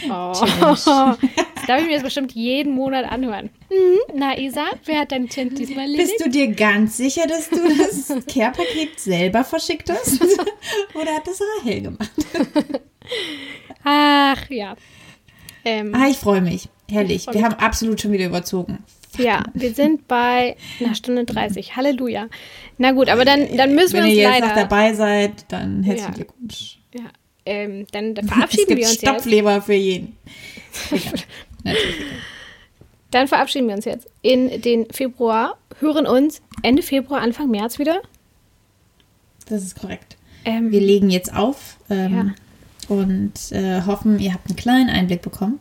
Oh. <laughs> das darf ich mir jetzt bestimmt jeden Monat anhören. Mhm. Na, Isa, wer hat dein Kind diesmal erledigt? Bist du dir ganz sicher, dass du das Care-Paket selber verschickt hast? <laughs> Oder hat das Rahel gemacht? <laughs> Ach, ja. Ähm, ah, ich freue mich. Herrlich. Wir haben absolut schon wieder überzogen. Ja, wir sind bei einer Stunde 30. Halleluja. Na gut, aber dann, dann müssen Wenn wir uns leider... Wenn ihr jetzt noch dabei seid, dann herzlichen ja. Glückwunsch. Ja, ähm, dann, verabschieden wir uns Stopfleber jetzt. für jeden. <laughs> Dann verabschieden wir uns jetzt in den Februar, hören uns Ende Februar, Anfang März wieder. Das ist korrekt. Ähm, wir legen jetzt auf ähm, ja. und äh, hoffen, ihr habt einen kleinen Einblick bekommen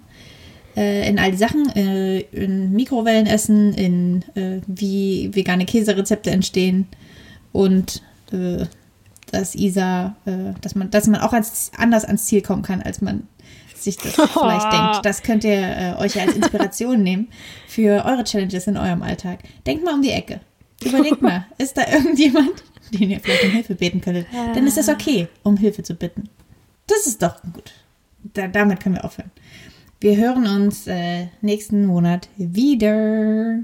äh, in all die Sachen, äh, in Mikrowellenessen, in äh, wie vegane Käserezepte entstehen und äh, dass Isa, äh, dass man, dass man auch als, anders ans Ziel kommen kann, als man sich das oh. <laughs> vielleicht denkt. Das könnt ihr äh, euch als Inspiration <laughs> nehmen für eure Challenges in eurem Alltag. Denkt mal um die Ecke. Überlegt mal, <laughs> ist da irgendjemand, den ihr vielleicht um Hilfe beten könntet? Dann ist es okay, um Hilfe zu bitten. Das ist doch gut. Da, damit können wir aufhören. Wir hören uns äh, nächsten Monat wieder.